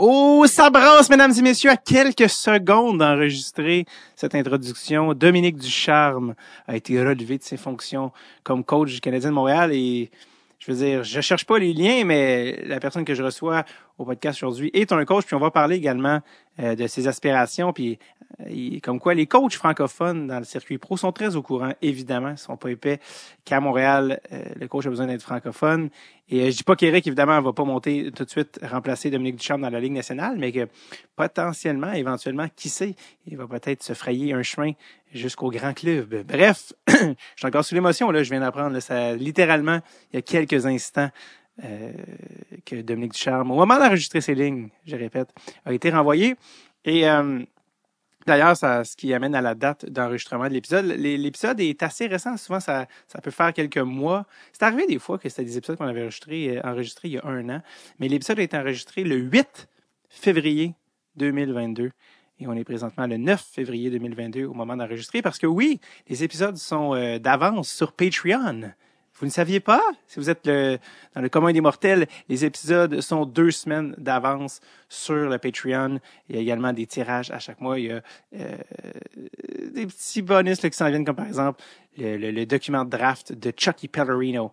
Oh, ça brasse, mesdames et messieurs, à quelques secondes d'enregistrer cette introduction. Dominique Ducharme a été relevé de ses fonctions comme coach du Canadien de Montréal et je veux dire, je cherche pas les liens, mais la personne que je reçois au podcast aujourd'hui est un coach, puis on va parler également euh, de ses aspirations, puis euh, comme quoi les coachs francophones dans le circuit pro sont très au courant, évidemment, ils sont pas épais qu'à Montréal, euh, le coach a besoin d'être francophone. Et je dis pas qu'Éric, évidemment, va pas monter tout de suite remplacer Dominique Duchamp dans la Ligue nationale, mais que potentiellement, éventuellement, qui sait, il va peut-être se frayer un chemin jusqu'au grand club. Bref, je suis encore sous l'émotion, là, je viens d'apprendre, ça, littéralement, il y a quelques instants, euh, que Dominique Ducharme, au moment d'enregistrer ses lignes, je répète, a été renvoyé. Et euh, d'ailleurs, ce qui amène à la date d'enregistrement de l'épisode. L'épisode est assez récent. Souvent, ça, ça peut faire quelques mois. C'est arrivé des fois que c'était des épisodes qu'on avait enregistrés, euh, enregistrés il y a un an. Mais l'épisode a été enregistré le 8 février 2022. Et on est présentement le 9 février 2022 au moment d'enregistrer parce que oui, les épisodes sont d'avance sur Patreon. Vous ne saviez pas? Si vous êtes le, dans le commun des mortels, les épisodes sont deux semaines d'avance sur le Patreon. Il y a également des tirages à chaque mois. Il y a euh, des petits bonus qui s'en viennent, comme par exemple le, le, document de draft de Chucky Pellerino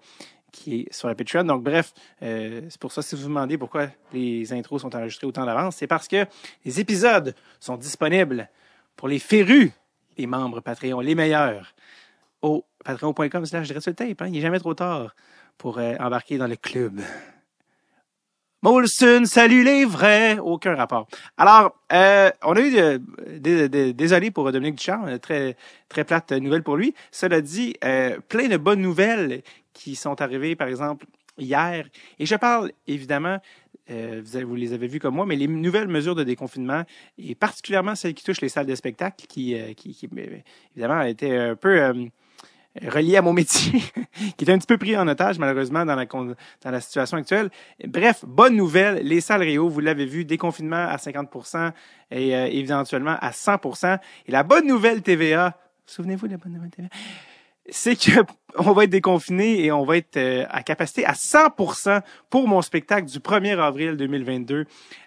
qui est sur le Patreon. Donc, bref, euh, c'est pour ça, si vous vous demandez pourquoi les intros sont enregistrés autant d'avance, c'est parce que les épisodes sont disponibles pour les férus, les membres Patreon, les meilleurs au patreon.com slash tape. Hein? Il n'est jamais trop tard pour euh, embarquer dans le club. Molson, salut les vrais! Aucun rapport. Alors, euh, on a eu, de, désolé pour Dominique Duchamp, très, très plate nouvelle pour lui. Cela dit, euh, plein de bonnes nouvelles qui sont arrivées, par exemple, hier. Et je parle, évidemment, vous, vous, les avez vues comme moi, mais les nouvelles mesures de déconfinement, et particulièrement celles qui touchent les salles de spectacle, qui, qui, qui évidemment, étaient un peu relié à mon métier, qui est un petit peu pris en otage malheureusement dans la, dans la situation actuelle. Bref, bonne nouvelle, les salles Rio, vous l'avez vu, déconfinement à 50% et euh, éventuellement à 100% Et la bonne nouvelle TVA, souvenez-vous de la bonne nouvelle TVA, c'est qu'on va être déconfiné et on va être euh, à capacité à 100% pour mon spectacle du 1er avril 2022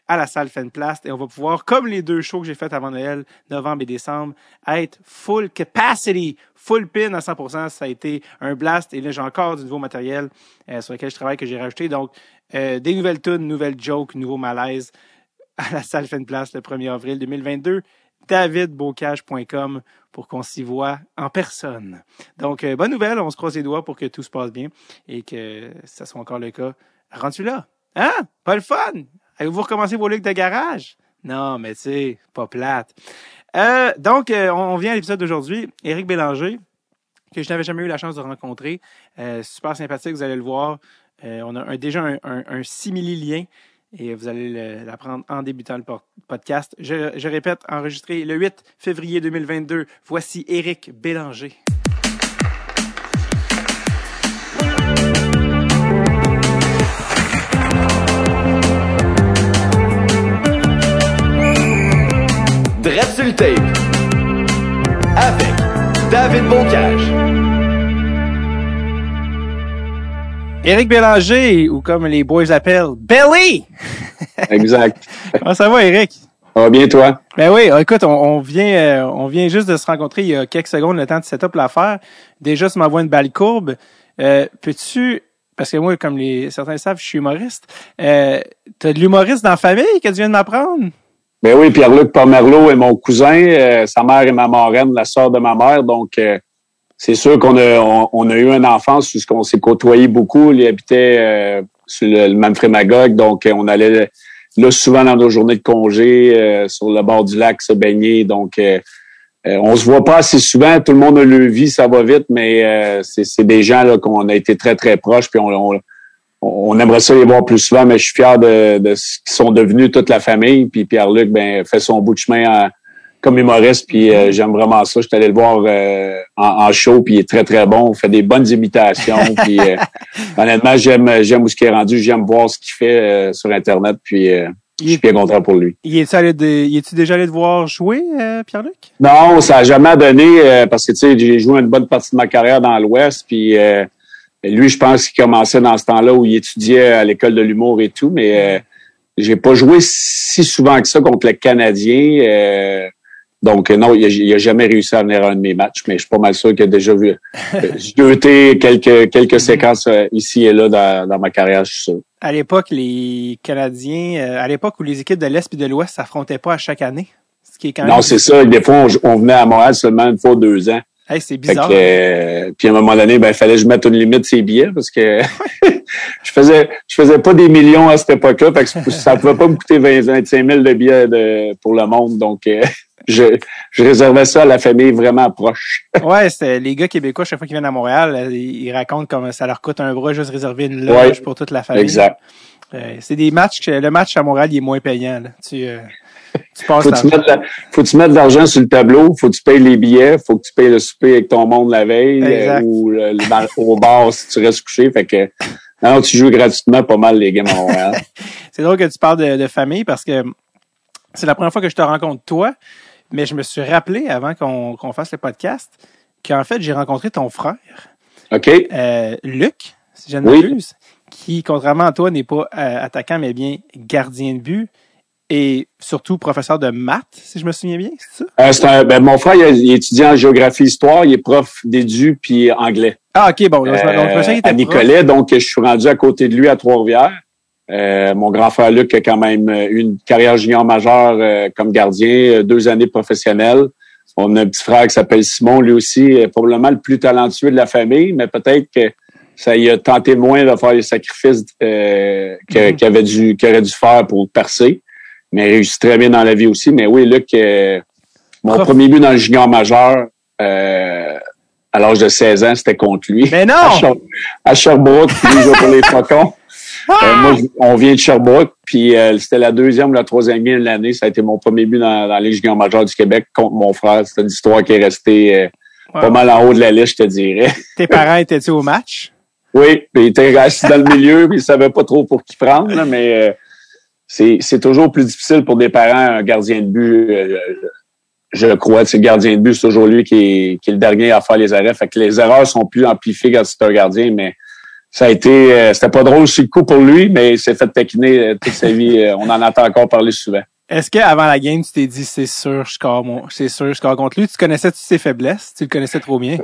à la salle Fenplast et on va pouvoir, comme les deux shows que j'ai fait avant Noël, novembre et décembre, être full capacity, full pin à 100%. Ça a été un blast et là j'ai encore du nouveau matériel euh, sur lequel je travaille que j'ai rajouté. Donc euh, des nouvelles tunes, nouvelles jokes, nouveaux malaises à la salle Fenplast le 1er avril 2022 davidbocage.com pour qu'on s'y voit en personne. Donc, euh, bonne nouvelle, on se croise les doigts pour que tout se passe bien et que ça soit encore le cas. Rendu là? Hein? Pas le fun? Avez-vous recommencé vos ligues de garage? Non, mais c'est pas plate. Euh, donc, euh, on vient à l'épisode d'aujourd'hui. Éric Bélanger, que je n'avais jamais eu la chance de rencontrer. super sympathique, vous allez le voir. on a déjà un, un, un simili-lien et vous allez l'apprendre en débutant le podcast. Je, répète, enregistré le 8 février 2022. Voici Éric Bélanger. Dread sur le tape avec David Bocage. Éric Bélanger, ou comme les boys appellent, Belly! exact. Comment ça va, Éric? Ça va bien, toi? Ben oui, écoute, on, vient euh, on vient juste de se rencontrer il y a quelques secondes, le temps de setup l'affaire. Déjà, tu m'envoies une balle courbe. Euh, Peux-tu, parce que moi, comme les certains savent, je suis humoriste, euh, t'as de l'humoriste dans la famille que tu viens de m'apprendre? Ben oui, Pierre-Luc Pomerleau est mon cousin, euh, sa mère est ma marraine, la sœur de ma mère, donc euh, c'est sûr qu'on a, on, a eu une enfance où on s'est côtoyé beaucoup. Il habitait euh, sur le, même Magog, donc euh, on allait là souvent dans nos journées de congé euh, sur le bord du lac se baigner. Donc on se voit pas assez souvent. Tout le monde a le vie, ça va vite, mais c'est des gens là qu'on a été très très proches. Puis on, on, aimerait ça les voir plus souvent, mais je suis fier de, de ce qu'ils sont devenus toute la famille. Puis Pierre-Luc ben fait son bout de chemin à, comme humoriste, puis euh, j'aime vraiment ça. Je suis allé le voir euh, en, show, puis il est très, très bon. Il fait des bonnes imitations. puis euh, honnêtement, j'aime j'aime où ce qu'il est rendu. J'aime voir ce qu'il fait sur Internet, puis je suis bien content pour lui. Il est-tu allé est déjà allé te voir jouer, Pierre-Luc? Non, ça n'a jamais donné, parce que tu sais, j'ai joué une bonne partie de ma carrière dans l'Ouest, puis lui, je pense qu'il commençait dans ce temps-là où il étudiait à l'école de l'humour et tout, mais j'ai pas joué si si souvent que ça contre le Canadien. Euh, donc, non, il n'a jamais réussi à venir à un de mes matchs, mais je suis pas mal sûr qu'il a déjà vu. J'ai été quelques, quelques séquences euh, ici et là dans, dans ma carrière, je suis sûr. À l'époque, les Canadiens, euh, à l'époque où les équipes de l'Est et de l'Ouest s'affrontaient pas à chaque année. Ce qui est quand même non, c'est ça. Des fois, on, venait à Montréal seulement une fois deux ans. Hey, c'est bizarre. Euh, puis à un moment donné, ben, il fallait que je mette une limite ces billets parce que je faisais je faisais pas des millions à cette époque-là. Fait que ça pouvait pas me coûter 20, 25 000 de billets de, pour le monde. Donc, je, je réservais ça à la famille vraiment proche. ouais, c'était les gars québécois, chaque fois qu'ils viennent à Montréal, euh, ils racontent comme ça leur coûte un bras juste réserver une loge pour toute la famille. Exact. Euh, c'est des matchs que le match à Montréal il est moins payant. Là. Tu, euh, tu passes faut, tu mettre faut tu mettre de l'argent sur le tableau, faut que tu payes les billets, faut que tu payes le souper avec ton monde la veille euh, ou le, au bar si tu restes couché? Fait que non, tu joues gratuitement pas mal les games à Montréal. c'est drôle que tu parles de, de famille parce que c'est la première fois que je te rencontre toi. Mais je me suis rappelé avant qu'on fasse le podcast qu'en fait, j'ai rencontré ton frère. OK. Euh, Luc, si je ne m'abuse, qui, contrairement à toi, n'est pas euh, attaquant, mais bien gardien de but et surtout professeur de maths, si je me souviens bien, c'est ça? Euh, ben, mon frère, il, étudie en géographie histoire, il est prof d'édu puis anglais. Ah, OK, bon. Donc, je me souviens était à Nicolet, donc je suis rendu à côté de lui à Trois-Rivières. Euh, mon grand frère Luc a quand même eu une carrière junior majeure euh, comme gardien, euh, deux années professionnelles. On a un petit frère qui s'appelle Simon, lui aussi, probablement le plus talentueux de la famille, mais peut-être que ça y a tenté moins de faire les sacrifices mm-hmm. qu'il avait dû, qu'il aurait dû faire pour percer. Mais il réussit très bien dans la vie aussi. Mais oui, Luc, mon premier but dans le junior majeur, à l'âge de 16 ans, c'était contre lui. Mais non! À, Sherbrooke, toujours pour les Faucons. Euh, moi, on vient de Sherbrooke, puis euh, c'était la deuxième ou la troisième de l'année. Ça a été mon premier but dans, dans les Juniors majeure du Québec contre mon frère. C'est une histoire qui est restée euh, pas mal en haut de la liste, je te dirais. Tes parents étaient-ils au match? Oui, puis ils étaient restés dans le milieu, puis ils savaient pas trop pour qui prendre, mais c'est toujours plus difficile pour des parents, un gardien de but. je crois que le gardien de but, c'est toujours lui qui est, qui est le dernier à faire les arrêts. Fait que les erreurs sont plus amplifiées quand c'est un gardien, mais ça a été, euh, c'était pas drôle sur le coup pour lui, mais il s'est fait taquiner euh, toute sa vie. Euh, on en entend encore parler souvent. Est-ce qu'avant la game, tu t'es dit, c'est sûr, je score, mon, c'est sûr, je score contre lui? Tu connaissais toutes ses faiblesses? Tu le connaissais trop bien?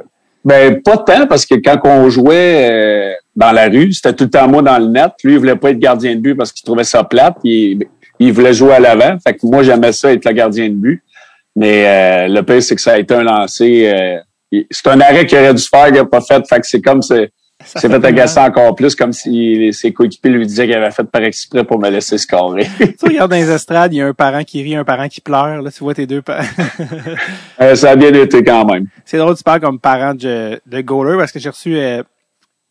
Ben, pas tant, parce que quand on jouait dans la rue, c'était tout le temps moi dans le net. Lui, il voulait pas être gardien de but parce qu'il trouvait ça plate. Il, il voulait jouer à l'avant. Fait que moi, j'aimais ça être le gardien de but. Mais le pire, c'est que ça a été un lancer. c'est un arrêt qu'il aurait dû faire, qu'il n'a pas fait. Fait que c'est comme c'est c'est fait agacer encore plus, comme si ses coéquipiers lui disaient qu'il avait fait par exprès pour me laisser scorer. tu regardes dans les estrades, il y a un parent qui rit, un parent qui pleure. Là, tu vois tes deux parents. Euh, ça a bien été quand même. C'est drôle, tu parles comme parent de, de goaler parce que j'ai reçu euh,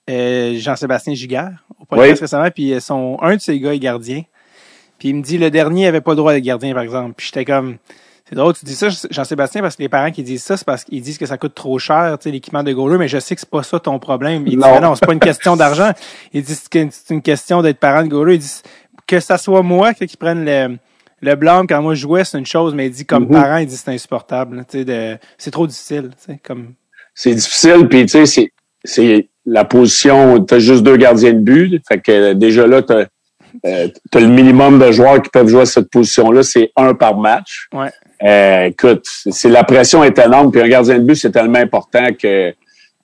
euh, Jean-Sébastien Giguère au podcast récemment, puis son, un de ses gars est gardien. Puis il me dit, le dernier avait pas le droit d'être gardien, par exemple. Puis j'étais comme... C'est drôle, tu dis ça, Jean-Sébastien, parce que les parents qui disent ça, c'est parce qu'ils disent que ça coûte trop cher, tu sais, l'équipement de goaler, mais je sais que c'est pas ça ton problème. Ils non. disent, non, c'est pas une question d'argent. Ils disent que c'est une question d'être parent de goaler. Ils disent que ça soit moi qui prenne le, le blanc quand moi je jouais, c'est une chose, mais il dit comme mm-hmm. parent, il dit c'est insupportable, tu sais, c'est trop difficile, tu sais, comme. C'est difficile, puis tu sais, c'est, c'est la position, t'as juste deux gardiens de but, fait que déjà là, t'as, euh, as le minimum de joueurs qui peuvent jouer à cette position-là, c'est un par match. Ouais. Euh, écoute, c'est la pression est énorme, puis un gardien de but, c'est tellement important que,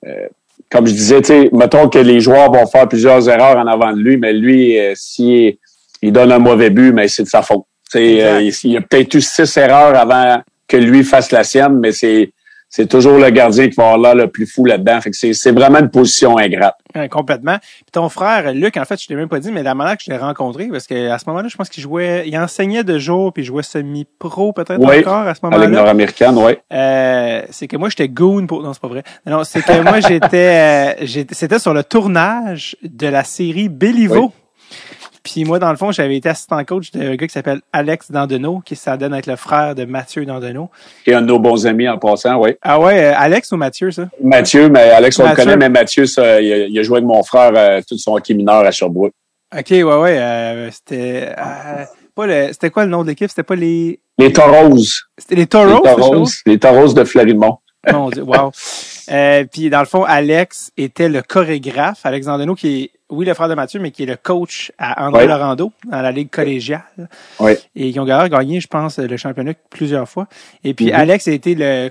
euh, comme je disais, tu sais, mettons que les joueurs vont faire plusieurs erreurs en avant de lui, mais lui, euh, s'il il donne un mauvais but, mais c'est de sa faute. Euh, il y a peut-être eu six erreurs avant que lui fasse la sienne, mais c'est c'est toujours le gardien qui va avoir là le plus fou là-dedans. Fait que c'est vraiment une position ingrate. complètement. Puis ton frère, Luc, en fait, je t'ai même pas dit, mais la manière que je l'ai rencontré, parce que à ce moment-là, je pense qu'il jouait, il enseignait de jour, puis il jouait semi-pro peut-être encore à ce moment-là. Avec nord-américaine, oui. Euh, c'est que moi, j'étais goon pour... Non, c'est pas vrai. Non, c'est que moi, j'étais... Euh, c'était sur le tournage de la série Béliveau. Puis moi, dans le fond, j'avais été assistant coach d'un gars qui s'appelle Alex Dandenot, qui s'en donne être le frère de Mathieu Dandenot. Qui est un de nos bons amis en passant, oui. Ah ouais, euh, Alex ou Mathieu, ça? Mathieu, mais Alex, on le connaît, mais Mathieu, ça, il, a, joué avec mon frère euh, tout son hockey mineur à Sherbrooke. OK, ouais, ouais. Euh, c'était pas le. C'était quoi le nom de l'équipe? C'était pas les. Les Toros. C'était les Toros, les Toros, les Toros de Florimont. Mon Dieu, wow. puis dans le fond, Alex était le chorégraphe, Alex Dandenot, qui est oui, le frère de Mathieu, mais qui est le coach à André Ouais. Laurando, dans la Ligue collégiale. Et qui ont gagné, je pense, le championnat plusieurs fois. Et puis Mhm. Alex a été le,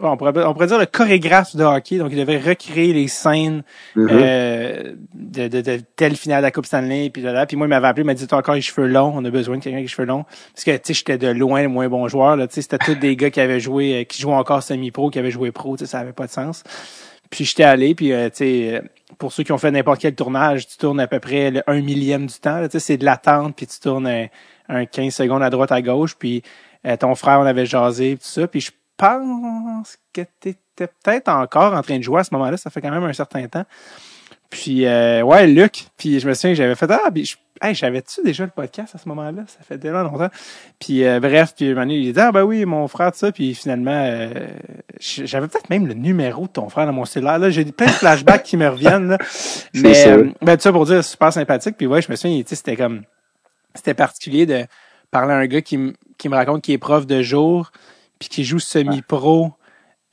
bon, on, pourrait, on pourrait dire le chorégraphe de hockey. Donc, il devait recréer les scènes Mhm. euh, de, de, de telle finale de la Coupe Stanley. Puis, là, là. puis moi, il m'avait appelé, il m'a dit, t'as encore les cheveux longs. On a besoin de quelqu'un avec les cheveux longs. Parce que, tu sais, j'étais de loin le moins bon joueur. Là, tu sais, c'était tous des gars qui avaient joué, euh, qui jouaient encore semi-pro, qui avaient joué pro. Tu sais, ça avait pas de sens. Puis j'étais allé, puis euh, tu sais, euh, pour ceux qui ont fait n'importe quel tournage, tu tournes à peu près le un millième du temps. Tu sais, c'est de l'attente, puis tu tournes un, un 15 secondes à droite, à gauche, puis euh, ton frère, on avait jasé, tout ça. Puis je pense que t'étais peut-être encore en train de jouer à ce moment-là. Ça fait quand même un certain temps. Puis euh, ouais, Luc. Puis je me souviens que j'avais fait ah, puis je, hey, j'avais-tu déjà le podcast à ce moment-là? Ça fait déjà longtemps. Puis euh, bref, puis donné, il dit ah ben oui, mon frère tout ça. Puis finalement, euh, j'avais peut-être même le numéro de ton frère dans mon cellulaire. Là, j'ai plein de flashbacks qui me reviennent. Là. Mais euh, ben tout ça pour dire super sympathique. Puis ouais, je me souviens, tu sais, c'était comme c'était particulier de parler à un gars qui, me- qui me raconte qu'il est prof de jour puis qui joue semi-pro.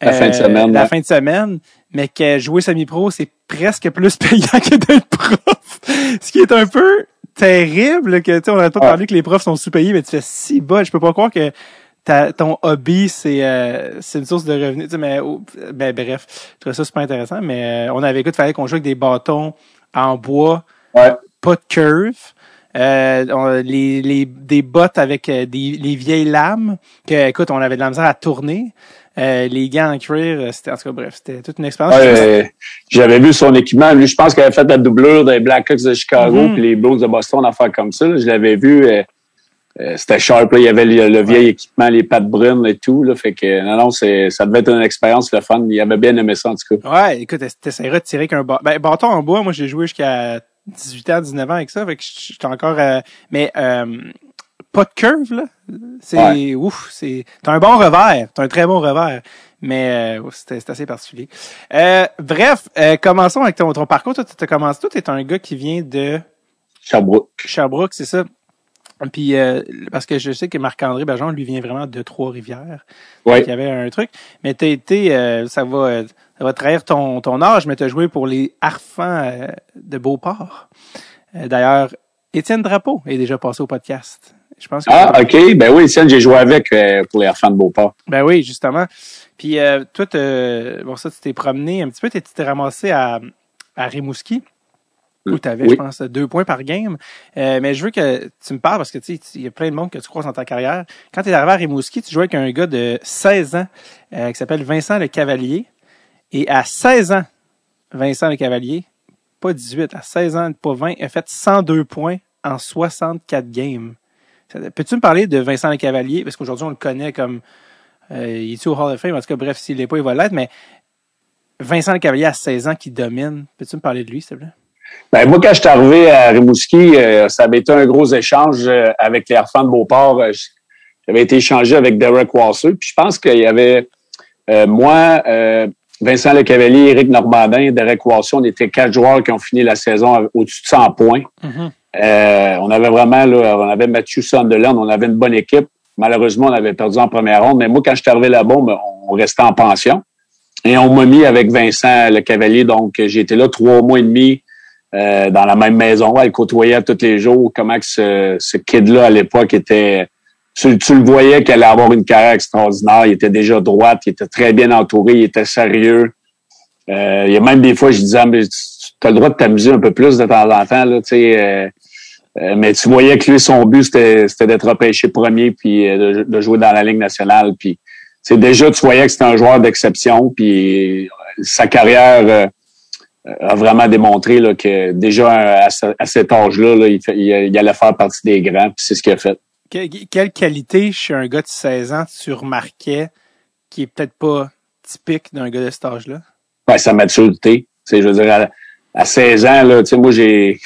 euh, La fin de semaine, La ouais. fin de semaine, mais que jouer semi-pro, c'est presque plus payant que d'être prof. Ce qui est un peu terrible, que tu sais, on a pas Ouais. parlé que les profs sont sous-payés, mais tu fais si bas, je peux pas croire que ta, ton hobby, c'est euh, c'est une source de revenus. Tu sais, mais oh, ben, bref, je trouve ça super intéressant. Mais euh, on avait écouté, fallait qu'on joue avec des bâtons en bois, Ouais. pas de curve. Euh, on- les, les, des bottes avec euh, des les vieilles lames que écoute on avait de la misère à tourner Euh, les gants en cuir euh, c'était en tout cas bref c'était toute une expérience Ouais, euh, J'avais vu son équipement. Lui, je pense qu'il avait fait la doublure des Blackhawks de Chicago Mhm. puis les Blues de Boston, affaire comme ça. là. Je l'avais vu. euh, euh, c'était sharp. Là. Il y avait le, le vieil équipement, les pattes brunes et tout. Là. Fait que non, non, ça devait être une expérience le fun. Il avait bien aimé ça en tout cas. Ouais, écoute, t'essaieras de tirer qu'un bâton. Ben, bâton en bois, moi, j'ai joué jusqu'à 18 ans, 19 ans avec ça, fait que j'étais encore... euh, mais euh, pas de curve, là. C'est... Ouais. Ouf, c'est... T'as un bon revers. T'as un très bon revers. Mais euh, c'était assez particulier. Euh, bref, euh, commençons avec ton, ton parcours. Toi, tu commencé... Toi, t'es un gars qui vient de Sherbrooke. Sherbrooke, c'est ça? Puis, euh, parce que je sais que Marc-André Bergeron, lui, vient vraiment de Trois-Rivières. Ouais. Il y avait un truc. Mais t'as été, ça va, ça va trahir ton, ton âge, mais t'as joué pour les Harfans euh, de Beauport. D'ailleurs, Étienne Drapeau est déjà passé au podcast. Je pense que Ah, OK. Ben oui, Étienne, j'ai joué avec euh, pour les enfants de Beauport. ben oui, justement. Puis euh, toi, bon ça, tu t'es promené un petit peu, tu t'es ramassé à, à Rimouski, où tu avais, Oui. je pense, deux points par game. Euh, mais je veux que tu me parles, parce que tu il y a plein de monde que tu croises dans ta carrière. Quand tu es arrivé à Rimouski, tu jouais avec un gars de 16 ans euh, qui s'appelle Vincent Le Cavalier. Et à 16 ans, Vincent Le Cavalier, pas 18, à 16 ans, pas 20, a fait 102 points en 64 games. Peux-tu me parler de Vincent Le Cavalier? Parce qu'aujourd'hui, on le connaît comme euh, il est au Hall of Fame? En tout cas, bref, s'il l'est pas, il va l'être, mais Vincent Le Cavalier à 16 ans qui domine. Peux-tu me parler de lui, s'il te plaît? Ben, moi, quand je suis arrivé à Rimouski, euh, ça avait été un gros échange euh, avec les enfants de Beauport. J'avais été échangé avec Derek Wasseux. Puis je pense qu'il y avait euh, moi, Vincent Le Cavalier, Éric Normandin, Derek Wasseux, on était quatre joueurs qui ont fini la saison au-dessus de 100 points. Euh, on avait vraiment, là, on avait Matthew Sunderland, on avait une bonne équipe. Malheureusement, on avait perdu en première ronde. Mais moi, quand je suis arrivé là-bas, ben, on restait en pension. Et on m'a mis avec Vincent Le Cavalier. Donc, j'ai été là trois mois et demi euh, dans la même maison. Elle côtoyait tous les jours. Comment que ce, ce kid-là, à l'époque, était... Tu, tu le voyais qu'elle allait avoir une carrière extraordinaire. Il était déjà droite. Il était très bien entouré. Il était sérieux. Euh, il y a même des fois, je disais, ah, mais tu as le droit de t'amuser un peu plus de temps en temps. Là, sais, euh, mais tu voyais que lui, son but, c'était d'être repêché premier puis euh, de, de jouer dans la Ligue nationale. Puis c'est déjà, tu voyais que c'était un joueur d'exception. Puis euh, sa carrière a vraiment démontré là, que déjà à, ce- à cet âge-là, là, il, allait faire partie des grands. Puis c'est ce qu'il a fait. Que- quelle qualité chez un gars de 16 ans tu remarquais qui est peut-être pas typique d'un gars de cet âge-là? Ouais, sa maturité. Je veux dire, à, à 16 ans, là, tu sais, moi, j'ai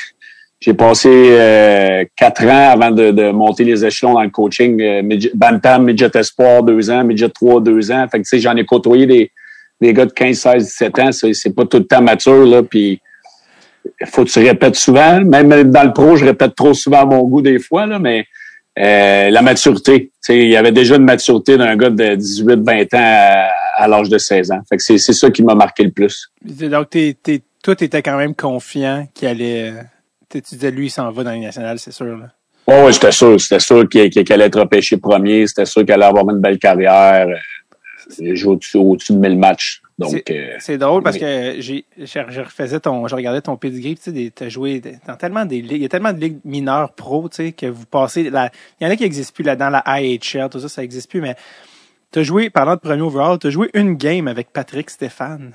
j'ai passé euh, quatre ans avant de, de monter les échelons dans le coaching. Euh, midget- Bantam, Midget Espoir, deux ans, Midget 3, deux ans. Fait que, tu sais, j'en ai côtoyé des, des gars de 15, 16, 17 ans. C'est pas tout le temps mature, là, puis faut que tu répètes souvent. Même dans le pro, je répète trop souvent à mon goût des fois, là, mais euh, la maturité. Il y avait déjà une maturité d'un gars de 18, 20 ans à, à l'âge de 16 ans. Fait que c'est c'est ça qui m'a marqué le plus. Donc, t'es, t'es, toi, tu étais quand même confiant qu'il allait. Tu disais, lui, il s'en va dans les nationales, c'est sûr. Là. Oh, oui, j'étais sûr. C'était sûr qu'il allait être repêché premier. C'était sûr qu'il allait avoir une belle carrière. Il joue au-dessus de 1000 matchs. C'est euh, drôle parce que j'ai, je refaisais ton, je regardais ton pedigree, tu t'as joué dans tellement des ligues, il y a tellement de ligues mineures pro, tu sais, que vous passez, la, il y en a qui n'existent plus là, dans la IHL, tout ça, ça n'existe plus, mais t'as joué, parlant de premier overall, t'as joué une game avec Patrick Stéphane.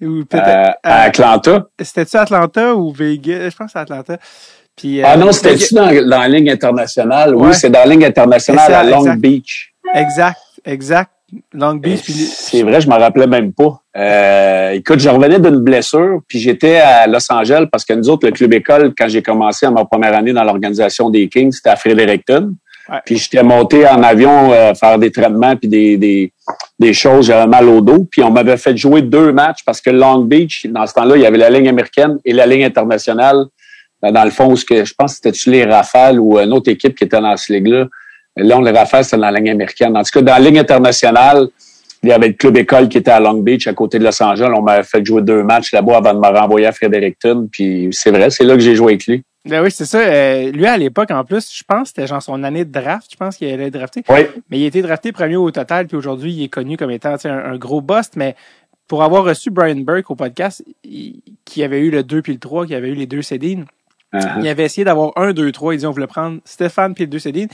Ou euh, à Atlanta. C'était-tu Atlanta ou Vegas? Je pense que c'est Atlanta. Puis, ah non, euh, c'était-tu dans, dans, la ligne internationale? Oui, c'est dans la ligne internationale à Long Beach. Exact, exact. Long Beach. C'est vrai, je m'en rappelais même pas. Euh, écoute, je revenais d'une blessure, puis j'étais à Los Angeles parce que nous autres, le club école, quand j'ai commencé à ma première année dans l'organisation des Kings, c'était à Fredericton. Puis j'étais monté en avion euh, faire des traitements puis des, des, des choses, j'avais mal au dos. Puis on m'avait fait jouer deux matchs parce que Long Beach, dans ce temps-là, il y avait la ligne américaine et la ligne internationale. Dans le fond, ce que je pense que c'était les Rafales ou une autre équipe qui était dans ce ligue-là. Là, on le rafale, c'est dans la ligne américaine. En tout cas, dans la ligne internationale, il y avait le club école qui était à Long Beach, à côté de Los Angeles. On m'avait fait jouer deux matchs là-bas avant de me renvoyer à Fredericton. Puis c'est vrai, c'est là que j'ai joué avec lui. Ben oui, c'est ça. Euh, lui, à l'époque, en plus, je pense que c'était genre son année de draft. Je pense qu'il allait drafté. Oui. Mais il a été drafté premier au total. Puis aujourd'hui, il est connu comme étant un, gros bust. Mais pour avoir reçu Brian Burke au podcast, qui avait eu le 2 puis le 3, qui avait eu les deux Cédines, uh-huh. il avait essayé d'avoir un, deux, trois. Il dit on voulait prendre Stéphane puis le deux Cédines.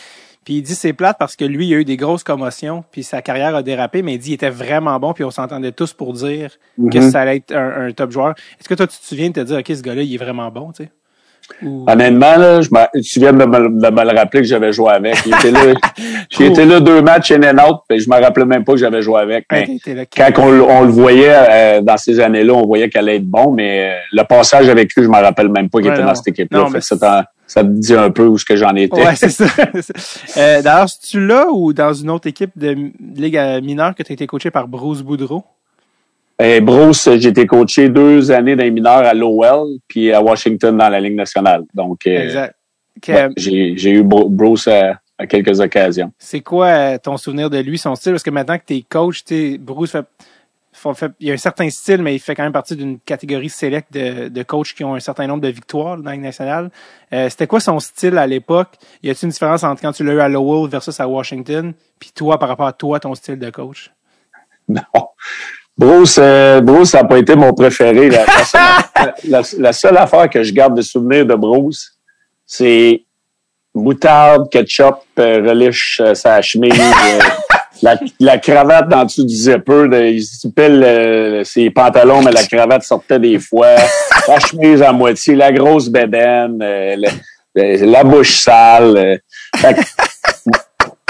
Puis il dit c'est plate parce que lui, il a eu des grosses commotions, puis sa carrière a dérapé, mais il dit qu'il était vraiment bon, puis on s'entendait tous pour dire que mhm. ça allait être un, un top joueur. Est-ce que toi, tu te souviens de te dire, OK, ce gars-là, il est vraiment bon, tu sais? Honnêtement, là, je tu viens de me, de me, le rappeler que j'avais joué avec. Il était là, là deux matchs in and out, puis je me rappelais même pas que j'avais joué avec. quand on, le voyait euh, dans ces années-là, on voyait qu'elle allait être bon, mais euh, le passage avec lui, je me rappelle même pas qu'il était dans cette équipe-là. Ça, ça te dit un peu où ce que j'en étais. Ouais, c'est ça. euh, D'ailleurs, tu là ou dans une autre équipe de ligue mineure que tu as été coaché par Bruce Boudreau? Eh, Bruce, j'ai été coaché deux années dans les mineurs à Lowell, puis à Washington dans la Ligue nationale. Donc, euh, exact. j'ai eu Bruce à, quelques occasions. C'est quoi euh, ton souvenir de lui, son style? Parce que maintenant que tu es coach, Bruce fait, fait, il y a un certain style, mais il fait quand même partie d'une catégorie select de, de coachs qui ont un certain nombre de victoires dans la Ligue nationale. Euh, C'était quoi son style à l'époque? Y a-t-il une différence entre quand tu l'as eu à Lowell versus à Washington? Puis toi, par rapport à toi, ton style de coach? Non. Bruce, euh, Bruce, ça n'a pas été mon préféré. La, seule, affaire que je garde de souvenir de Bruce, c'est moutarde, ketchup, euh, relish, euh, sa chemise, la, la, cravate dans dessous du zipper. De, il zippait ses pantalons, mais la cravate sortait des fois. La chemise à moitié, la grosse bédaine, la bouche sale.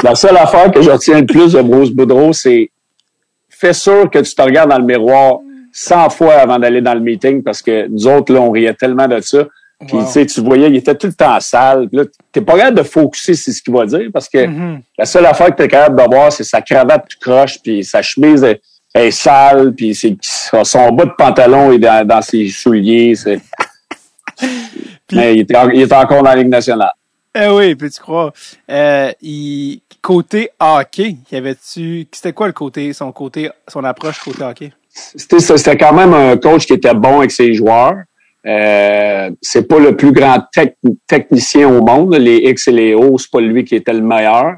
la seule affaire que je retiens le plus de Bruce Boudreau, c'est fais sûr que tu te regardes dans le miroir 100 fois avant d'aller dans le meeting parce que nous autres, là, on riait tellement de ça. Puis, tu sais, tu voyais, il était tout le temps sale. Puis là, t'es pas capable de focuser sur ce qu'il va dire parce que mm-hmm. la seule affaire que t'es capable de voir, c'est sa cravate tout croche, puis sa chemise est, sale, puis c'est, son bas de pantalon est dans, ses souliers. Mais il était, il était encore dans la Ligue nationale. Eh oui, puis tu crois. Euh, il, côté hockey, y avait-tu. C'était quoi le côté, son côté, son approche côté hockey? C'était quand même un coach qui était bon avec ses joueurs. Euh, c'est pas le plus grand technicien au monde. Les X et les O, c'est pas lui qui était le meilleur.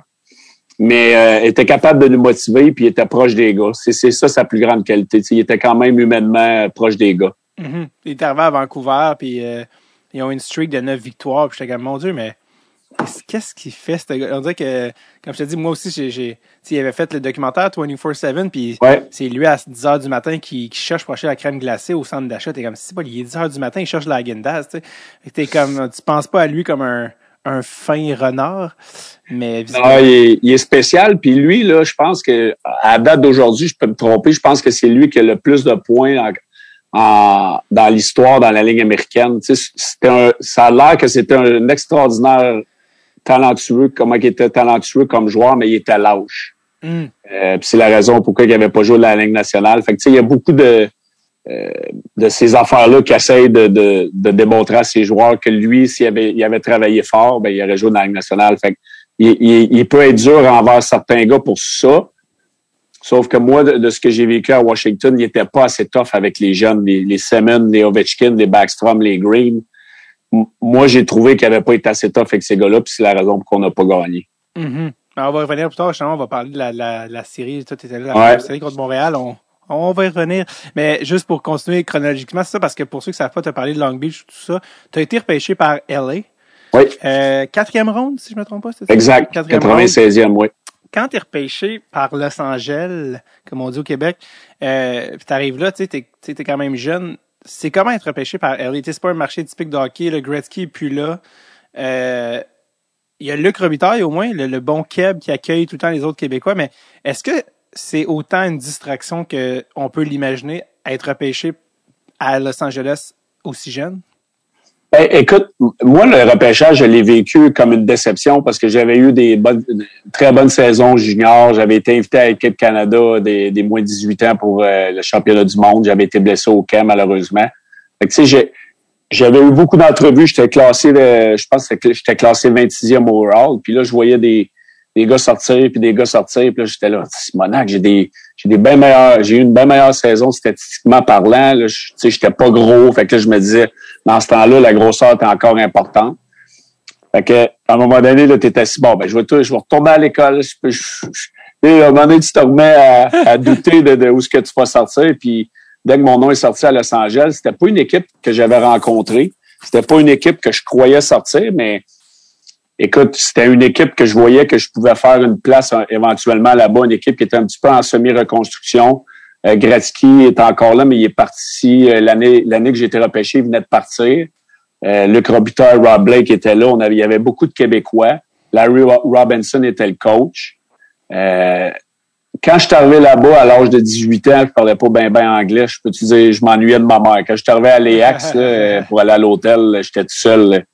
Mais euh, était capable de nous motiver puis il était proche des gars. C'est ça sa plus grande qualité. il était quand même humainement proche des gars. Mm-hmm. Il est arrivé à Vancouver puis euh, ils ont une streak de neuf victoires. Puis j'étais comme mon Dieu, mais qu'est-ce qu'il fait ce gars? On dirait que, comme je te dis, moi aussi, j'ai, il avait fait le documentaire 24-7, puis c'est lui à 10 h du matin qui, cherche pour acheter la crème glacée au centre d'achat. T'es comme, si pas, il est 10 h du matin, il cherche la Gendaz, tu. T'es comme, tu penses pas à lui comme un, un fin renard, mais non, il, est, spécial. Puis lui, là, je pense que à date d'aujourd'hui, je peux me tromper, je pense que c'est lui qui a le plus de points en, dans l'histoire dans la ligne américaine. Tu sais, un, ça a l'air que c'était un extraordinaire talentueux, comment il était talentueux comme joueur, mais il était lâche. Mm. Euh, c'est la raison pourquoi il n'avait pas joué de la Ligue nationale. Fait que, il y a beaucoup de, euh, de ces affaires-là qui essayent de, de, de, démontrer à ses joueurs que lui, s'il avait, il avait travaillé fort, ben, il aurait joué dans la Ligue nationale. Fait que, il, il, peut être dur envers certains gars pour ça. Sauf que moi, de, ce que j'ai vécu à Washington, il n'était pas assez tough avec les jeunes, les, les Simmons, les Ovechkin, les Backstrom, les Green. Moi, j'ai trouvé qu'il n'avait pas été assez tough avec ces gars-là, puis c'est la raison pour qu'on n'a pas gagné. Mm-hmm. On va revenir plus tard, justement, on va parler de la, la, la série. Toi, étais là, la série contre Montréal. On, on va y revenir. Mais juste pour continuer chronologiquement, c'est ça, parce que pour ceux qui savent pas, tu as parlé de Long Beach, tout ça. Tu as été repêché par LA. Oui. Euh, quatrième ronde, si je me trompe pas, c'est ça? Exact. 96e, oui. Quand tu es repêché par Los Angeles, comme on dit au Québec, euh, tu arrives là, tu sais, tu es, quand même jeune. C'est comment être repêché par LA? C'est pas un marché typique de le Gretzky est plus là. Euh, il y a Luc Robitaille au moins, le, bon Keb qui accueille tout le temps les autres Québécois, mais est-ce que c'est autant une distraction qu'on peut l'imaginer être repêché à Los Angeles aussi jeune? Ben, écoute, moi, le repêchage, je l'ai vécu comme une déception parce que j'avais eu des bonnes, très bonnes saisons juniors. J'avais été invité à l'équipe Canada des, des moins de 18 ans pour euh, le championnat du monde. J'avais été blessé au camp, malheureusement. Fait sais, j'avais eu beaucoup d'entrevues. J'étais classé, je pense que j'étais classé 26e overall. Puis là, je voyais des, des gars sortir, puis des gars sortir. Puis là, j'étais là, Simonac, j'ai des j'ai des bien meilleurs, j'ai eu une bien meilleure saison statistiquement parlant. Là, j'étais pas gros. Fait que là, je me disais, dans ce temps-là, la grosseur était encore importante. Fait que, à un moment donné, là, t'es assis, bon, ben, je vais, je vais retourner à l'école. Je, je, je, à un moment donné, tu te remets à, à douter de, de, où ce que tu vas sortir. Puis, dès que mon nom est sorti à Los Angeles, c'était pas une équipe que j'avais rencontrée. C'était pas une équipe que je croyais sortir, mais écoute, c'était une équipe que je voyais que je pouvais faire une place euh, éventuellement là-bas, une équipe qui était un petit peu en semi-reconstruction. Euh, Gretzky est encore là, mais il est parti euh, l'année l'année que j'ai été repêché, il venait de partir. Euh, Luc Robitaille, Rob Blake était là. On avait, il y avait beaucoup de Québécois. Larry Robinson était le coach. Euh, quand je suis arrivé là-bas à l'âge de 18 ans, je parlais pas bien ben anglais. Je peux te dire, je m'ennuyais de ma mère. Quand je suis arrivé à l'EAX pour aller à l'hôtel, j'étais tout seul.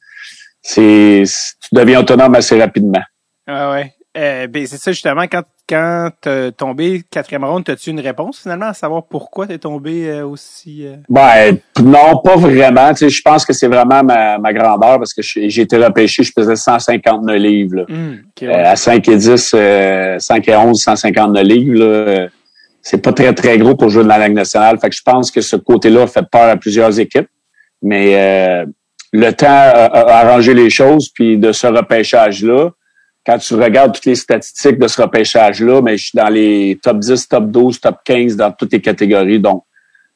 C'est, tu deviens autonome assez rapidement. Ah ouais. Euh, ben c'est ça justement quand quand t'es tombé quatrième ronde, as-tu une réponse finalement à savoir pourquoi t'es tombé euh, aussi euh? Ben non, pas vraiment. Tu sais, je pense que c'est vraiment ma, ma grandeur parce que j'ai été repêché, je pesais 159 livres. Là. Hum, à 5 et 10, 5 et 11, 159 livres. Là, c'est pas très très gros pour jouer dans la Ligue nationale. Fait que je pense que ce côté-là fait peur à plusieurs équipes. Mais le temps a, arrangé les choses, puis de ce repêchage-là, quand tu regardes toutes les statistiques de ce repêchage-là, mais je suis dans les top 10, top 12, top 15 dans toutes les catégories. Donc,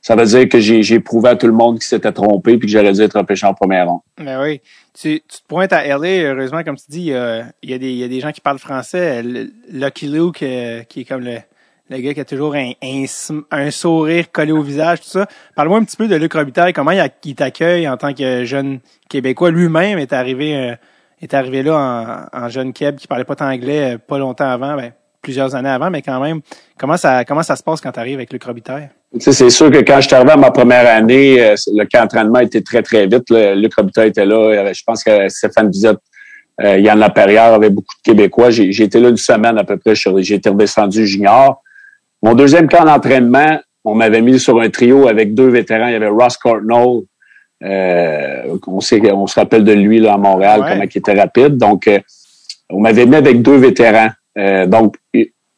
ça veut dire que j'ai prouvé à tout le monde qui s'était trompé puis que j'aurais dû être repêché en première ronde. Mais oui. Tu, tu, te pointes à LA, heureusement, comme tu dis, il y a, il y a, des, il y a des gens qui parlent français. Lucky Luke, euh, qui est comme le, le gars qui a toujours un, un, sourire collé au visage, tout ça. Parle-moi un petit peu de Luc Robitaille, comment il, t'accueille en tant que jeune Québécois. Lui-même est arrivé euh, est arrivé là en, jeune Québécois qui parlait pas tant anglais euh, pas longtemps avant, ben, plusieurs années avant, mais quand même, comment ça comment ça se passe quand tu arrives avec Luc Robitaille? c'est sûr que quand je suis arrivé à ma première année, euh, le camp d'entraînement était très, très vite. Luc Robitaille était là. Je pense que Stéphane Bizot euh, Yann Laperrière avait beaucoup de Québécois. J'ai été là une semaine à peu près. J'ai été redescendu junior. Mon deuxième camp d'entraînement, on m'avait mis sur un trio avec deux vétérans. Il y avait Ross Cortnell. Euh, on, sait, on se rappelle de lui là, à Montréal, comment il était rapide. Donc, euh, on m'avait mis avec deux vétérans. Euh, donc,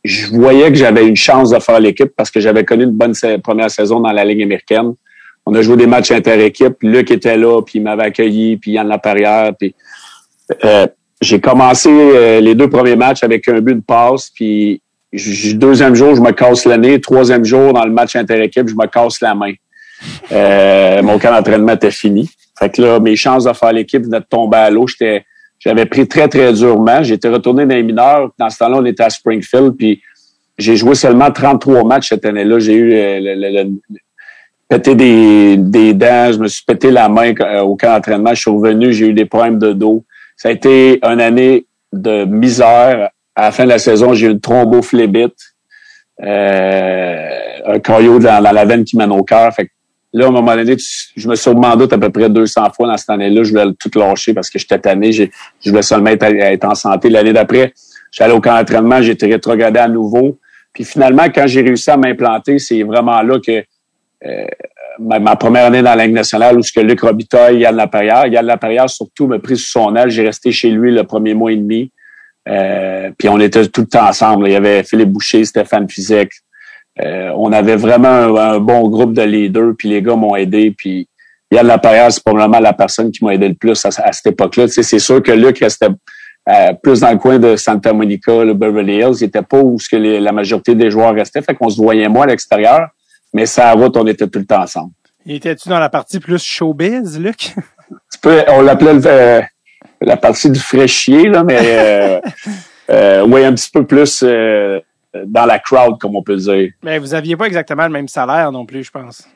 je voyais que j'avais une chance de faire l'équipe parce que j'avais connu une bonne première saison dans la Ligue américaine. On a joué des matchs inter-équipe. Luc était là, puis il m'avait accueilli, puis Yann Laperrière. Puis, euh, j'ai commencé les deux premiers matchs avec un but de passe, puis deuxième jour, je me casse le nez. Troisième jour, dans le match inter-équipe, je me casse la main. Euh, mon camp d'entraînement était fini. Fait que là, mes chances de faire l'équipe venaient de tomber à l'eau. J'étais, j'avais pris très, très durement. J'étais retourné dans les mineurs. Dans ce temps-là, on était à Springfield. Puis j'ai joué seulement 33 matchs cette année-là. J'ai eu euh, le, pété des, des dents. Je me suis pété la main euh, au camp d'entraînement. Je suis revenu. J'ai eu des problèmes de dos. Ça a été une année de misère à la fin de la saison, j'ai eu une thrombophlébite, euh, un caillot dans, la veine qui mène au cœur. Fait là, à un moment donné, je me suis demandé à peu près 200 fois dans cette année-là. Je voulais tout lâcher parce que j'étais tanné. Je voulais seulement être, en santé. L'année d'après, j'allais au camp d'entraînement, j'ai été rétrogradé à nouveau. Puis finalement, quand j'ai réussi à m'implanter, c'est vraiment là que euh, ma, première année dans la nationale où ce que Luc Robitaille, Yann Laperrière, Yann Laperrière surtout m'a pris sous son aile. J'ai resté chez lui le premier mois et demi. Euh, puis on était tout le temps ensemble. Il y avait Philippe Boucher, Stéphane Fizek, euh, on avait vraiment un, bon groupe de leaders, puis les gars m'ont aidé, puis Yann Lapierre, c'est probablement la personne qui m'a aidé le plus à, cette époque-là. Tu sais, c'est sûr que Luc restait euh, plus dans le coin de Santa Monica, le Beverly Hills. Il était pas où ce que la majorité des joueurs restaient, fait qu'on se voyait moins à l'extérieur, mais ça route, on était tout le temps ensemble. Étais-tu dans la partie plus showbiz, Luc? on l'appelait euh, la partie du fraîchier, là, mais euh, euh, oui, un petit peu plus euh, dans la crowd, comme on peut dire. Mais vous aviez pas exactement le même salaire non plus, je pense.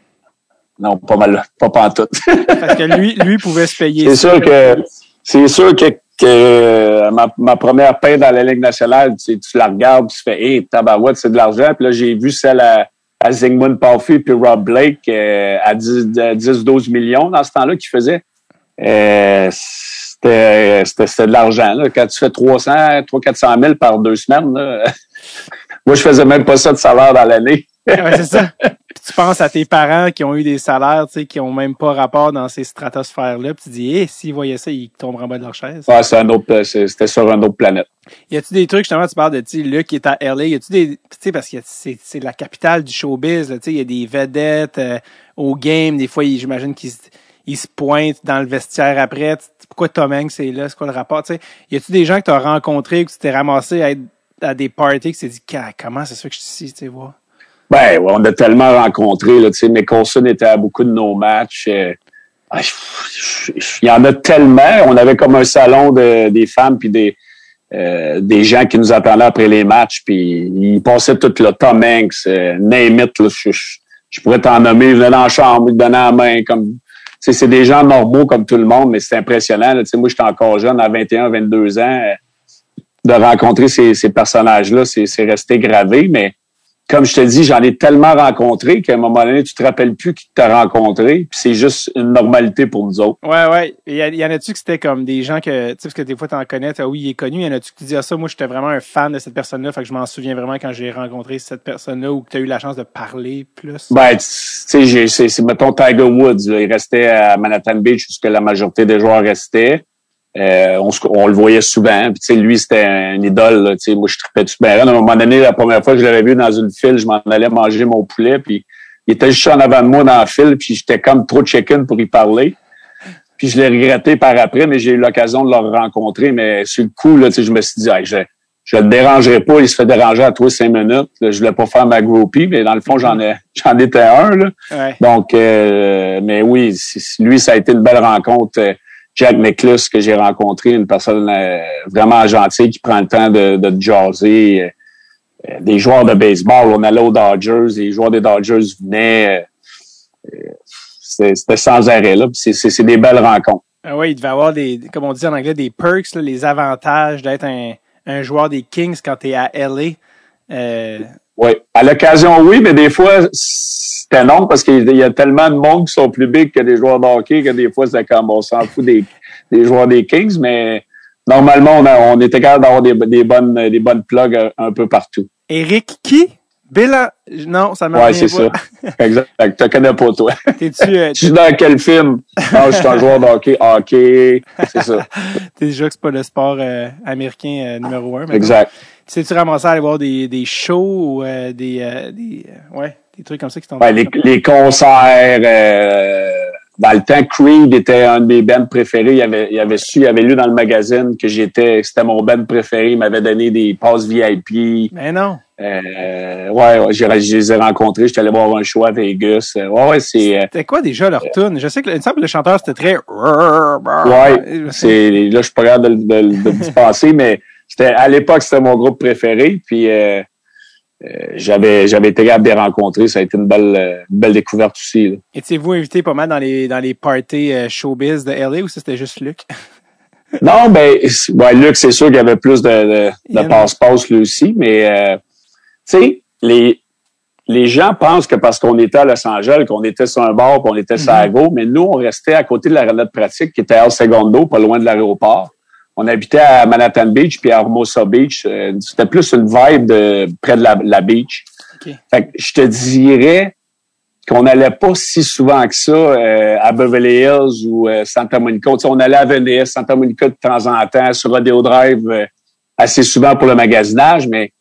Non, pas mal, pas pantoute. Parce que lui, lui pouvait se payer. C'est sûr que c'est sûr que, que ma, ma, première paie dans la Ligue nationale, tu, tu la regardes, tu fais Hey, tabarouette, c'est de l'argent. Puis là, j'ai vu celle à, à Zygmunt Palfi puis Rob Blake euh, à 10-12 millions dans ce temps-là qu'ils faisaient. Euh, c'était, c'était, de l'argent. Là. Quand tu fais 300, 300-400 000 par deux semaines, là, moi, je faisais même pas ça de salaire dans l'année. ouais, c'est ça. tu penses à tes parents qui ont eu des salaires, tu sais, qui ont même pas rapport dans ces stratosphères-là, puis tu dis, eh, s'ils voyaient ça, ils tomberaient en bas de leur chaise. Ouais, c'est un autre, c'était sur une autre planète. Y a-tu des trucs, justement, tu parles de, tu sais, Luc qui est à LA, y a-tu des, tu sais, parce que c'est, c'est la capitale du showbiz, tu sais, il y a des vedettes euh, au game, des fois, j'imagine qu'ils ils se pointent dans le vestiaire après. Pourquoi Tom Hanks est là? C'est quoi le rapport? Tu sais, y a-tu des gens que tu as rencontrés, que tu t'es ramassé à être à des parties, que tu t'es dit, comment c'est ça que je suis ici, tu voir? Ben, on a tellement rencontré, là, tu sais, était à beaucoup de nos matchs. Euh, ah, il y en a tellement. On avait comme un salon de, des femmes puis des, euh, des gens qui nous attendaient après les matchs, puis ils passaient tout le Tom Hanks, euh, name it, je, je, pourrais t'en nommer, ils venaient dans la chambre, ils donnaient la main, comme c'est des gens normaux comme tout le monde, mais c'est impressionnant. Là. Moi, j'étais encore jeune, à 21, 22 ans, euh, de rencontrer ces, ces personnages-là, c'est resté gravé, mais comme je te dis, j'en ai tellement rencontré qu'à un moment donné, tu te rappelles plus qui t'a rencontré, puis c'est juste une normalité pour nous autres. Ouais, ouais. Il y, en a-tu que c'était comme des gens que, tu sais, parce que des fois t'en connais, oui, il est connu, il y en a-tu qui disent ah, ça, moi j'étais vraiment un fan de cette personne-là, fait que je m'en souviens vraiment quand j'ai rencontré cette personne-là ou que tu as eu la chance de parler plus? Ben, tu sais, c'est, mettons Tiger Woods, il restait à Manhattan Beach où la majorité des joueurs restaient. Euh, on, on, le voyait souvent. Puis, lui, c'était un idole. Là, moi, je tripais tout bien. À un moment donné, la première fois que je l'avais vu dans une file, je m'en allais manger mon poulet. Puis, il était juste en avant de moi dans la file. Puis, j'étais comme trop chicken pour y parler. Puis, je l'ai regretté par après, mais j'ai eu l'occasion de le rencontrer. Mais sur le coup, là, je me suis dit, je je le dérangerai pas. Il se fait déranger à toi cinq minutes. je voulais pas faire ma groupie, mais dans le fond, j'en ai, j'en étais un. Là. Donc, euh, mais oui, lui, ça a été une belle rencontre. Euh, Jack Nicklaus que j'ai rencontré, une personne euh, vraiment gentille qui prend le temps de, de jaser. Euh, euh, des joueurs de baseball, on allait aux Dodgers, les joueurs des Dodgers venaient. C'était sans arrêt là. C'est des belles rencontres. Ah oui, il devait avoir des, comme on dit en anglais, des perks, les avantages d'être un, un, joueur des Kings quand tu es à LA. Euh... Oui, à l'occasion, oui, mais des fois, c'était non parce qu'il y a tellement de monde qui sont plus big que des joueurs de hockey que des fois, c'est comme on s'en fout des, des joueurs des Kings, mais normalement, on, on était capable d'avoir des, des, bonnes, des bonnes plugs un peu partout. Eric qui? Bill, non, ça m'a Ouais, c'est ça. exact. Tu connais pas, toi. T'es-tu, euh, tu es dans quel film? Non, je suis un joueur de hockey. Hockey, c'est ça. T'es déjà que c'est pas le sport euh, américain euh, numéro un. Exact. Sais-tu ramasser à aller voir des, des shows ou euh, des, euh, des ouais, des trucs comme ça qui. Ouais, les, les concerts, dans le temps, Creed était un de mes bands préférés. Il avait, il avait su, il avait lu dans le magazine que j'étais, c'était mon band préféré. Il m'avait donné des passes VIP. Mais non. Euh, ouais, ouais je, les ai rencontrés. J'étais allé voir un show à Vegas. Ouais, ouais, c'est. C'était quoi déjà leur tune? Je sais que, il me semble que le chanteur c'était très. Ouais, c'est, là, je suis pas capable de, de, mais c'était, à l'époque, c'était mon groupe préféré. Puis, euh, euh, j'avais j'avais été capable de les rencontrer. Ça a été une belle, euh, belle découverte aussi. Étiez-vous invité pas mal dans les dans les parties euh, showbiz de LA ou c'était juste Luc? non, ben, Luc, c'est sûr qu'il y avait plus de, de, passe-passe lui aussi, mais euh, tu sais, les les gens pensent que parce qu'on était à Los Angeles, qu'on était sur un bar, qu'on était sur mm mais nous, on restait à côté de la de pratique qui était à El Segundo, pas loin de l'aéroport on habitait à Manhattan Beach puis à Hermosa Beach. Euh, c'était plus une vibe de près de la, beach. Fait que je te dirais qu'on n'allait pas si souvent que ça euh, à Beverly Hills ou euh, Santa Monica. on allait à Venice, Santa Monica de temps en temps, sur Rodeo Drive assez souvent pour le magasinage, mais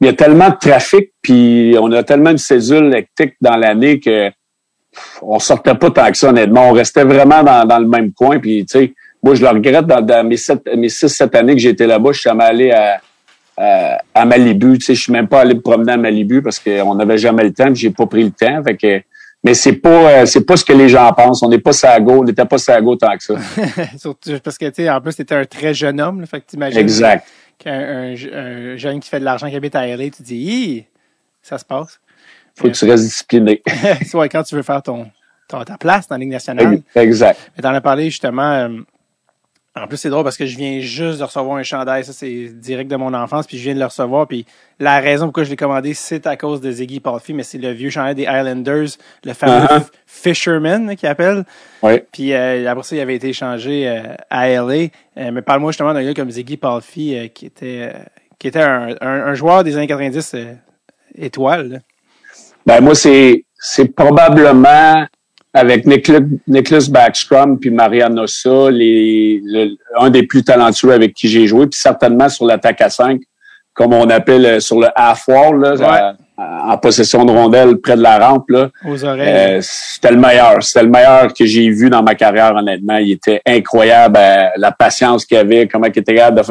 il y a tellement de trafic, puis on a tellement de cédule hectique dans l'année que on sortait pas tant que ça, honnêtement. On restait vraiment dans, dans le même coin. Puis, tu sais, moi, je le regrette dans, mes, sept, mes six, sept années que j'étais là-bas, je suis jamais allé à, à, à Malibu. Tu sais, je suis même pas allé me promener à Malibu parce qu'on n'avait jamais le temps, j'ai pas pris le temps. Fait que, mais c'est pas c'est pas ce que les gens pensent. On n'est pas sago, on n'était pas sago tant que ça. Surtout parce que tu sais, en plus, t'étais un très jeune homme. Là, fait que t'imagines exact. qu'un un, jeune qui fait de l'argent qui habite à LA, tu dis, ça se passe. Faut que tu restes discipliné. ouais, quand tu veux faire ton ta place dans la Ligue nationale. Exact. Mais t'en as parlé justement. Euh, en plus, c'est drôle parce que je viens juste de recevoir un chandail. Ça, c'est direct de mon enfance. Puis je viens de le recevoir. Puis la raison pourquoi je l'ai commandé, c'est à cause de Ziggy Palfy, mais c'est le vieux chandail des Islanders, le fameux Uh-huh. Fisherman qui appelle. Oui. Puis euh, après ça, il avait été échangé euh, à LA. Euh, mais parle-moi justement d'un gars comme Ziggy Palfy, euh, qui était euh, qui était un, un, un joueur des années 90 euh, étoile. là. Ben moi, c'est c'est probablement avec Nicholas, Backstrom puis Mariano Ossa, les, le- un des plus talentueux avec qui j'ai joué, puis certainement sur l'attaque à 5, comme on appelle euh, sur le half-wall, là, à- à- en possession de rondelle près de la rampe. Là. Aux oreilles. Euh, c'était le meilleur. C'était le meilleur que j'ai vu dans ma carrière, honnêtement. Il était incroyable, euh, la patience qu'il avait, comment il était capable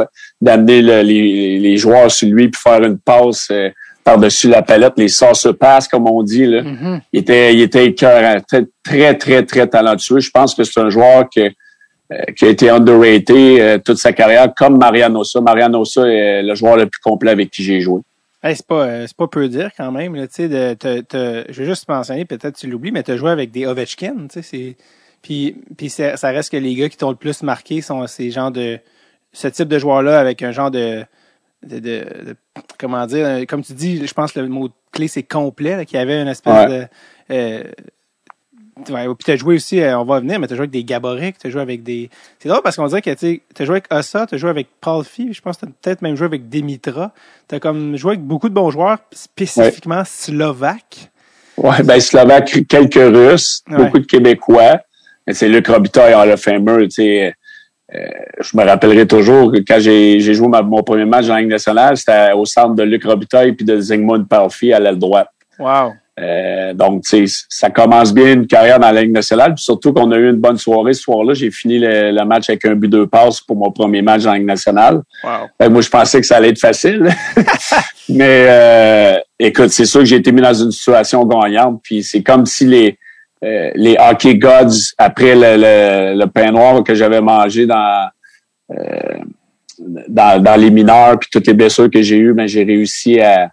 d'amener le- les, les joueurs sur lui puis faire une passe euh, par-dessus la palette, les sauce passe comme on dit. Là. Mhm. Il était, il était écœurant, très, très, très, très talentueux. Je pense que c'est un joueur que, euh, qui a été underrated euh, toute sa carrière, comme Mariano Ossa. Mariano Ossa est le joueur le plus complet avec qui j'ai joué. Hey, c'est pas euh, c'est pas peu dire quand même là, tu sais de te- te- je vais juste mentionner peut-être tu l'oublies mais tu as joué avec des Ovechkin, puis puis ça reste que les gars qui t'ont le plus marqué sont ces genres de ce type de joueurs là avec un genre de de, comment dire euh, comme tu dis je pense que le mot clé c'est complet qu'il y avait une espèce Ouais. de euh, Ouais, puis t'as joué aussi, euh, on va venir, mais t'as joué avec des Gaborik, t'as joué avec des. C'est drôle parce qu'on dirait que tu t'as joué avec Ossa, t'as joué avec Paul Fee, je pense que t'as peut-être même joué avec Demitra. T'as comme joué avec beaucoup de bons joueurs, spécifiquement slovaques. Ouais, ben Slovaque, quelques Russes, Ouais. beaucoup de Québécois. Mais c'est Luc Robitaille en le Famer, tu sais. Euh, je me rappellerai toujours que quand j'ai joué ma- mon premier match la Ligue nationale, c'était au centre de Luc Robitaille puis de Zygmunt Palfi à l'aile droite. Wow. Euh, donc, tu sais, ça commence bien une carrière dans la Ligue nationale. Puis surtout qu'on a eu une bonne soirée ce soir-là. J'ai fini le, le match avec un but deux passes pour mon premier match la Ligue nationale. Wow. Ben, moi, je pensais que ça allait être facile. Mais euh, écoute, c'est sûr que j'ai été mis dans une situation gagnante. Puis c'est comme si les euh, les hockey gods, après le, le, le pain noir que j'avais mangé dans, euh, dans dans les mineurs, puis toutes les blessures que j'ai eues, ben j'ai réussi à,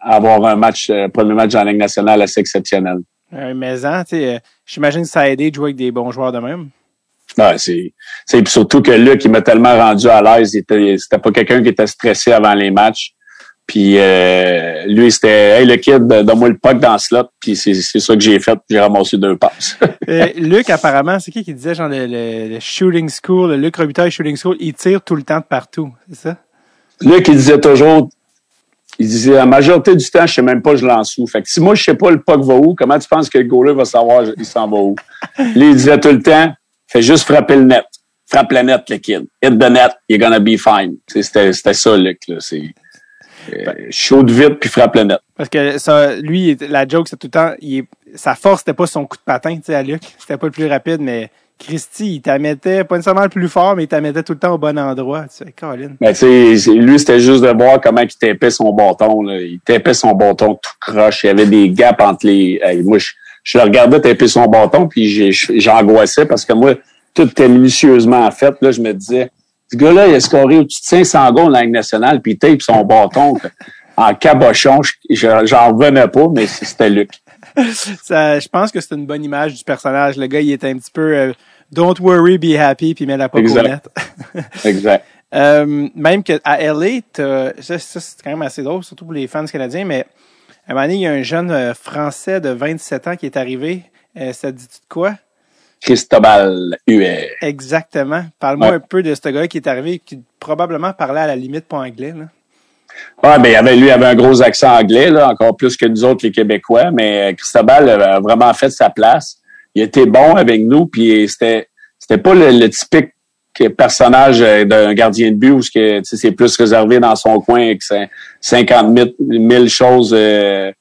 à avoir un match, euh, premier match dans la Ligue nationale assez exceptionnel. Un maison, tu sais, euh, j'imagine que ça a aidé de jouer avec des bons joueurs de même. Ouais, c'est, surtout que Luc, il m'a tellement rendu à l'aise. Il était, c'était pas quelqu'un qui était stressé avant les matchs. Puis euh, lui, c'était Hey le kid, donne-moi le puck dans le slot. Puis c'est, c'est ça que j'ai fait. J'ai ramassé deux passes. Euh, Luc, apparemment, c'est qui qui disait genre le, le, le shooting school, le Luc Robitaille shooting school, il tire tout le temps de partout, c'est ça? Luc, il disait toujours, il disait la majorité du temps, je sais même pas je lance où. Fait que si moi je sais pas le puck va où, comment tu penses que le goaler va savoir il s'en va où? Lui, il disait tout le temps, fais juste frapper le net. Frappe le net, le kid. Hit the net, you're gonna be fine. C'était, c'était ça, Luc. Là. C'est, euh, chaude vite puis frappe le net. Parce que ça, lui, la joke, c'est tout le temps, il est- sa force, c'était pas son coup de patin, tu sais, à Luc. C'était pas le plus rapide, mais Christy, il t'a mettait, pas nécessairement le plus fort, mais il t'a mettait tout le temps au bon endroit. Tu sais, Colin. Mais tu sais, c'est- lui, c'était juste de voir comment il tapait son bâton. Là. Il tapait son bâton tout croche. Il y avait des gaps entre les. Hey, moi, je, je le regardais taper son bâton, puis j'angoissais parce que moi, tout était minutieusement fait. Là, je me disais, ce gars-là, il a scoré au-dessus de 500 goals la Ligue nationale, puis il tape son bâton en cabochon. Je- je- J'en revenais pas, mais c'était Luc. Ça, je pense que c'est une bonne image du personnage. Le gars, il était un petit peu euh, Don't worry, be happy, puis il met la au Exact. Exact. Euh, même que à LA, ça, ça, c'est quand même assez drôle, surtout pour les fans canadiens, mais à un moment donné, il y a un jeune euh, Français de 27 ans qui est arrivé. Euh, ça te dit-tu de quoi? Cristobal Huet. Exactement. Parle-moi Ouais. un peu de ce gars qui est arrivé, qui probablement parlait à la limite pas anglais. Là. Ouais, ben, il avait, lui, il avait un gros accent anglais, là, encore plus que nous autres, les Québécois, mais euh, Cristobal a vraiment fait sa place. Il était bon avec nous, puis c'était, c'était pas le, le typique personnage d'un gardien de but où c'est plus réservé dans son coin et que c'est 50 000 choses que,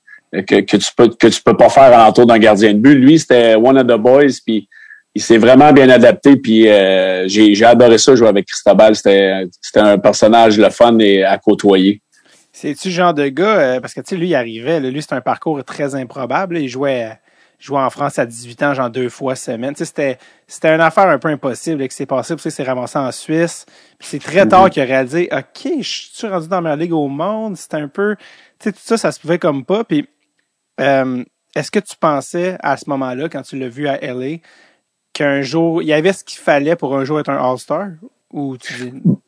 que tu peux que tu peux pas faire l'entour d'un gardien de but. Lui, c'était one of the boys, puis il s'est vraiment bien adapté. Puis euh, j'ai adoré ça jouer avec Cristobal. C'était un personnage le fun et à côtoyer. C'est-tu genre de gars, euh, parce que tu sais, lui, il arrivait, lui, c'était un parcours très improbable. Il jouait, jouait en France à 18 ans, genre deux fois semaine. Tu sais, c'était, c'était une affaire un peu impossible et que c'est passé, puis s'est ramassé en Suisse. Puis c'est très tard mhm. qu'il a réalisé, OK, je suis rendu dans ma ligue au monde. C'était un peu, tu sais, tout ça, ça se pouvait comme pas. Puis, euh, est-ce que tu pensais à ce moment-là, quand tu l'as vu à LA, qu'un jour, il y avait ce qu'il fallait pour un jour être un All-Star? Ou tu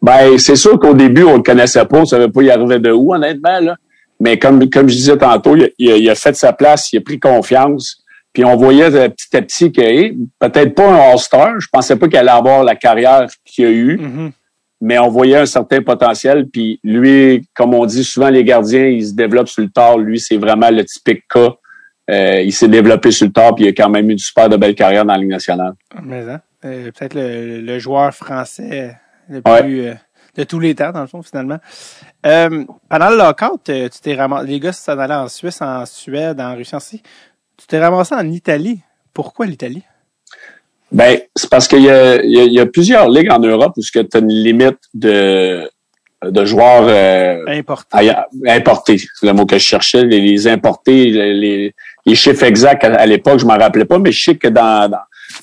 Ben, c'est sûr qu'au début, on le connaissait pas, on savait pas y arriver de où, honnêtement, là. Mais comme, comme je disais tantôt, il a, fait sa place, il a pris confiance. Puis on voyait euh, petit à petit que peut-être pas un All-Star, je pensais pas qu'il allait avoir la carrière qu'il a eue, mm-hmm. mais on voyait un certain potentiel. Puis lui, comme on dit souvent, les gardiens, ils se développent sur le tard. Lui, c'est vraiment le typique cas euh, il s'est développé sur le top, puis il a quand même eu une super de belle carrière dans la Ligue nationale. Mais hein, euh, peut-être le, joueur français le plus euh, de tous les temps, dans le fond, finalement. pendant le lockout, tu t'es ramassé, les gars s'en allaient en Suisse, en Suède, en Russie aussi. Tu t'es ramassé en Italie. Pourquoi l'Italie? Ben, c'est parce qu'il y a, il y, a, plusieurs ligues en Europe où tu as une limite de de joueurs importés. importés, c'est le mot que je cherchais, les, les importés, les, les chiffres exacts à, l'époque, je m'en rappelais pas, mais je sais que dans,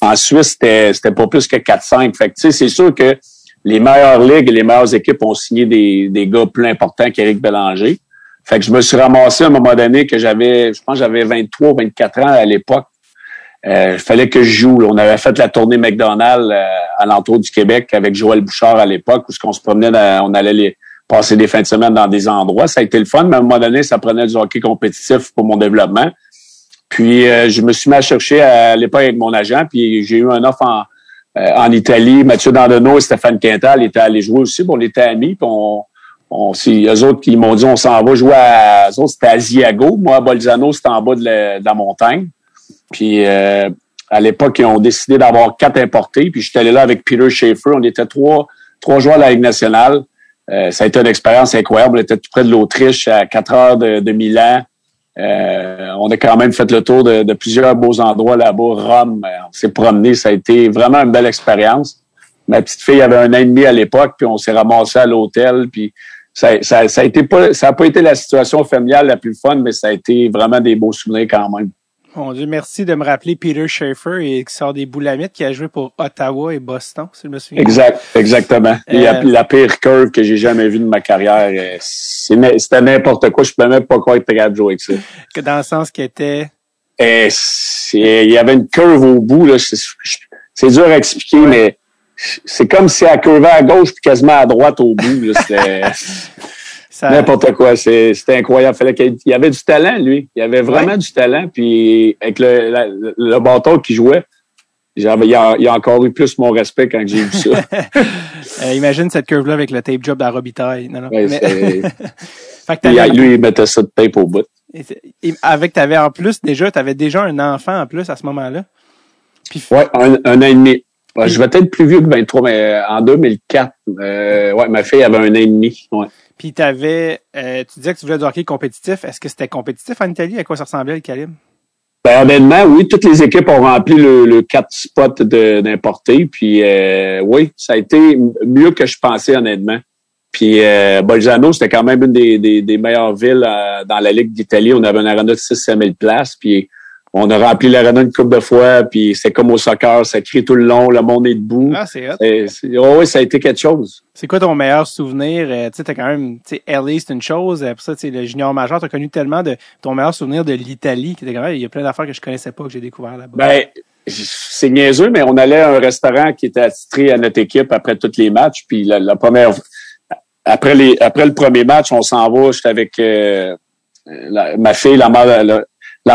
en Suisse, c'était, pas plus que 4-5. Fait que, c'est sûr que les meilleures ligues et les meilleures équipes ont signé des, des gars plus importants qu'Éric Bélanger. Fait que je me suis ramassé à un moment donné que j'avais, je pense j'avais 23 24 ans à l'époque. Euh, il fallait que je joue. On avait fait la tournée McDonald's euh, à l'entour du Québec avec Joël Bouchard à l'époque, où ce qu'on se promenait, on allait les, passer des fins de semaine dans des endroits. Ça a été le fun, mais à un moment donné, ça prenait du hockey compétitif pour mon développement. Puis euh, je me suis mis à chercher à, l'époque avec mon agent, puis j'ai eu un offre en, euh, en Italie. Mathieu Dandonneau et Stéphane Quintal étaient allés jouer aussi, puis on était amis, puis on, on eux autres qui m'ont dit on s'en va jouer à eux autres, c'était à Ziago. Moi, à Bolzano, c'était en bas de la, montagne. Puis euh, à l'époque, ils ont décidé d'avoir quatre importés. Puis j'étais allé là avec Peter Schaefer. On était trois, trois joueurs de la Ligue nationale. ça a été une expérience incroyable. On était tout près de l'Autriche, à quatre heures de, de Milan. Euh, on a quand même fait le tour de, plusieurs beaux endroits là-bas. Rome, euh, on s'est promené, ça a été vraiment une belle expérience. Ma petite fille avait un an et demi à l'époque, puis on s'est ramassé à l'hôtel, puis ça, ça, ça ça a pas été la situation familiale la plus fun, mais ça a été vraiment des beaux souvenirs quand même. Mon Dieu, merci de me rappeler Peter Schaefer et qui sort des boulamites, qui a joué pour Ottawa et Boston, si je me souviens. Exact, exactement. Euh, la, pire curve que j'ai jamais vue de ma carrière. Euh, c'était n'importe quoi. Je ne peux même pas croire être capable de jouer avec ça. Que dans le sens qu'il était. Il y avait une curve au bout. C'est dur à expliquer, mais c'est comme si elle curvait à gauche puis quasiment à droite au bout. N'importe quoi. C'était incroyable. Fallait qu'il y avait du talent, lui. Il y avait vraiment du talent. Puis avec le, le bâton qu'il jouait, il a, a, encore eu plus mon respect quand j'ai vu ça. Euh, imagine cette curve-là avec le tape job à Robitaille. Non, lui, il mettait ça de tape au bout. avec, t'avais en plus déjà, t'avais déjà un enfant en plus à ce moment-là. ouais, un, un an et demi. je vais être plus vieux que 23, mais en 2004, euh, ouais, ma fille avait un an et demi. Ouais. Puis t'avais, euh, tu disais que tu voulais du hockey compétitif. Est-ce que c'était compétitif en Italie? À quoi ça ressemblait le calibre? Ben, honnêtement, oui, toutes les équipes ont rempli le, le quatre spots d'importer. Puis euh, oui, ça a été mieux que je pensais, honnêtement. Puis euh, Bolzano, c'était quand même une des, des, des meilleures villes euh, dans la Ligue d'Italie. On avait un arena de 6 000 places. Puis on a rempli l'arena une couple de fois, puis c'est comme au soccer, ça crie tout le long, le monde est debout. Ah, c'est oh, oui, ça a été quelque chose. C'est quoi ton meilleur souvenir? Euh, tu sais, t'as quand même, tu sais, LA, c'est une chose. Pour ça, tu sais, le junior majeur, t'as connu tellement de ton meilleur souvenir de l'Italie, qui était quand même, il y a plein d'affaires que je connaissais pas, que j'ai découvert là-bas. Ben, c'est niaiseux, mais on allait à un restaurant qui était attitré à notre équipe après tous les matchs, puis la, première, après les, après le premier match, on s'en va, j'étais avec, euh, ma fille, la mère, la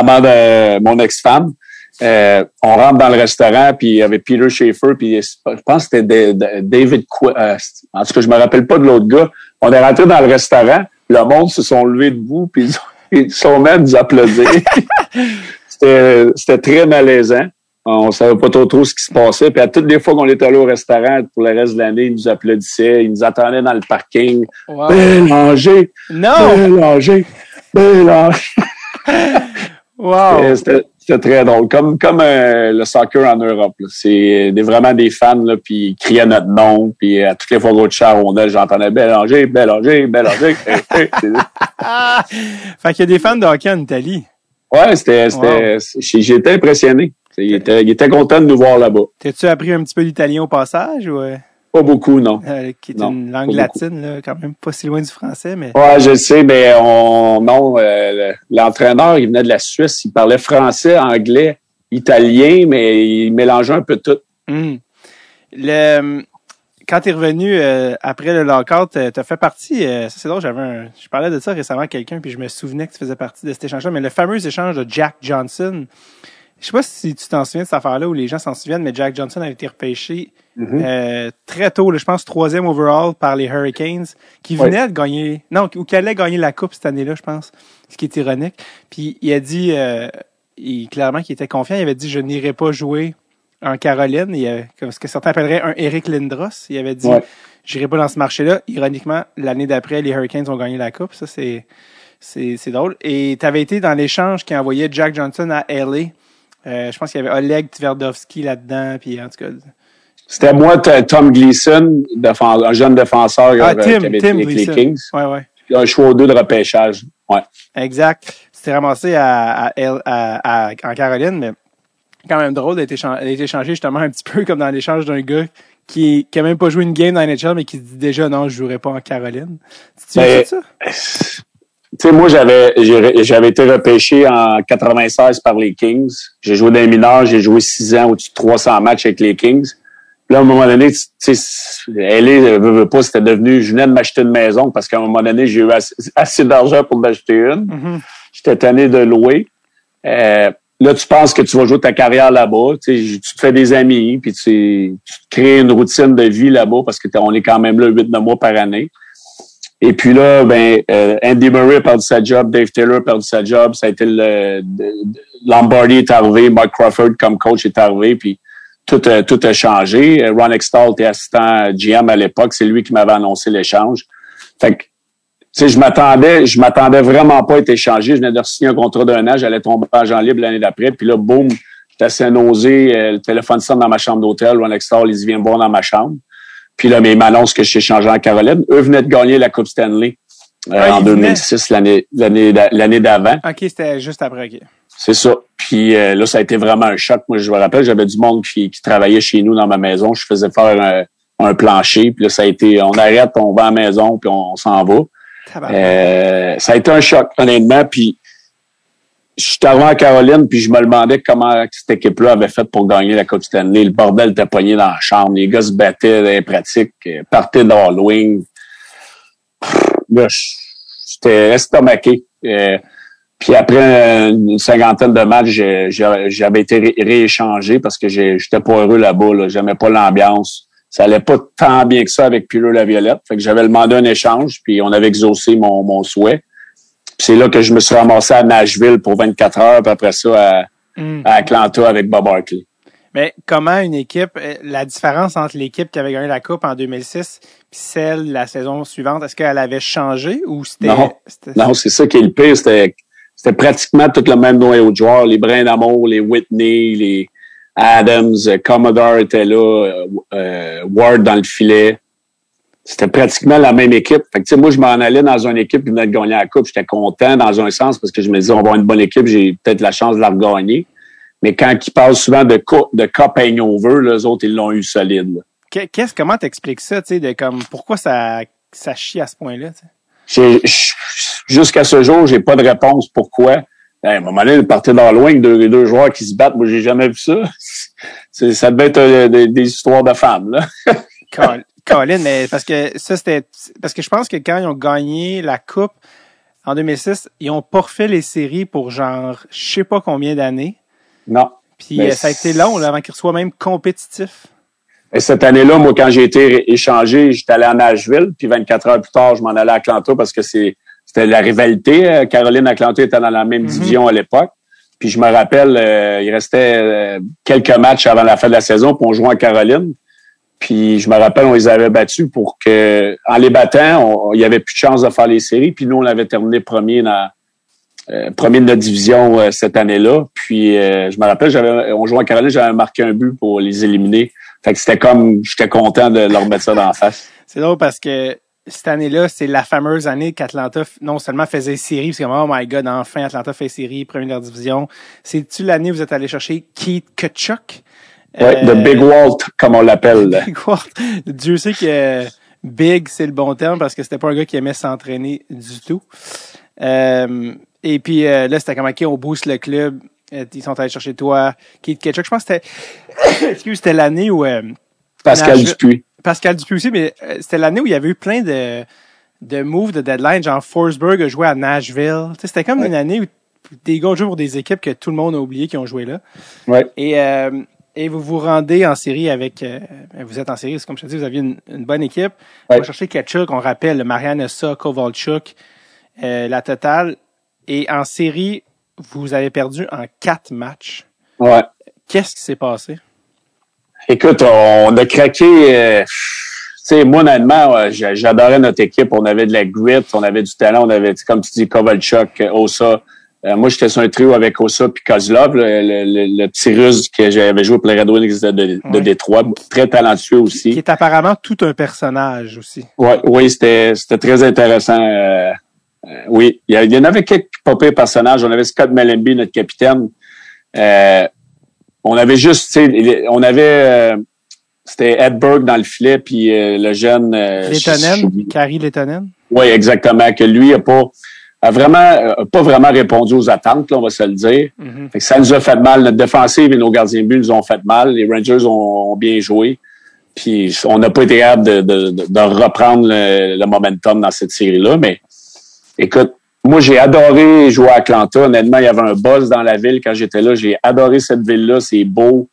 mère de mon ex-femme. Euh, on rentre dans le restaurant, puis il y avait Peter Schaefer, puis je pense que c'était David Qu euh, En tout cas, je me rappelle pas de l'autre gars. On est rentré dans le restaurant, le monde se sont levés debout, puis ils, sont même nous applaudir. c'était très malaisant. on savait pas trop, trop ce qui se passait. Puis à toutes les fois qu'on était allé au restaurant pour le reste de l'année, ils nous applaudissaient, ils nous attendaient dans le parking. Wow. Bélanger! Non! Bélanger! Bélanger! Wow! C'était très drôle. Comme, comme euh, le soccer en Europe. C'est des, vraiment des fans, là, puis ils criaient notre nom. Puis à toutes les fois de char rondelle, j'entendais Bélanger, Bélanger, Bélanger. Fait qu'il y a des fans de hockey en Italie. ouais, c'était, j'étais impressionné. Il était, il était content de nous voir là-bas. T'as-tu appris un petit peu l'italien au passage ou euh, Pas beaucoup, non. euh, qui est Non, une langue latine, là, quand même pas si loin du français, mais Ouais, je le sais, mais on, non, euh, le- l'entraîneur, il venait de la Suisse. Il parlait français, anglais, italien, mais il mélangeait un peu tout. Hmm. Le, quand tu es revenu euh, après le lockout, tu as fait partie, euh, ça c'est drôle, j'avais un, je parlais de ça récemment à quelqu'un, puis je me souvenais que tu faisais partie de cet échange-là, mais le fameux échange de Jack Johnson, je sais pas si tu t'en souviens de cette affaire-là ou les gens s'en souviennent, mais Jack Johnson a été repêché euh, très tôt, là, je pense troisième overall par les Hurricanes, qui venait de gagner, non, ou qui allait gagner la coupe cette année-là, je pense, ce qui est ironique. Puis il a dit, euh, il, clairement qu'il était confiant, il avait dit je n'irai pas jouer en Caroline, il avait, comme ce que certains appelleraient un Eric Lindros, il avait dit Ouais. j'irai pas dans ce marché-là. Ironiquement, l'année d'après, les Hurricanes ont gagné la coupe, ça c'est c'est c'est drôle. Et tu avais été dans l'échange qui envoyait Jack Johnson à LA. Euh, je pense qu'il y avait Oleg Tverdovski là-dedans, puis en tout cas. C'était moi, Tom Gleason, un jeune défenseur Ah, euh, Tim, qui avait été Tim avec les. Kings. Ouais, ouais. Un choix aux deux de repêchage. Ouais. Exact. C'était ramassé à, à, L- à- à- en Caroline, mais quand même drôle d'être d'être échangé justement un petit peu comme dans l'échange d'un gars qui, qui a même pas joué une game dans NHL, mais qui se dit déjà non, je jouerai pas en Caroline. Tu Ben, ça? Tu sais, moi, j'avais j'avais été repêché en 96 par les Kings. J'ai joué dans les mineurs, j'ai joué six ans au-dessus de 300 matchs avec les Kings. Puis là, à un moment donné, tu sais, elle est, veut, veut pas, c'était devenu, je venais de m'acheter une maison parce qu'à un moment donné, j'ai eu assez, assez d'argent pour m'acheter une. Mhm. J'étais tanné de louer. Euh, là, tu penses que tu vas jouer ta carrière là-bas. Tu, sais, tu te fais des amis, puis tu, tu te crées une routine de vie là-bas parce que on est quand même là 8-9 mois par année. Et puis là, ben, euh, Andy Murray a perdu sa job, Dave Taylor a perdu sa job, ça a été le, Lombardi est arrivé, Mike Crawford comme coach est arrivé, puis tout, a- tout a changé. Euh, Ron Extall était assistant GM à l'époque, c'est lui qui m'avait annoncé l'échange. Fait que, je m'attendais, je m'attendais vraiment pas à être échangé. Je venais de signer un contrat d'un an, j'allais tomber en agent libre l'année d'après, puis là, boum, j'étais assez nausé, euh, le téléphone sonne dans ma chambre d'hôtel, Ron Extall, il vient me voir dans ma chambre. Puis là, mais il m'annonce que je suis échangé en Caroline. Eux venaient de gagner la Coupe Stanley euh, Ah, en ils venaient? 2006, l'année l'année d'a- l'année d'avant. Ok, c'était juste après, ok. C'est ça. Puis euh, là, ça a été vraiment un choc. Moi, je me rappelle, j'avais du monde qui, qui travaillait chez nous dans ma maison. Je faisais faire un, un plancher. Puis là, ça a été, on arrête, on va à la maison, puis on, s'en va. Euh, ça a été un choc, honnêtement. Puis je suis arrivé en Caroline, puis je me demandais comment cette équipe-là avait fait pour gagner la Coupe Stanley. Le bordel était pogné dans la chambre. Les gars se battaient dans les pratiques, euh, partaient wing. Là, j'étais estomaqué. Euh, puis après une cinquantaine de matchs, j'avais été ré- rééchangé parce que j'étais pas heureux là-bas. Là. J'aimais pas l'ambiance. Ça allait pas tant bien que ça avec Pileux la Violette. Fait que j'avais demandé un échange, puis on avait exaucé mon souhait. C'est là que je me suis ramassé à Nashville pour 24 heures, puis après ça à, Hmm. à Atlanta avec Bob Hartley. Mais comment une équipe, euh, la différence entre l'équipe qui avait gagné la Coupe en 2006 puis celle la saison suivante, est-ce qu'elle avait changé ou c'était... Non. Non, c'est ça qui est le pire. C'était, c'était pratiquement tout le même noyau de joueurs. Les Brins d'Amour, les Whitney, les Adams, Commodore était là, euh, Ward dans le filet. C'était pratiquement la même équipe. Fait que, tu sais, moi, je m'en allais dans une équipe qui venait de gagner la Coupe. J'étais content dans un sens parce que je me disais, on va avoir une bonne équipe, j'ai peut-être la chance de la regagner. Mais quand ils parlent souvent de, co- de cup hangover, les autres, ils l'ont eu solide. Qu'est-ce, comment t'expliques ça, tu sais, de comme, pourquoi ça, ça chie à ce point-là, Jusqu'à ce jour, j'ai pas de réponse pourquoi. À un moment donné, il partait dans loin avec deux, deux joueurs qui se battent. Moi, j'ai jamais vu ça. Ça devait être euh, des, des histoires de femmes, là. Col- Colin, mais parce que ça, c'était, parce que je pense que quand ils ont gagné la Coupe en 2006, ils ont pas refait les séries pour genre, je sais pas combien d'années. Non. Puis Mais euh, ça a été long, là, avant qu'ils soient même compétitifs. Et cette année-là, moi, quand j'ai été échangé, j'étais allé à Nashville. Puis 24 heures plus tard, je m'en allais à Atlanta parce que c'est c'était la rivalité. Euh, Caroline Atlanta était dans la même Mhm. division à l'époque. Puis je me rappelle, euh, il restait quelques matchs avant la fin de la saison, pour on jouait en Caroline. Puis je me rappelle, on les avait battus pour que, en les battant, il y avait plus de chance de faire les séries. Puis nous, on avait terminé premier dans euh, premier de notre division euh, cette année-là. Puis euh, je me rappelle, j'avais, on jouait en Caroline, j'avais marqué un but pour les éliminer. Fait que c'était comme, j'étais content de leur mettre ça dans la face. C'est drôle parce que cette année-là, c'est la fameuse année qu'Atlanta non seulement faisait série, parce que oh my god, enfin Atlanta fait série, première division. C'est-tu l'année où vous êtes allé chercher Keith Kachuk? Oui, de Big Walt, comme on l'appelle. Big Walt. Dieu sait que Big, c'est le bon terme parce que c'était pas un gars qui aimait s'entraîner du tout. Euh, et puis euh, là, c'était comme, OK, on booste le club. Euh, ils sont allés chercher toi, Keith Ketchuk. Je pense que c'était, excuse, c'était l'année où... Euh, Pascal. Dupuis. Pascal Dupuis aussi, mais c'était l'année où il y avait eu plein de, de moves de deadline. Genre, Forsberg a joué à Nashville. c'était comme ouais. une année où des gars jouent pour des équipes que tout le monde a oublié qui ont joué là. Ouais. Et, et vous vous rendez en série avec... vous êtes en série, c'est comme je te dis, vous aviez une, une bonne équipe. Ouais. On va chercher Ketchuk, on rappelle, Marianne Ossa, Kovalchuk, la totale. Et en série, vous avez perdu en quatre matchs. Ouais. Qu'est-ce qui s'est passé? Écoute, on a craqué. Euh, tu sais, moi, honnêtement, j'adorais notre équipe. On avait de la grit, on avait du talent, on avait, comme tu dis, Kovalchuk, Osa. Euh, moi, j'étais sur un trio avec Osa puis Kozlov, le, le, le, petit russe que j'avais joué pour les Red Wings de, de, ouais. Détroit, très talentueux aussi. Qui est apparemment tout un personnage aussi. Ouais, oui, c'était très intéressant. Euh, euh, oui, il y, en avait quelques popés personnages. On avait Scott Mellenby, notre capitaine. On avait juste, on avait, c'était Edberg dans le filet, puis le jeune... Lettonen, Carrie Lettonen. Oui, exactement, que lui a pas a vraiment a pas vraiment répondu aux attentes, là, on va se le dire. Mm -hmm. fait que ça nous a fait mal. Notre défensive et nos gardiens de but nous ont fait mal. Les Rangers ont, ont bien joué. Puis on n'a pas été capable de, de, de, reprendre le, le momentum dans cette série-là, mais Écoute, moi, j'ai adoré jouer à Atlanta. Honnêtement, il y avait un buzz dans la ville quand j'étais là. J'ai adoré cette ville-là. C'est beau.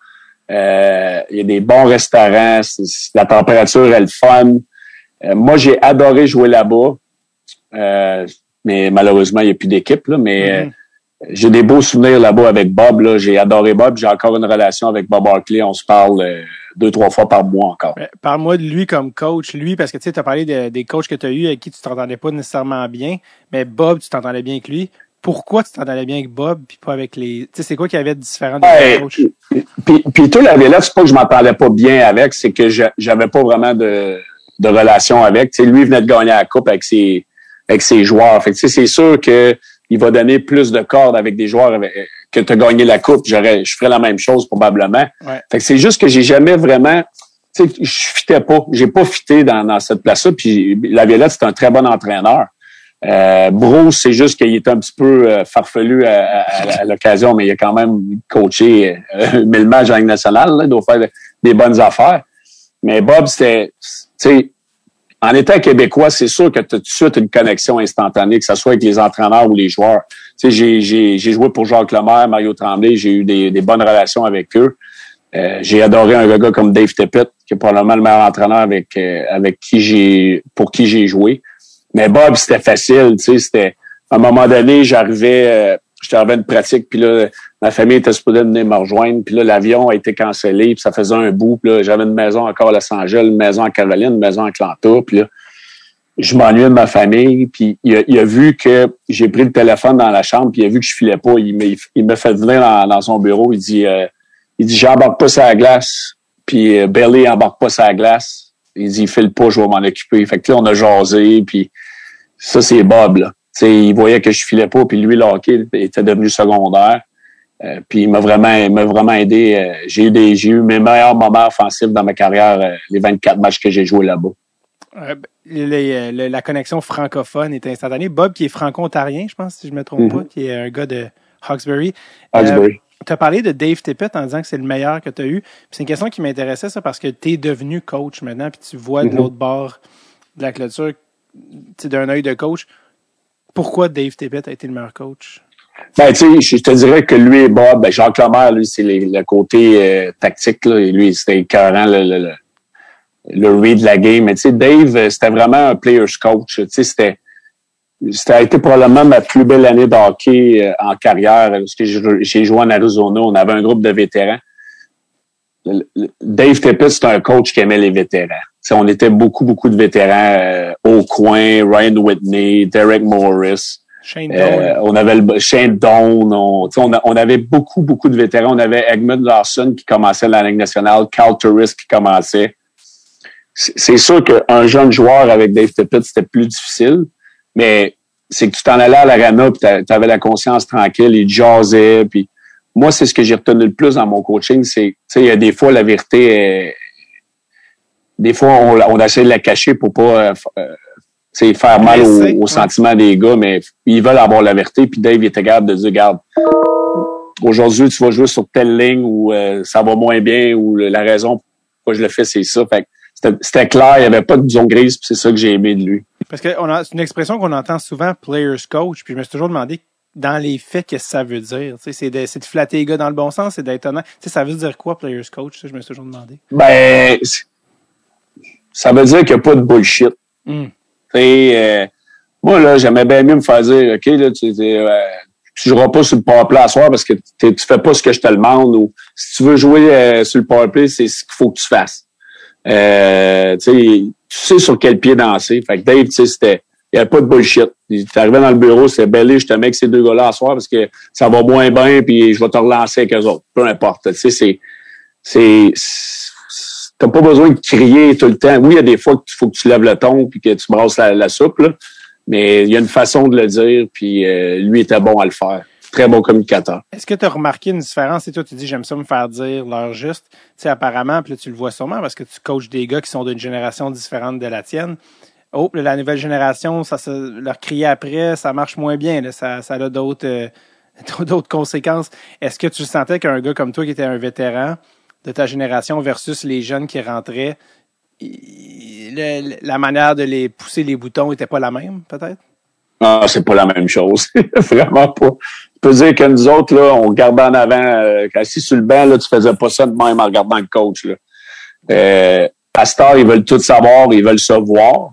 Euh, il y a des bons restaurants. la température est le fun. Euh, moi, j'ai adoré jouer là-bas. Euh, mais malheureusement, il n'y a plus d'équipe. Là, mais mm -hmm. j'ai des beaux souvenirs là-bas avec Bob. Là. J'ai adoré Bob. J'ai encore une relation avec Bob Hartley. On se parle deux, trois fois par mois encore. Parle-moi de lui comme coach. Lui, parce que tu as parlé de, des coachs que tu as eu avec qui tu t'entendais pas nécessairement bien, mais Bob, tu t'entendais bien avec lui. Pourquoi tu t'entendais bien avec Bob puis pas avec les. Tu sais, c'est quoi qui avait de différent des ouais, coachs? Puis, puis tout la là, c'est pas que je m'entendais pas bien avec, c'est que j'avais pas vraiment de, de relation avec. Tu sais, lui venait de gagner la coupe avec ses, avec ses joueurs. Fait que, tu sais, c'est sûr que il va donner plus de cordes avec des joueurs avec, que tu as gagné la coupe, j'aurais, je ferais la même chose probablement. Ouais. Fait que c'est juste que j'ai jamais vraiment, tu sais, je fitais pas, j'ai pas fité dans, dans cette place-là. Puis la Violette, c'est un très bon entraîneur. Euh, Bruce, c'est juste qu'il est un petit peu euh, farfelu à, à, à l'occasion, mais il a quand même coaché euh, mille matchs en Ligue nationale, là, il doit faire des bonnes affaires. Mais Bob, c'était, tu sais, en étant québécois, c'est sûr que tu as tout de suite une connexion instantanée, que ce soit avec les entraîneurs ou les joueurs. Tu sais, j'ai joué pour Jacques Lemaire, Mario Tremblay, j'ai eu des, des, bonnes relations avec eux. Euh, j'ai adoré un gars comme Dave Tippett, qui est probablement le meilleur entraîneur avec euh, avec qui j'ai pour qui j'ai joué. Mais Bob, c'était facile, tu sais, c'était à un moment donné, j'arrivais euh, j'étais à une pratique, puis là, ma famille était supposée venir me rejoindre, puis là, l'avion a été cancellé, puis ça faisait un bout, puis là, j'avais une maison encore à Los Angeles, une maison à Caroline, une maison à Atlanta, puis là, je m'ennuyais de ma famille, puis il a, vu que j'ai pris le téléphone dans la chambre, puis il a vu que je filais pas, il m'a fait venir dans, son bureau, il dit euh, il dit j'embarque pas sa glace, puis euh, Bailey embarque pas sa glace. Il dit il file pas, je vais m'en occuper. Fait que là on a jasé, puis ça c'est Bob là. Il voyait que je filais pas, puis lui le hockey était devenu secondaire. Euh, puis il m'a vraiment, il m'a vraiment aidé. Euh, j'ai eu des, j'ai eu mes meilleurs moments offensifs dans ma carrière, euh, les 24 matchs que j'ai joué là-bas. Les, la connexion francophone est instantanée. Bob, qui est franco-ontarien, je pense, si je me trompe mm -hmm. pas, qui est un gars de Hawkesbury. Hawkesbury. tu as parlé de Dave Tippett en disant que c'est le meilleur que tu as eu. C'est une question qui m'intéressait, ça, parce que tu es devenu coach maintenant, puis tu vois mm -hmm. de l'autre bord de la clôture, d'un œil de coach. Pourquoi Dave Tippett a été le meilleur coach? Ben, tu sais, je te dirais que lui et Bob, ben, Jacques Lemaire, lui, c'est le côté euh, tactique, là, et lui, c'était écœurant, le, le, le, le read de la game. Mais tu sais, Dave, c'était vraiment un player's coach. Tu sais, c'était, C'était été probablement ma plus belle année de hockey euh, en carrière. J'ai joué en Arizona. On avait un groupe de vétérans. Dave Tippett, c'est un coach qui aimait les vétérans. On était beaucoup, beaucoup de vétérans euh, au coin, Ryan Whitney, Derek Morris. Shane euh, on avait le, Shane Doan. On, on, avait beaucoup, beaucoup de vétérans. On avait Egmont Larson qui commençait la Ligue nationale, Cal Turris qui commençait. C'est sûr qu'un jeune joueur avec Dave Tippett, c'était plus difficile, mais c'est que tu t'en allais à l'arena puis tu avais la conscience tranquille, il puis moi, c'est ce que j'ai retenu le plus dans mon coaching, c'est, tu sais, il y a des fois, la vérité est, des fois, on, on essaie de la cacher pour pas, euh, euh faire mal aux, sentiments des gars, mais ils veulent avoir la vérité, puis Dave, il était capable de dire, regarde, aujourd'hui, tu vas jouer sur telle ligne où euh, ça va moins bien, ou la raison pourquoi je le fais, c'est ça. Fait c'était clair, il n'y avait pas de zone grise, c'est ça que j'ai aimé de lui. Parce que c'est une expression qu'on entend souvent, players coach, puis je me suis toujours demandé dans les faits, qu'est-ce que ça veut dire? C'est de, de, flatter les gars dans le bon sens, c'est d'être honnête. ça veut dire quoi, players coach? je me suis toujours demandé. Ben, ça veut dire qu'il n'y a pas de bullshit. Mm. Euh, moi, là, j'aimais bien mieux me faire dire, OK, là, tu euh, tu joueras pas sur le powerplay à soir parce que tu fais pas ce que je te demande ou si tu veux jouer euh, sur le powerplay, c'est ce qu'il faut que tu fasses. Euh, tu sais sur quel pied danser. Fait que Dave, tu sais, c'était il n'y avait pas de bullshit. Tu arrivé dans le bureau, c'est belé, je te mets avec ces deux gars-là à soir parce que ça va moins bien, puis je vais te relancer avec eux autres. Peu importe. Tu sais, c'est. c'est T'as pas besoin de crier tout le temps. Oui, il y a des fois qu'il faut que tu lèves le ton puis que tu brasses la, soupe, là. mais il y a une façon de le dire, puis euh, lui était bon à le faire. Très bon communicateur. Est-ce que tu as remarqué une différence? Et toi, tu dis, j'aime ça me faire dire l'heure juste. Tu sais, apparemment, puis là, tu le vois sûrement parce que tu coaches des gars qui sont d'une génération différente de la tienne oh, la nouvelle génération, ça se, leur crier après, ça marche moins bien. ça, ça a d'autres euh, d'autres conséquences. Est-ce que tu sentais qu'un gars comme toi qui était un vétéran de ta génération versus les jeunes qui rentraient, la manière de les pousser les boutons était pas la même, peut-être? Ah, c'est pas la même chose. Vraiment pas. Je peux dire que nous autres, là, on regardait en avant, euh, assis sur le banc, là, tu faisais pas ça de même en regardant le coach. Là. Euh, Star, ils veulent tout savoir, ils veulent savoir.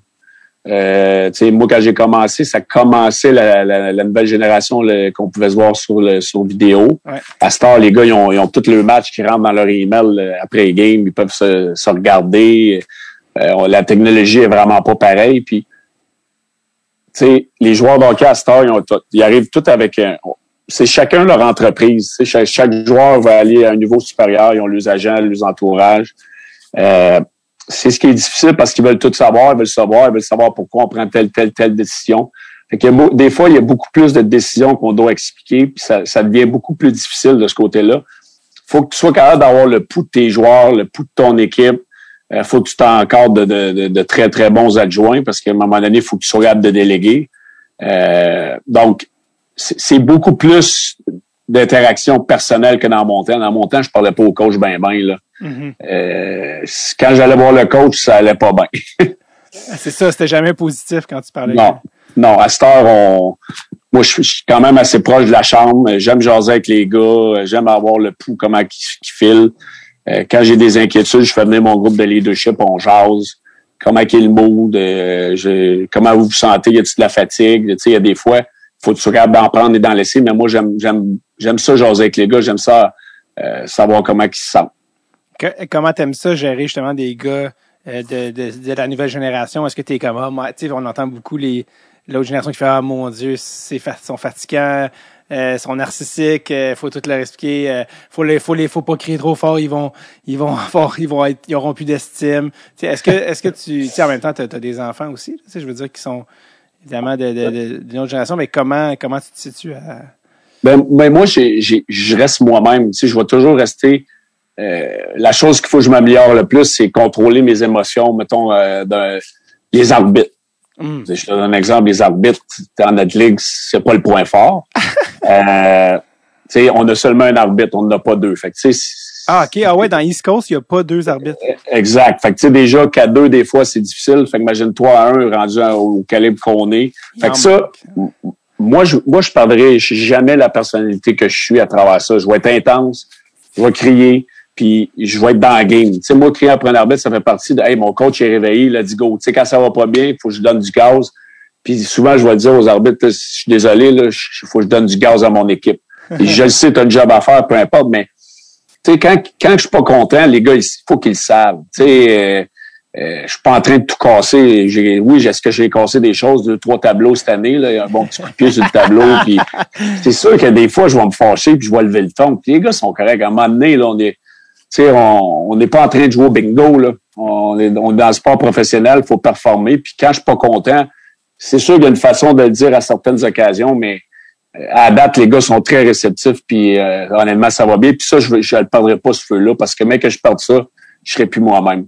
Euh, moi, quand j'ai commencé, ça commençait la, la, la nouvelle génération qu'on pouvait se voir sur, le, sur vidéo. Ouais. À ce temps, les gars, ils ont, ils ont tous le match qui rentrent dans leur email euh, après les games. Ils peuvent se, se regarder. Euh, la technologie est vraiment pas pareille. Puis, les joueurs d'hockey à Star, ils, ont ils arrivent tous avec un, c'est chacun leur entreprise. Chaque, chaque, joueur va aller à un niveau supérieur. Ils ont leurs agents, leurs entourages. Euh, c'est ce qui est difficile parce qu'ils veulent tout savoir, ils veulent savoir, ils veulent savoir pourquoi on prend telle, telle, telle décision. Fait que des fois, il y a beaucoup plus de décisions qu'on doit expliquer, puis ça, ça devient beaucoup plus difficile de ce côté-là. faut que tu sois capable d'avoir le pouls de tes joueurs, le pouls de ton équipe. Euh, faut que tu t'encordes de, de, de, très, très bons adjoints parce qu'à un moment donné, il faut que tu sois capable de déléguer. Euh, donc, c'est beaucoup plus d'interaction personnelle que dans mon temps. Dans mon temps, je parlais pas au coach ben ben là. Mm-hmm. euh, quand j'allais voir le coach, ça allait pas bien. c'est ça, c'était jamais positif quand tu parlais. Non, non. À cette heure, on, moi, je suis quand même assez proche de la chambre. J'aime jaser avec les gars. J'aime avoir le pouls, comment qui, file. Euh, quand j'ai des inquiétudes, je fais venir mon groupe de leadership, on jase. Comment est le mood? Euh, je, comment vous vous sentez? Y a-t-il de la fatigue? Tu sais, il y a des fois, faut que tu capable d'en prendre et d'en laisser. Mais moi, j'aime, j'aime, j'aime ça jaser avec les gars. J'aime ça euh, savoir comment ils se sentent. Que, comment t'aimes ça gérer justement des gars euh, de, de, la nouvelle génération? Est-ce que t'es comme, ah, on entend beaucoup les l'autre génération qui fait, ah mon Dieu, c'est sont fatigants, euh, sont narcissiques, euh, faut tout leur expliquer, euh, faut les, faut les, faut pas crier trop fort, ils vont, ils vont ils vont ils auront plus d'estime. Est-ce que, est-ce que tu, en même temps, t'as as des enfants aussi, je veux dire, qui sont évidemment d'une de, de, autre génération, mais comment, comment tu te situes à... Ben, ben moi, je reste moi-même. Tu sais, je vais toujours rester euh, la chose qu'il faut que je m'améliore le plus, c'est contrôler mes émotions, mettons, euh, les arbitres. Mm. Je te donne un exemple, les arbitres dans notre ligue, c'est pas le point fort. euh, on a seulement un arbitre, on n'en a pas deux. Fait que, ah, OK. Ah ouais, dans East Coast, il n'y a pas deux arbitres. Euh, exact. Fait que, tu sais, déjà, qu'à deux, des fois, c'est difficile. Fait que, imagine-toi à un rendu au calibre qu'on est. Fait que ça, moi, je, moi, je perdrai jamais la personnalité que je suis à travers ça. Je vais être intense. Je vais crier puis je vais être dans la game. Tu sais, moi, crier après un arbitre, ça fait partie de Hey, mon coach est réveillé, il a dit go. Tu sais, quand ça va pas bien, il faut que je donne du gaz. Puis souvent, je vais dire aux arbitres, je suis désolé, il faut que je donne du gaz à mon équipe. Je le sais, tu as un job à faire, peu importe, mais tu sais, quand, quand je suis pas content, les gars, il faut qu'ils le savent. Tu sais, euh, euh, je suis pas en train de tout casser. J'ai, oui, est-ce que j'ai cassé des choses, deux, trois tableaux cette année, là, il y a un bon petit coup de pied sur le tableau. Puis c'est sûr que des fois, je vais me fâcher puis je vais lever le ton. Puis les gars sont corrects. À un moment donné, là, on est, sais, on n'est pas en train de jouer au bingo, là. On est, on est dans le sport professionnel, il faut performer. Puis quand je suis pas content, c'est sûr qu'il y a une façon de le dire à certaines occasions, mais euh, à date, les gars sont très réceptifs, puis euh, honnêtement, ça va bien. Puis ça, je ne le perdrai pas, ce feu-là, parce que même que je perde ça, je serai plus moi-même.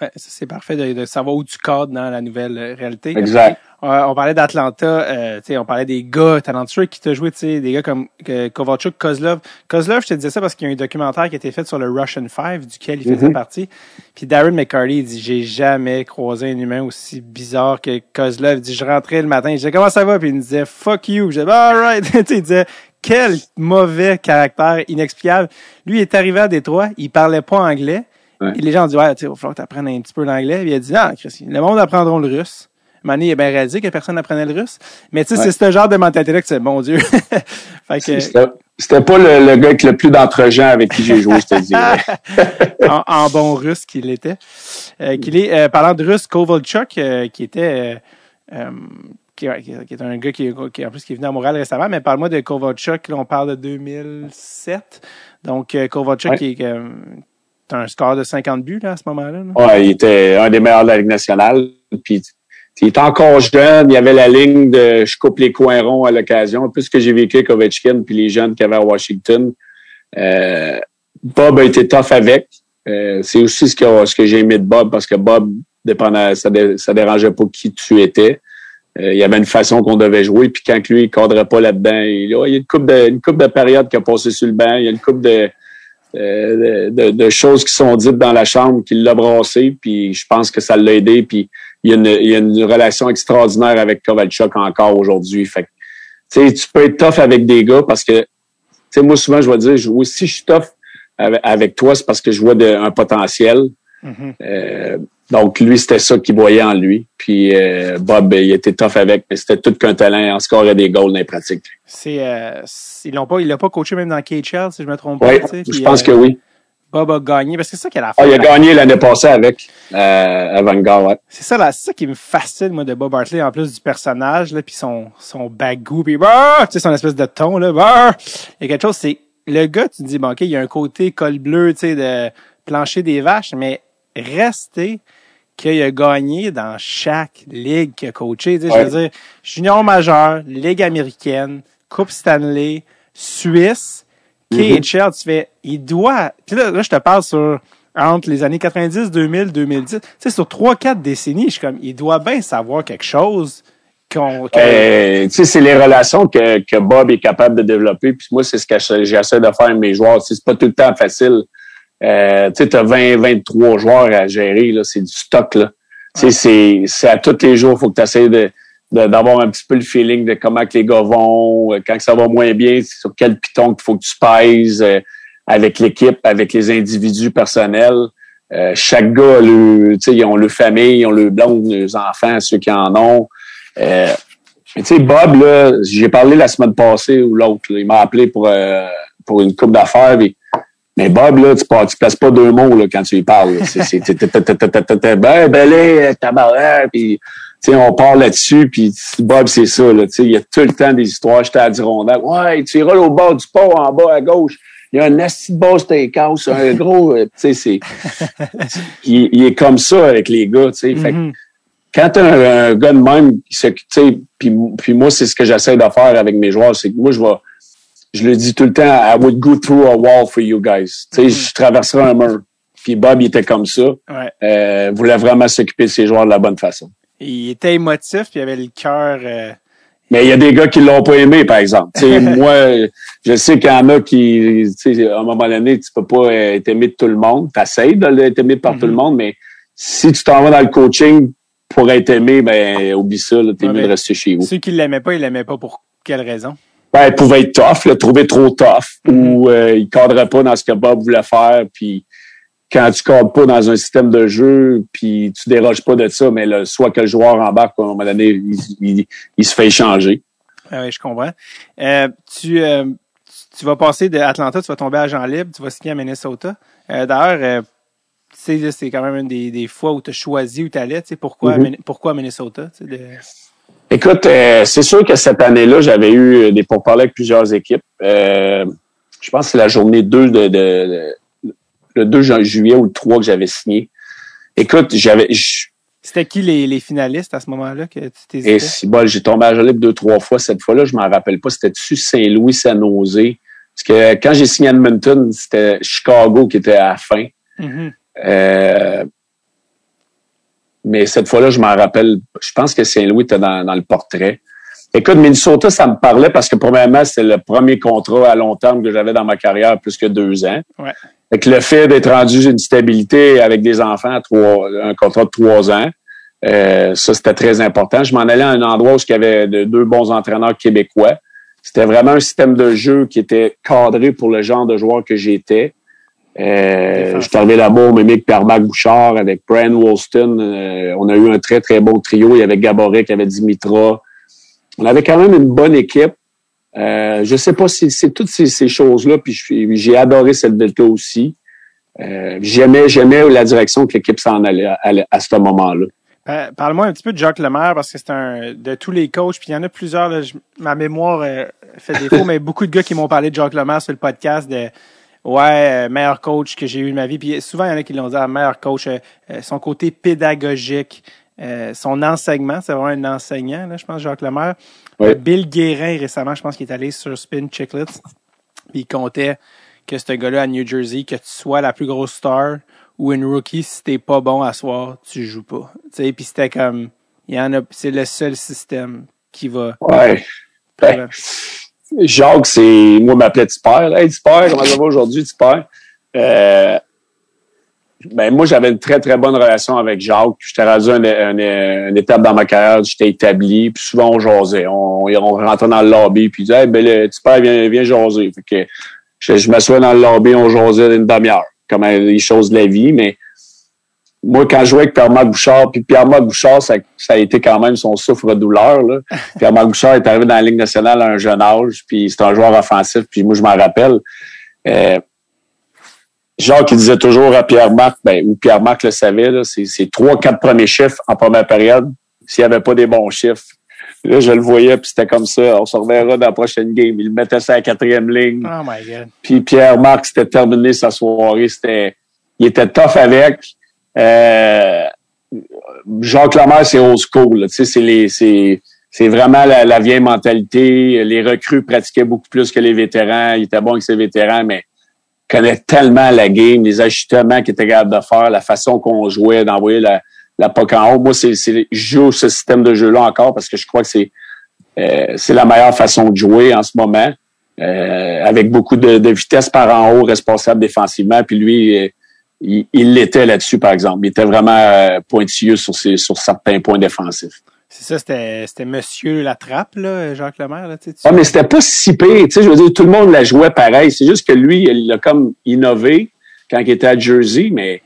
Ouais, c'est parfait de, de, savoir où tu cadres dans la nouvelle euh, réalité. Exact. Euh, on parlait d'Atlanta, euh, on parlait des gars talentueux qui t'ont joué, des gars comme euh, Kovalchuk, Kozlov. Kozlov, je te disais ça parce qu'il y a un documentaire qui a été fait sur le Russian Five, duquel il faisait mm-hmm. partie. Puis Darren McCarty, il dit, j'ai jamais croisé un humain aussi bizarre que Kozlov. Il dit, je rentrais le matin, je disais, comment ça va? Puis il me disait, fuck you. Je disais, alright. il disait, quel mauvais caractère inexplicable. Lui, il est arrivé à Détroit, il parlait pas anglais. Et les gens ont dit, ouais, il va falloir que tu apprennes un petit peu l'anglais. il a dit, non, Christy, le monde apprendra le russe. Mané est bien réalisé que personne n'apprenait le russe. Mais tu sais, c'est ce genre de mentalité-là que c'est bon Dieu. fait que, c'était pas le, gars avec le plus d'entre-gens avec qui j'ai joué, je te dis. en, bon russe qu'il était. Euh, qu'il est, euh, parlant de russe, Kovalchuk, euh, qui était, qui, qui, est un gars qui, qui, en plus, qui est venu à Montréal récemment, mais parle-moi de Kovalchuk, là, on parle de 2007. Donc, Kovalchuk, qui est, un score de 50 buts, là, à ce moment-là. Ouais, il était un des meilleurs de la Ligue nationale. Puis, il était encore jeune, il y avait la ligne de je coupe les coins ronds à l'occasion. Plus que j'ai vécu avec Ovechkin puis les jeunes qu'il y avait à Washington. Euh, Bob a été tough avec. Euh, c'est aussi ce que, ce que j'ai aimé de Bob parce que Bob, ça, ça dérangeait pas qui tu étais. Euh, il y avait une façon qu'on devait jouer. Puis quand lui, il cadrait pas là-dedans, il, il, y a une coupe de, de période qui a passé sur le banc. Il y a une coupe de, de, de, choses qui sont dites dans la chambre qui l'a brassé. Puis je pense que ça l'a aidé. Puis il y, a une, il y a une relation extraordinaire avec Kovalchuk encore aujourd'hui. Fait tu tu peux être tough avec des gars parce que, tu sais, moi, souvent, je vais dire, si je suis tough avec, toi, c'est parce que je vois un potentiel. Mm-hmm. euh, donc, lui, c'était ça qu'il voyait en lui. Puis euh, Bob, il était tough avec, mais c'était tout qu'un talent. En score, des goals dans les pratiques. C'est, euh, ils l'ont pas, il l'a pas coaché même dans KHL, si je me trompe pas. Oui, je pense que euh, oui. Bob a gagné, parce que c'est ça qu'il a fait. Ah, il a gagné l'année passée avec euh, Vanguard, ouais. C'est ça, là, c'est ça qui me fascine, moi, de Bob Hartley, en plus du personnage, là, puis son, son bagou, puis bah, tu sais, son espèce de ton, là, bah, il y a quelque chose, c'est, le gars, tu te dis, bon, OK, il y a un côté col bleu, tu sais, de plancher des vaches, mais rester qu'il a gagné dans chaque ligue qu'il a coaché, tu sais, je veux dire, junior majeur, ligue américaine, Coupe Stanley, Suisse, KHL, tu fais, il doit. Puis là, là, je te parle sur entre les années 90, 2000, 2010. Tu sais, sur trois, quatre décennies, je suis comme, il doit bien savoir quelque chose. Qu'on, euh, tu sais, c'est les relations que, que Bob est capable de développer. Puis moi, c'est ce que j'essaie de faire avec mes joueurs. c'est pas tout le temps facile. Euh, tu sais, t'as 20, 23 joueurs à gérer, là. C'est du stock, là. C'est, c'est à tous les jours, il faut que tu essaies de, d'avoir un petit peu le feeling de comment que les gars vont, euh, quand ça va moins bien, sur quel piton qu'il faut que tu pèses euh, avec l'équipe, avec les individus personnels. Euh, chaque gars, le, ils ont leur famille, ils ont le blonde, leurs enfants, ceux qui en ont. Euh, tu sais, Bob, là, j'ai parlé la semaine passée ou l'autre, il m'a appelé pour pour une coupe d'affaires. Mais Bob, là, tu, ne places pas deux mots là, quand tu lui parles. C'est ben, ben, tabaret, puis on part là-dessus, puis Bob, c'est ça. Là, il y a tout le temps des histoires. J'étais à Dirondac. Ouais, tu iras au bord du pont, en bas à gauche. Il y a un nasty de steakhouse, un gros... tu sais, c'est... il, est comme ça avec les gars, tu sais. Mm-hmm. quand tu un, un, gars de même, puis, puis moi, c'est ce que j'essaie de faire avec mes joueurs, c'est que moi, je vais... Je le dis tout le temps, I would go through a wall for you guys. Tu sais, mm-hmm. je traverserai un mur. Puis Bob, il était comme ça. Ouais. Euh, voulait vraiment s'occuper de ses joueurs de la bonne façon. Il était émotif, puis il avait le cœur. Euh, mais il y a des gars qui l'ont pas aimé, par exemple. moi, je sais qu'il y en a qui, à un moment donné, tu peux pas être aimé de tout le monde. Tu essaies d'être aimé par tout le mm-hmm. monde, mais si tu t'en vas dans le coaching pour être aimé, ben oublie ça, t'es mieux de rester chez vous. Ceux qui l'aimaient pas, ils l'aimaient pas pour quelle raison? Ben, il pouvait être tough, le trouver trop tough, mm-hmm. ou euh, il cadrait pas dans ce que Bob voulait faire, puis quand tu cadres pas dans un système de jeu, puis tu déroges pas de ça, mais le, soit que le joueur embarque, à un moment donné, il, il, se fait échanger. Ah oui, je comprends. Euh, tu, euh, tu vas passer de Atlanta, tu vas tomber à Jean Libre, tu vas signer à Minnesota. Euh, D'ailleurs, tu c'est quand même une des, des fois où tu as choisi où tu allais. Pourquoi, mm -hmm. pourquoi Minnesota? Écoute, euh, c'est sûr que cette année-là, j'avais eu des pourparlers avec plusieurs équipes. Euh, je pense que c'est la journée 2 de, de, de, le 2 juillet ou le 3 que j'avais signé. Écoute, j'avais. C'était qui les, les, finalistes à ce moment-là que tu t'es Et si bon, j'ai tombé à Jolipe deux, trois fois. Cette fois-là, je m'en rappelle pas. C'était-tu Saint-Louis, San-Nosé? Parce que quand j'ai signé Edmonton, c'était Chicago qui était à la fin. Mm -hmm. euh, mais cette fois-là, je m'en rappelle. Je pense que Saint-Louis était dans, dans, le portrait. Écoute, Minnesota, ça me parlait parce que premièrement, c'était le premier contrat à long terme que j'avais dans ma carrière, plus que deux ans. Ouais. Fait que le fait d'être rendu une stabilité avec des enfants, à trois, un contrat de trois ans, euh, ça, c'était très important. Je m'en allais à un endroit où il y avait de, deux bons entraîneurs québécois. C'était vraiment un système de jeu qui était cadré pour le genre de joueur que j'étais. Euh, je suis arrivé là-bas au Mimic Pierre-Marc Bouchard avec Brian Wollston. Euh, on a eu un très, très bon trio. Il y avait Gaborik, il y avait Dimitra. On avait quand même une bonne équipe. Euh, je sais pas si c'est toutes ces, ces choses-là, puis j'ai adoré cette Delta aussi. Euh, j'aimais, j'aimais la direction que l'équipe s'en allait à, à, à, ce moment-là. Euh, Parle-moi un petit peu de Jacques Lemaire, parce que c'est un de tous les coachs, puis il y en a plusieurs, là, je, ma mémoire euh, fait défaut, mais beaucoup de gars qui m'ont parlé de Jacques Lemaire sur le podcast de Ouais, euh, meilleur coach que j'ai eu de ma vie. Puis souvent, il y en a qui l'ont dit, ah, meilleur coach, son côté pédagogique, son enseignement, c'est vraiment un enseignant, là, je pense, Jacques Lemaire. Oui. Bill Guérin, récemment, je pense qu'il est allé sur Spin Chicklets, puis il comptait que ce gars-là à New Jersey, que tu sois la plus grosse star ou une rookie, si t'es pas bon à soir, tu joues pas. Tu sais, puis c'était comme, il y en a, c'est le seul système qui va. Ouais. Ben, Jacques, c'est, moi, m'appelait Tipper. Hey, Tipper, comment ça va aujourd'hui, Tipper? Euh, ben, moi, j'avais une très, très bonne relation avec Jacques. J'étais rendu une, une, étape dans ma carrière, j'étais établi, puis souvent on jasait. On, rentrait dans le lobby, puis il disait, hey, ben, le Tipper, viens, viens jaser. Fait que je, je m'assois dans le lobby, on jasait une demi-heure, comme les choses de la vie, mais moi, quand je jouais avec Pierre-Marc Bouchard, puis Pierre-Marc Bouchard, ça, ça, a été quand même son souffre-douleur. Pierre-Marc Bouchard est arrivé dans la Ligue nationale à un jeune âge, puis c'est un joueur offensif, puis moi, je m'en rappelle. Euh, Jacques, qui disait toujours à Pierre-Marc, ben, ou Pierre-Marc le savait, c'est trois, quatre premiers chiffres en première période, s'il n'y avait pas des bons chiffres. Là, je le voyais, puis c'était comme ça. On se reverra dans la prochaine game. Il mettait ça à la quatrième ligne. Oh my God. Puis Pierre-Marc, c'était terminé sa soirée. C'était, il était tough avec. Euh, Jacques Lemaire, c'est old school. C'est les, c'est, c'est vraiment la, vieille mentalité. Les recrues pratiquaient beaucoup plus que les vétérans. Il était bon avec ses vétérans, mais connaît tellement la game, les ajustements qu'il était capable de faire, la façon qu'on jouait, d'envoyer la, la POC en haut. Moi, c'est, c'est, je joue ce système de jeu-là encore parce que je crois que c'est, euh, c'est la meilleure façon de jouer en ce moment. Euh, avec beaucoup de, de, vitesse par en haut, responsable défensivement. Puis lui, il, il l'était là-dessus, par exemple. Il était vraiment euh, pointilleux sur, ses, sur certains points défensifs. C'est ça, c'était, c'était Monsieur Latrappe, là, Jacques Lemaire. Là, tu sais, ah, mais c'était pas si pire. Tu sais, je veux dire, tout le monde la jouait pareil. C'est juste que lui, il a comme innové quand il était à Jersey, mais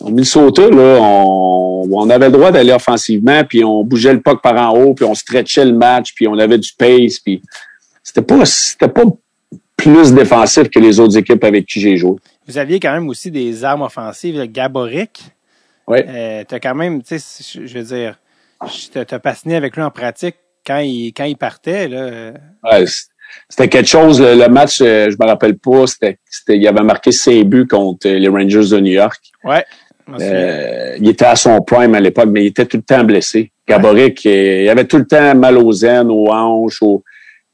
au Minnesota, là, on, on avait le droit d'aller offensivement, puis on bougeait le puck par en haut, puis on stretchait le match, puis on avait du pace, puis c'était pas, c'était pas plus défensif que les autres équipes avec qui j'ai joué. Vous aviez quand même aussi des armes offensives. Gaboric, oui. euh, t'as quand même, tu sais, je veux dire, t'as passionné avec lui en pratique quand il, quand il partait. Là. Ouais, c'était quelque chose. Le, le, match, euh, je me rappelle pas, c'était, il avait marqué 5 buts contre les Rangers de New York. Ouais. Euh, il était à son prime à l'époque, mais il était tout le temps blessé. Gaboric, ouais. il avait tout le temps mal aux aines, aux hanches, aux...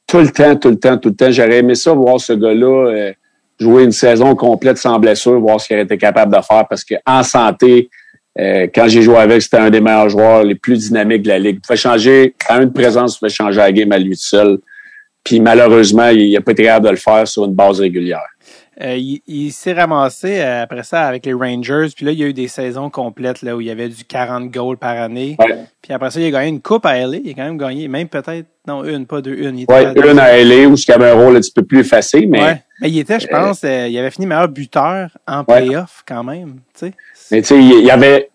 tout le temps, tout le temps, tout le temps. J'aurais aimé ça voir ce gars-là euh, jouer une saison complète sans blessure, voir ce qu'il était capable de faire parce qu'en santé, euh, quand j'ai joué avec, c'était un des meilleurs joueurs, les plus dynamiques de la ligue. Il pouvait changer, à une présence, il pouvait changer la game à lui seul. Puis malheureusement, il n'a pas été capable de le faire sur une base régulière. Euh, il il s'est ramassé euh, après ça avec les Rangers. Puis là, il y a eu des saisons complètes là, où il y avait du 40 goals par année. Ouais. Puis après ça, il a gagné une coupe à LA. Il a quand même gagné, même peut-être, non, une, pas deux, une. Il était Ouais, à- une à LA où il avait un rôle un petit peu plus effacé, mais, Ouais. Mais il était, je pense, euh, il avait fini meilleur buteur en playoff quand même. Mais tu sais, il y avait,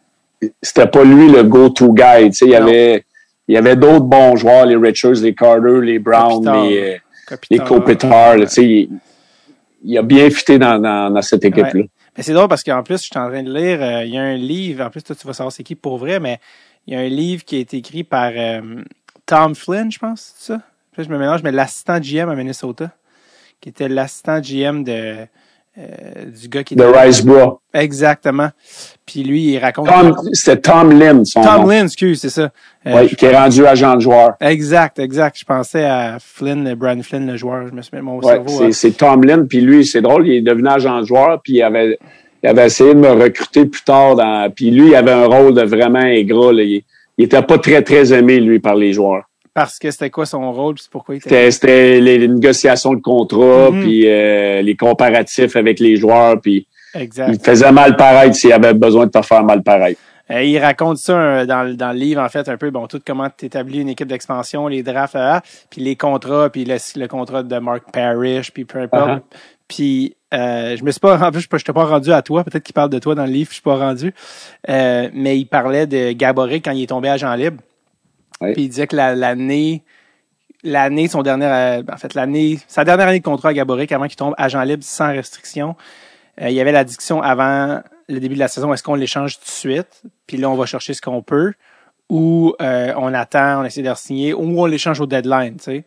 c'était pas lui le go-to guy, il y avait, il y avait d'autres bons joueurs, les Richards, les Carter, les Brown, Kopitar. les, Kopitar. les Kopitar, il, a bien fité dans, dans, dans cette équipe-là. Mais c'est drôle parce qu'en plus, je suis en train de lire, euh, il y a un livre, en plus, toi, tu vas savoir c'est qui pour vrai, mais il y a un livre qui a été écrit par euh, Tom Flynn, je pense, c'est ça? Puis là, je me mélange, mais l'assistant GM à Minnesota, qui était l'assistant GM de, euh, du gars qui De Riceborough. Exactement. Puis lui, il raconte... Tom, c'était Tom Lynn, son Tom nom. Lynn, excuse, c'est ça. Euh, je- qui est rendu agent de joueur. Exact, exact. Je pensais à Flynn, Brian Flynn, le joueur. Je me suis mis mon Ouais, cerveau. c'est, hein. c'est Tom Lynn, puis lui, c'est drôle, il est devenu agent de joueur, puis il avait, il avait essayé de me recruter plus tard dans, puis lui, il avait un rôle de vraiment ingrat, là. Il, il était pas très, très aimé, lui, par les joueurs. Parce que c'était quoi son rôle, puis c'est pourquoi il était... C'était, c'était les, les négociations de contrat, Mhm. puis euh, les comparatifs avec les joueurs, puis Exact. il faisait mal pareil s'il avait besoin de te faire mal pareil. Euh, il raconte ça euh, dans, le- dans le livre, en fait, un peu, bon, tout comment tu établis une équipe d'expansion, les drafts, euh, puis les contrats, puis le, le contrat de Mark Parrish, puis peu importe. Uh-huh. Puis euh, je me suis pas en plus, je t'ai pas rendu à toi, peut-être qu'il parle de toi dans le livre, je suis pas rendu. Euh, mais il parlait de Gaboré quand il est tombé agent libre. Puis il disait que la- l'année l'année son dernier euh, en fait l'année sa dernière année de contrat à Gaboré avant qu'il tombe agent libre sans restriction euh, il y avait la avant le début de la saison est-ce qu'on l'échange tout de suite? Puis là on va chercher ce qu'on peut ou euh, on attend on essaie de re-signer ou on l'échange au deadline tu sais.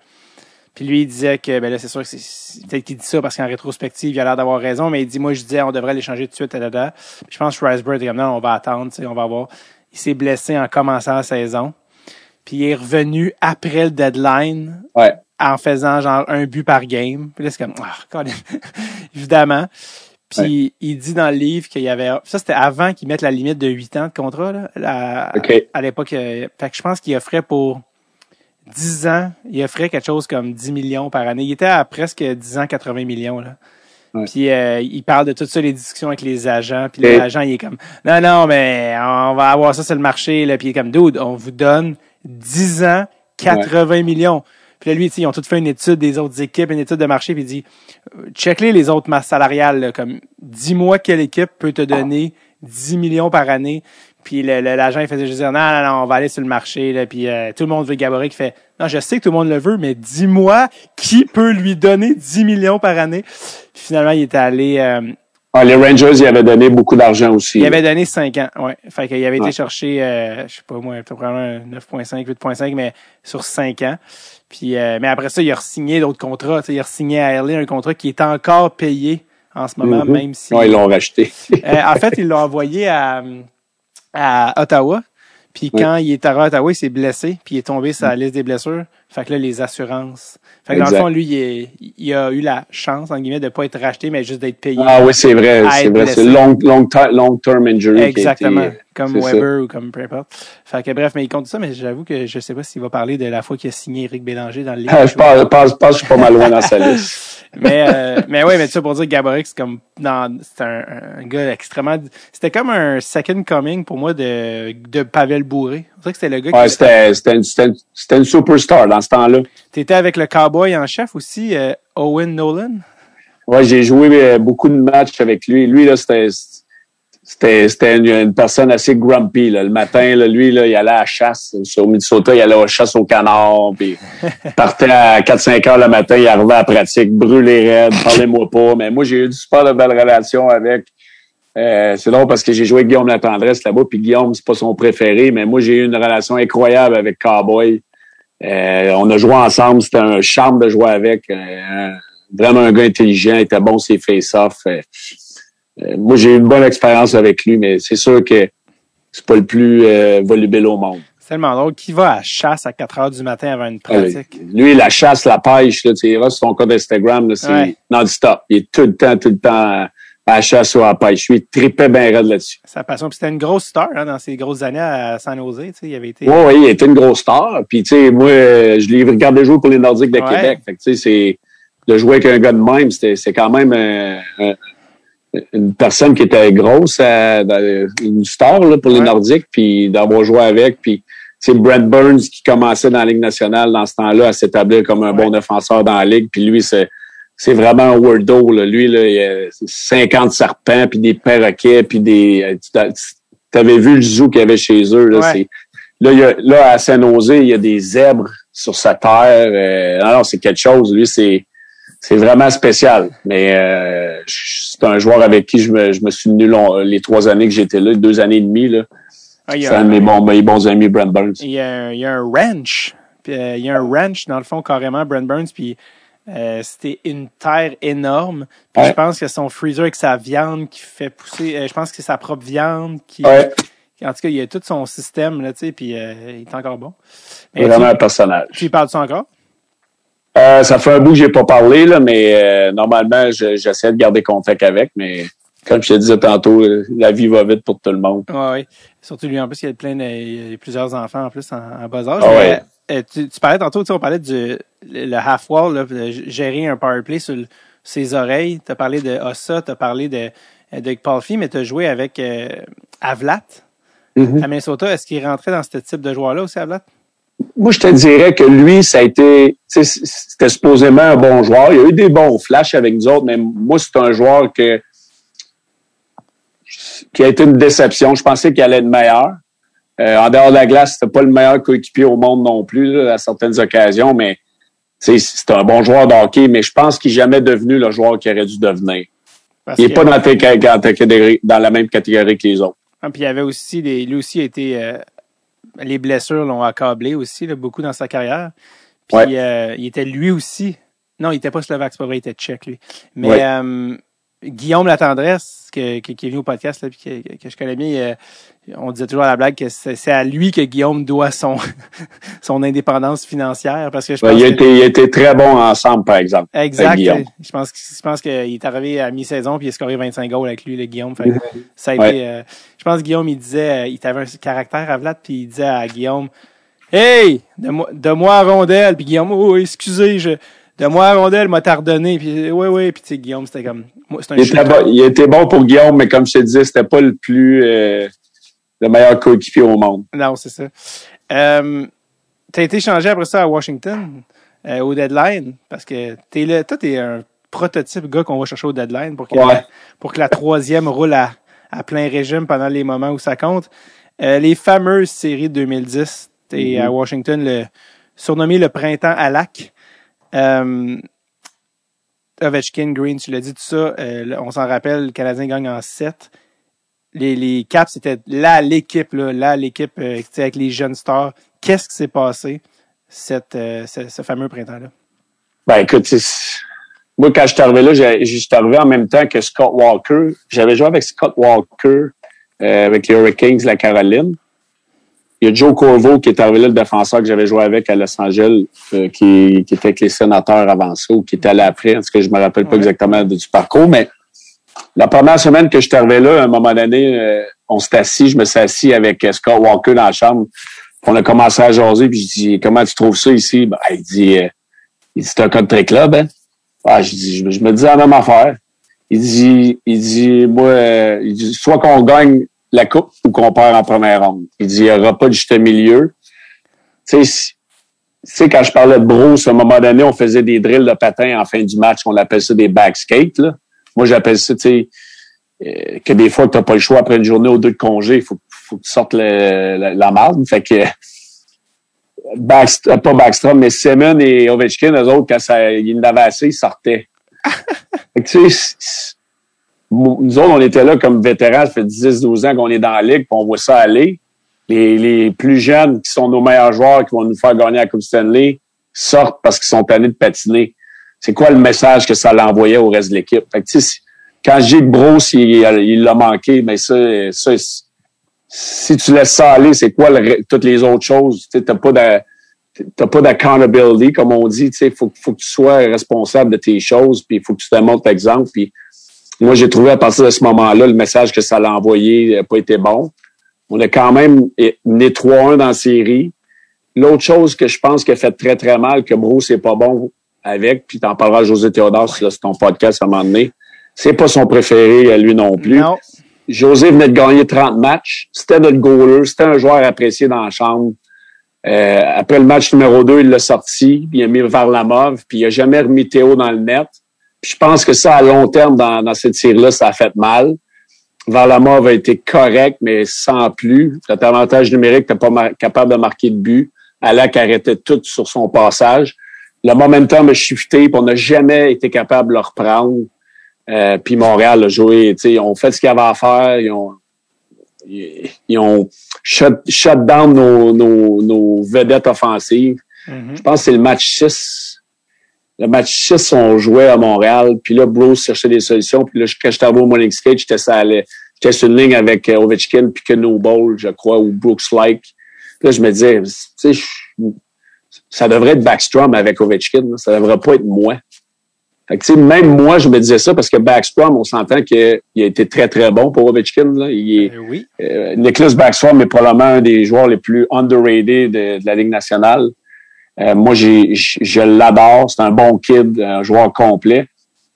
Puis lui il disait que ben là c'est sûr que c'est- peut-être qu'il dit ça parce qu'en rétrospective il a l'air d'avoir raison mais il dit moi je disais on devrait l'échanger tout de suite tadada. Puis je pense que Riceberg était comme non on va attendre tu sais on va voir. Il s'est blessé en commençant la saison puis il est revenu après le deadline Ouais. en faisant genre un but par game. Puis là, c'est comme, Colin. évidemment. Puis il dit dans le livre qu'il y avait, ça c'était avant qu'ils mettent la limite de 8 ans de contrat, là, à, à l'époque. euh, Fait que je pense qu'il offrait pour 10 ans, il offrait quelque chose comme 10 millions par année. Il était à presque 10 ans, 80 millions, là. Ouais. Puis euh, il parle de tout ça, les discussions avec les agents. Puis l'agent, il est comme, non, non, mais on va avoir ça sur le marché. Là. Puis il est comme, dude, on vous donne 10 ans, 80 millions. Puis là, lui, ils ont tout fait une étude des autres équipes, une étude de marché, puis il dit, euh, check-les les autres masses salariales, là, comme, dis-moi quelle équipe peut te donner 10 millions par année. Puis le- le- l'agent, il faisait juste dire, non, non, non, on va aller sur le marché, là, puis euh, tout le monde veut Gaborik, qui fait, non, je sais que tout le monde le veut, mais dis-moi qui peut lui donner 10 millions par année. Puis finalement, il était allé, euh, Ah, les Rangers, ils avaient donné beaucoup d'argent aussi. il avait donné 5 ans, ouais. Fait qu'il avait été chercher, euh, je sais pas moi, probablement un 9.5, 8.5, mais sur 5 ans. Puis, euh, mais après ça, il a signé d'autres contrats. tu sais, Il a signé à LA un contrat qui est encore payé en ce moment, Mhm. même si. Ouais, ils l'ont racheté. Euh, en fait, ils l'ont envoyé à, à Ottawa. Puis quand il est arrivé à Ottawa, il s'est blessé, puis il est tombé sur la liste des blessures. Fait que là, les assurances. Fait que dans le Exact. fond, lui, il, est- il a eu la chance, en guillemets, de pas être racheté, mais juste d'être payé. Ah oui, c'est vrai, c'est vrai. C'est long, long, long term injury. Exactement. Qui a été, comme Weber ou comme peu importe. Fait que bref, mais il compte ça, mais j'avoue que je sais pas s'il va parler de la fois qu'il a signé Eric Bélanger dans le livre. Ah, je pense, je pense, je pense que je suis pas mal loin dans sa liste. mais euh, mais ouais, mais tu sais pour dire que Gaborik c'est comme dans c'est un, un gars extrêmement c'était comme un second coming pour moi de de Pavel Bourré. Que c'était le gars Ouais, qui c'était, c'était, une, c'était, une, c'était une superstar dans ce temps-là. t'étais avec le cowboy en chef aussi euh, Owen Nolan? Ouais, j'ai joué euh, beaucoup de matchs avec lui. Lui, là, c'était, c'était, c'était une, une personne assez grumpy, là. Le matin, là, lui, là, il allait à la chasse. Au Minnesota, il allait à la chasse au canard, puis partait à 4-5 heures le matin, il arrivait à la pratique, brûlé raide, parlez-moi pas. Mais moi, j'ai eu du super de belles relations avec. Euh, c'est drôle parce que j'ai joué avec Guillaume Latendresse là-bas, puis Guillaume, c'est pas son préféré, mais moi, j'ai eu une relation incroyable avec Cowboy. Euh, on a joué ensemble, c'était un charme de jouer avec. Euh, vraiment un gars intelligent, il était bon ses face-off. Euh, euh, moi, j'ai eu une bonne expérience avec lui, mais c'est sûr que c'est pas le plus euh, volubile au monde. C'est tellement drôle. Qui va à chasse à 4 heures du matin avant une pratique? Lui, la chasse, la pêche, là, tu iras sur son compte Instagram, c'est Ouais. non-stop. Il est tout le temps, tout le temps à la chasse ou à la pêche. Lui, il tripait bien raide là-dessus. Sa passion. Puis c'était une grosse star hein, dans ses grosses années à San Jose. Tu sais, il avait été. Oui, oui, il était une grosse star. Puis, tu sais, moi, euh, je l'ai regardé jouer pour les Nordiques de Ouais. Québec. Fait que, tu sais, c'est, de jouer avec un gars de même, c'est quand même un, une personne qui était grosse, euh, une star là, pour les Nordiques, puis d'avoir joué avec, puis c'est Brent Burns qui commençait dans la Ligue nationale dans ce temps-là à s'établir comme un bon défenseur dans la Ligue, puis lui, c'est c'est vraiment un wordo. Là. Lui, là, il a 50 serpents, puis des perroquets, puis des... Tu avais vu le zoo qu'il y avait chez eux. Là, là, il y a, là à Saint-Nosé, il y a des zèbres sur sa terre. Euh, non, c'est quelque chose. Lui, c'est c'est vraiment spécial. Mais euh, c'est un joueur avec qui je me, je me suis tenu les trois années que j'étais là, deux années et demie. Là. Ah, c'est un de mes bons, mes bons amis, Brent Burns. Il y a, il y a un ranch. Euh, il y a un ranch, dans le fond, carrément, Brent Burns. Puis euh, c'était une terre énorme. Puis je pense que son freezer avec sa viande qui fait pousser. Euh, je pense que c'est sa propre viande qui. Ouais. En tout cas, il y a tout son système, là, tu sais, puis euh, il est encore bon. Est vraiment un personnage. Tu parles-tu encore? Euh, ça fait un bout que j'ai pas parlé, là, mais euh, normalement, j'essaie de garder contact avec, mais comme je te disais tantôt, la vie va vite pour tout le monde. Oui, oui. Surtout lui, en plus, il y a plein de, il y a plusieurs enfants en plus en, bas âge. Ah, euh, tu, parlais tantôt, on parlait du le half wall, là, de gérer un power play sur ses oreilles. Tu as parlé de Ossa, tu as parlé de, de Paul Fee, mais tu as joué avec Avlat mm-hmm. à Minnesota. Est-ce qu'il rentrait dans ce type de joueur-là aussi, Avlat? moi, je te dirais que lui, ça a été, c'était supposément un bon joueur. Il y a eu des bons flashs avec nous autres, mais moi, c'est un joueur que, qui a été une déception. Je pensais qu'il allait être meilleur. Euh, en dehors de la glace, c'était pas le meilleur coéquipier au monde non plus, à certaines occasions, mais c'est un bon joueur de hockey, mais je pense qu'il n'est jamais devenu le joueur qu'il aurait dû devenir. il n'est pas dans la, dans la même catégorie que les autres. Ah, puis il avait aussi des, lui aussi a été euh, les blessures l'ont accablé aussi, beaucoup dans sa carrière. Puis euh, il était lui aussi. Non, il était pas slovaque, c'est pas vrai, il était tchèque, lui. Mais Guillaume Latendresse, que, qui est venu au podcast, là, puis que, je connais bien, euh, on disait toujours à la blague que c'est à lui que Guillaume doit son son indépendance financière. parce que je pense il, a été, il été très bon ensemble, par exemple. Exact. Je pense, je pense qu'il est arrivé à mi-saison puis il a scoré 25 goals avec lui, le Guillaume. ça a été, euh, je pense que Guillaume, il disait, euh, il avait un caractère à Vlad, puis il disait à Guillaume, Hey, de moi, de moi à rondelle. Puis Guillaume, oh, excusez, je, de moi à rondelle m'a tardonné. Puis oui, oui. Puis tu sais, Guillaume, c'était comme, un il, était bon, il était bon pour Guillaume, mais comme je te disais, c'était pas le plus, euh, le meilleur coéquipier au monde. Non, c'est ça. Euh, tu as été changé après ça à Washington, euh, au deadline, parce que t'es là, toi, t'es un prototype gars qu'on va chercher au deadline pour que, la, pour que la troisième roule à, à plein régime pendant les moments où ça compte. Euh, les fameuses séries de 2010, t'es mm-hmm. à Washington, le, surnommé le printemps à lac. Euh, Ovechkin, Green, tu l'as dit tout ça, euh, on s'en rappelle, le Canadien gagne en 7 les, Caps, c'était là l'équipe, là, là l'équipe euh, avec les jeunes stars. Qu'est-ce qui s'est passé euh, ce, fameux printemps-là? Ben écoute, moi quand je suis arrivé là, j'étais arrivé en même temps que Scott Walker. J'avais joué avec Scott Walker avec les Hurricanes de la Caroline. Il y a Joe Corvo qui est arrivé là, le défenseur que j'avais joué avec à Los Angeles, qui, qui, était avec les sénateurs avant ça, ou qui était allé après, parce que je me rappelle pas exactement du parcours, mais la première semaine que je suis arrivé là, à un moment donné, euh, on s'est assis, je me suis assis avec euh, Scott Walker dans la chambre. On a commencé à jaser, puis je dis Comment tu trouves ça ici? Ben, il dit, euh, c'est un country club, hein? Ah, je, dis, je, me dis la même affaire. Il dit, il dit, moi, il dit, soit qu'on gagne la coupe ou qu'on perd en première ronde. Il dit, il n'y aura pas de juste milieu. Tu sais, quand je parlais de Bruce, à un moment donné, on faisait des drills de patins en fin du match. On appelle ça des backskates, là. Moi, j'appelle ça, tu sais, euh, que des fois, tu n'as pas le choix après une journée ou deux de congé, il faut, faut que tu sortes la, la marde. Fait que Backstrom, pas Backstrom, mais Semen et Ovechkin, eux autres, quand ça, ils n'avaient assez, ils sortaient. fait que, tu sais, nous autres, on était là comme vétérans, ça fait 10-12 ans qu'on est dans la ligue, puis on voit ça aller. Les, les plus jeunes, qui sont nos meilleurs joueurs, qui vont nous faire gagner la Coupe Stanley, sortent parce qu'ils sont tannés de patiner c'est quoi le message que ça l'envoyait au reste de l'équipe? Fait que, quand que Bros, il l'a manqué, mais ça, ça, si tu laisses ça aller, c'est quoi toutes les autres choses? Tu n'as pas de t'as pas d'accountability, comme on dit. Il faut, faut que tu sois responsable de tes choses, puis il faut que tu te l'exemple. Puis moi, j'ai trouvé à partir de ce moment-là, le message que ça l'a envoyé n'a pas été bon. On a quand même né 3-1 dans la série. L'autre chose que je pense qui a fait très, très mal, que Bruce n'est pas bon avec, puis t'en parleras à José Théodore si c'est ton podcast à un moment donné. C'est pas son préféré à lui non plus. Non. José venait de gagner 30 matchs. C'était notre goaler. C'était un joueur apprécié dans la chambre. Euh, après le match numéro 2, il l'a sorti, puis il a mis vers la mauve, puis il a jamais remis Théo dans le net. Je pense que ça, à long terme, dans, dans cette série-là, ça a fait mal. Varlamov a été correct, mais sans plus. Notre avantage numérique, t'es pas capable de marquer de but. Alak arrêtait tout sur son passage. Le momentum a shifté, puis on n'a jamais été capable de le reprendre. Euh, puis Montréal a joué, tu sais, ils ont fait ce qu'il y avait à faire. Ils ont, ils, ils ont shut, shut down nos, nos, nos vedettes offensives. Mhm. Je pense que c'est le match 6. Le match 6, on jouait à Montréal. Puis là, Bruce cherchait des solutions. Puis là, quand j'étais arrivé au Morning Skate, j'étais sur, une ligne avec euh, Ovechkin puis que No Ball, je crois, ou Brooks Like. Puis là, je me disais, tu sais, ça devrait être Backstrom avec Ovechkin. là. Ça devrait pas être moi. Fait que, tu sais, même moi, je me disais ça parce que Backstrom, on s'entend qu'il a été très, très bon pour Ovechkin. Là. Il est, Euh, oui. euh, Nicholas Backstrom est probablement un des joueurs les plus underrated de, de la Ligue nationale. Euh, moi, j'ai, je l'adore. C'est un bon kid, un joueur complet.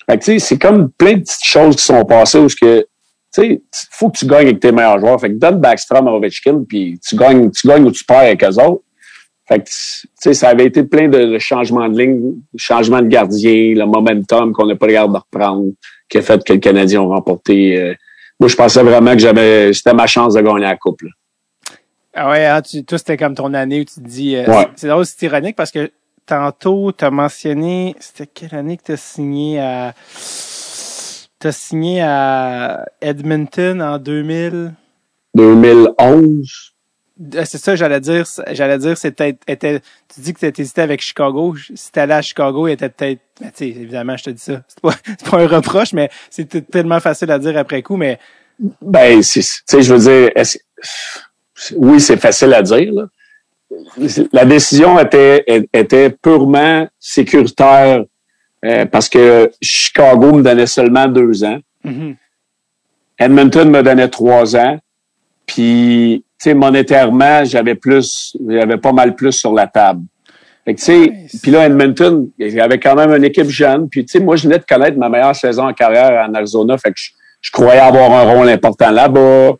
Fait que, c'est comme plein de petites choses qui sont passées où ce que, tu faut que tu gagnes avec tes meilleurs joueurs. Fait que donne Backstrom à Ovechkin, puis tu gagnes, tu gagnes ou tu perds avec eux autres. Fait que, tu sais, ça avait été plein de, changements de ligne, changements de gardien, le momentum qu'on n'a pas regardé de reprendre, qui a fait que les Canadiens ont remporté. euh, moi, je pensais vraiment que j'avais, c'était ma chance de gagner la coupe. là. Ah ouais, hein, tu, toi, c'était comme ton année où tu te dis... euh, Ouais. c'est- C'est drôle, c'est ironique parce que tantôt, tu as mentionné... C'était quelle année que tu as signé à... Tu as signé à Edmonton en 2000... 2011. Euh, C'est ça, j'allais dire. J'allais dire, c'était, était, tu dis que tu hésité avec Chicago. Si t'allais à Chicago, il était peut-être, ben, tu sais, évidemment, je te dis ça. C'est pas, c'est pas un reproche, mais c'est tellement facile à dire après coup, mais Ben, c'est, tu sais, je veux dire, est-ce- oui, c'est facile à dire. Là. La décision était, était purement sécuritaire euh, parce que Chicago me donnait seulement deux ans. mhm. Edmonton me donnait trois ans. Puis, tu sais, monétairement, j'avais plus, j'avais pas mal plus sur la table. Fait que, tu sais, Nice. puis là, Edmonton, il y avait quand même une équipe jeune. Puis, tu sais, moi, je venais de connaître ma meilleure saison en carrière en Arizona. Fait que je, je croyais avoir un rôle important là-bas.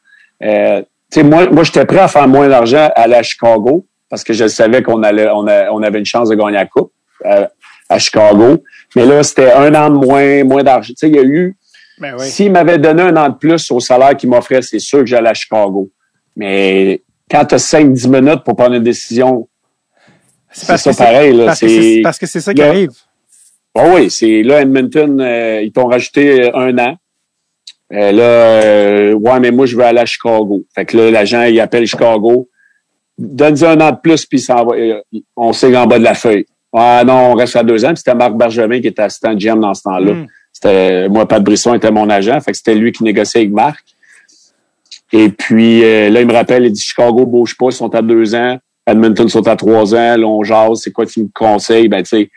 Euh, sais, moi, moi, j'étais prêt à faire moins d'argent à à Chicago parce que je savais qu'on allait, on, a- on avait une chance de gagner la coupe euh, à Chicago. Mais là, c'était un an de moins, moins d'argent. Tu sais, il y a eu, ben oui. s'il m'avait donné un an de plus au salaire qu'il m'offrait, c'est sûr que j'allais à Chicago. Mais quand tu as 5-10 minutes pour prendre une décision, c'est ça pareil. Là, parce que c'est, c'est, parce que c'est ça qui Là- arrive. Oh oui, c'est là, Edmonton, euh, ils t'ont rajouté un an. Euh, là, euh, ouais, mais moi, je veux aller à Chicago. Fait que là, l'agent, il appelle Chicago. Donne-lui un an de plus, puis il s'en va. euh, on signe en bas de la feuille. Ah non, on reste à deux ans. C'était Marc Bergevin qui était assistant de GM dans ce temps-là. Mm. C'était moi, Pat Brisson était mon agent. Fait que c'était lui qui négociait avec Marc. Et puis euh, là, il me rappelle, il dit Chicago bouge pas, ils sont à deux ans. Edmonton sont à trois ans. Là, on jase. C'est quoi tu me conseilles? Ben, tu sais,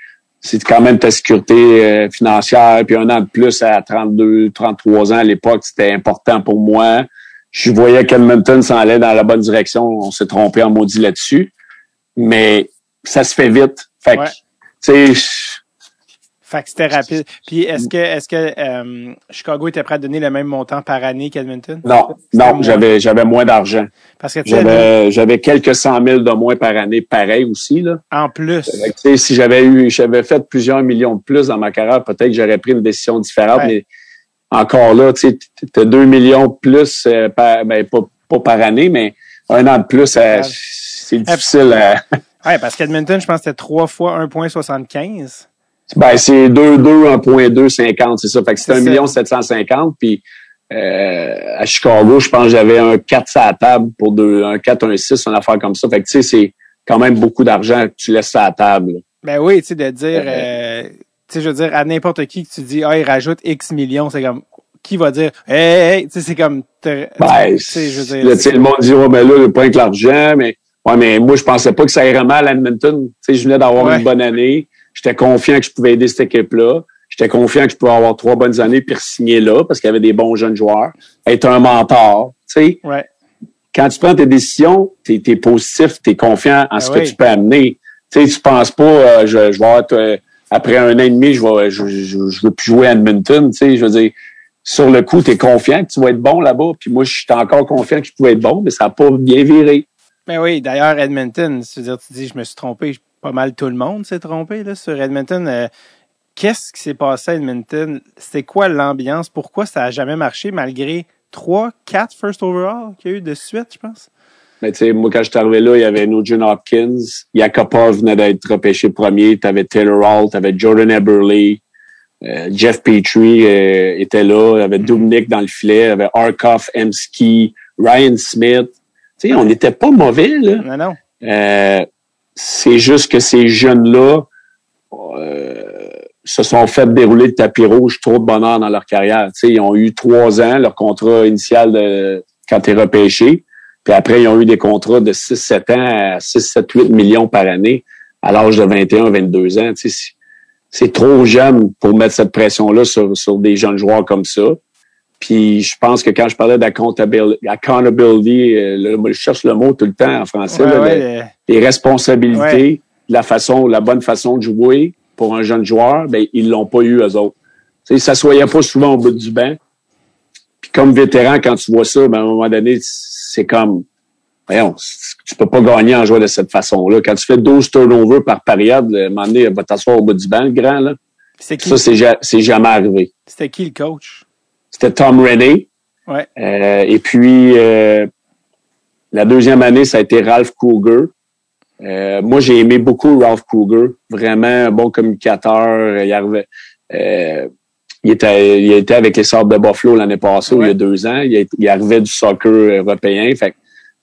c'est quand même ta sécurité euh, financière. Puis un an de plus à 32, 33 ans à l'époque, c'était important pour moi. Je voyais qu'Edmonton s'en allait dans la bonne direction. On s'est trompé en maudit là-dessus. Mais ça se fait vite. Fait que, Ouais. tu sais, Fait que c'était rapide. Puis est-ce que, est-ce que euh, Chicago était prêt à donner le même montant par année qu'Edmonton? non, non, j'avais, j'avais moins d'argent. Parce que J'avais, j'avais quelques cent mille de moins par année, pareil aussi, là. en plus. Que, si j'avais eu, j'avais fait plusieurs millions de plus dans ma carrière, peut-être que j'aurais pris une décision différente, Ouais. mais encore là, tu sais, t'as deux millions de plus, euh, par, ben, pas, pas par année, mais un an de plus, euh, c'est difficile à, Ouais, parce qu'Edmonton, je pense que c'était trois fois 1,75. Ben, c'est 2, 2, 1.2, 50, c'est ça. Fait que C'est 1 ça. million 750, puis, euh, à Chicago, je pense que j'avais un 4 à la table pour deux, un 4, un 6, une affaire comme ça. Fait que, tu sais, c'est quand même beaucoup d'argent que tu laisses à la table. Ben oui, tu sais, de dire, euh, tu sais, je veux dire, à n'importe qui que tu dis, ah, il rajoute X millions, c'est comme, qui va dire, hey, hey, tu sais, c'est comme, Ben, tu sais, je veux dire, le monde dit, oh, mais là, pas avec l'argent, mais, ouais, mais moi, je pensais pas que ça irait mal à Edmonton. Tu sais, je venais d'avoir Ouais. une bonne année. J'étais confiant que je pouvais aider cette équipe-là. J'étais confiant que je pouvais avoir trois bonnes années puis signer là parce qu'il y avait des bons jeunes joueurs. Être un mentor, tu sais. ouais, Quand tu prends tes décisions, t'es es positif, t'es confiant en Ben ce que tu peux amener. Tu sais, tu penses pas, euh, je, je vais être, euh, après un an et demi, je vais, je, je, je veux plus jouer à Edmonton. Tu sais, je veux dire, sur le coup, tu es confiant que tu vas être bon là-bas. Puis moi, je suis encore confiant que je pouvais être bon, mais ça n'a pas bien viré. Mais oui, d'ailleurs, Edmonton, c'est-à-dire, tu dis, je me suis trompé, pas mal tout le monde s'est trompé là, sur Edmonton. Euh, Qu'est-ce qui s'est passé à Edmonton? C'était quoi l'ambiance? Pourquoi ça a jamais marché malgré trois, quatre first overall qu'il y a eu de suite, je pense? Mais tu sais, moi, quand je suis arrivé là, il y avait Nugent Hopkins, Yakupov venait d'être repêché premier, tu avais Taylor Hall, tu avais Jordan Eberle, euh, Jeff Petrie euh, était là, il y avait Dominic dans le filet, il y avait Arkoff, Emski, Ryan Smith. Tu sais, on n'était pas mauvais, là. Non, non. Euh, c'est juste que ces jeunes-là euh, se sont fait dérouler le tapis rouge trop de bonheur dans leur carrière. Tu sais, ils ont eu trois ans, leur contrat initial de, quand tu es repêché. Puis après, ils ont eu des contrats de 6-7 ans à 6, 7, 8 millions par année à l'âge de 21, 22 ans. C'est trop jeune pour mettre cette pression-là sur, sur des jeunes joueurs comme ça. Puis je pense que quand je parlais d'accountability, euh, je cherche le mot tout le temps en français, Ouais, là, ouais, le- le- les responsabilités, la façon, la bonne façon de jouer pour un jeune joueur, ben ils l'ont pas eu eux autres. Tu sais, ils s'assoyaient pas souvent au bout du banc. Puis comme vétéran, quand tu vois ça, ben, à un moment donné, c'est comme, voyons, tu peux pas gagner en jouant de cette façon-là. Quand tu fais 12 turnovers par période, à un moment donné, va t'asseoir au bout du banc, le grand, là. Qui, Ça, c'est jamais arrivé. c'était qui le coach? C'était Tom Rennie. Ouais. Euh, et puis, euh, la deuxième année, ça a été Ralph Kruger. Euh, moi, j'ai aimé beaucoup Ralph Kruger. Vraiment un bon communicateur. Il, arrivait, il, était, il était avec les Sabres de Buffalo l'année passée, Ouais. il y a deux ans. Il, il arrivait du soccer européen. Fait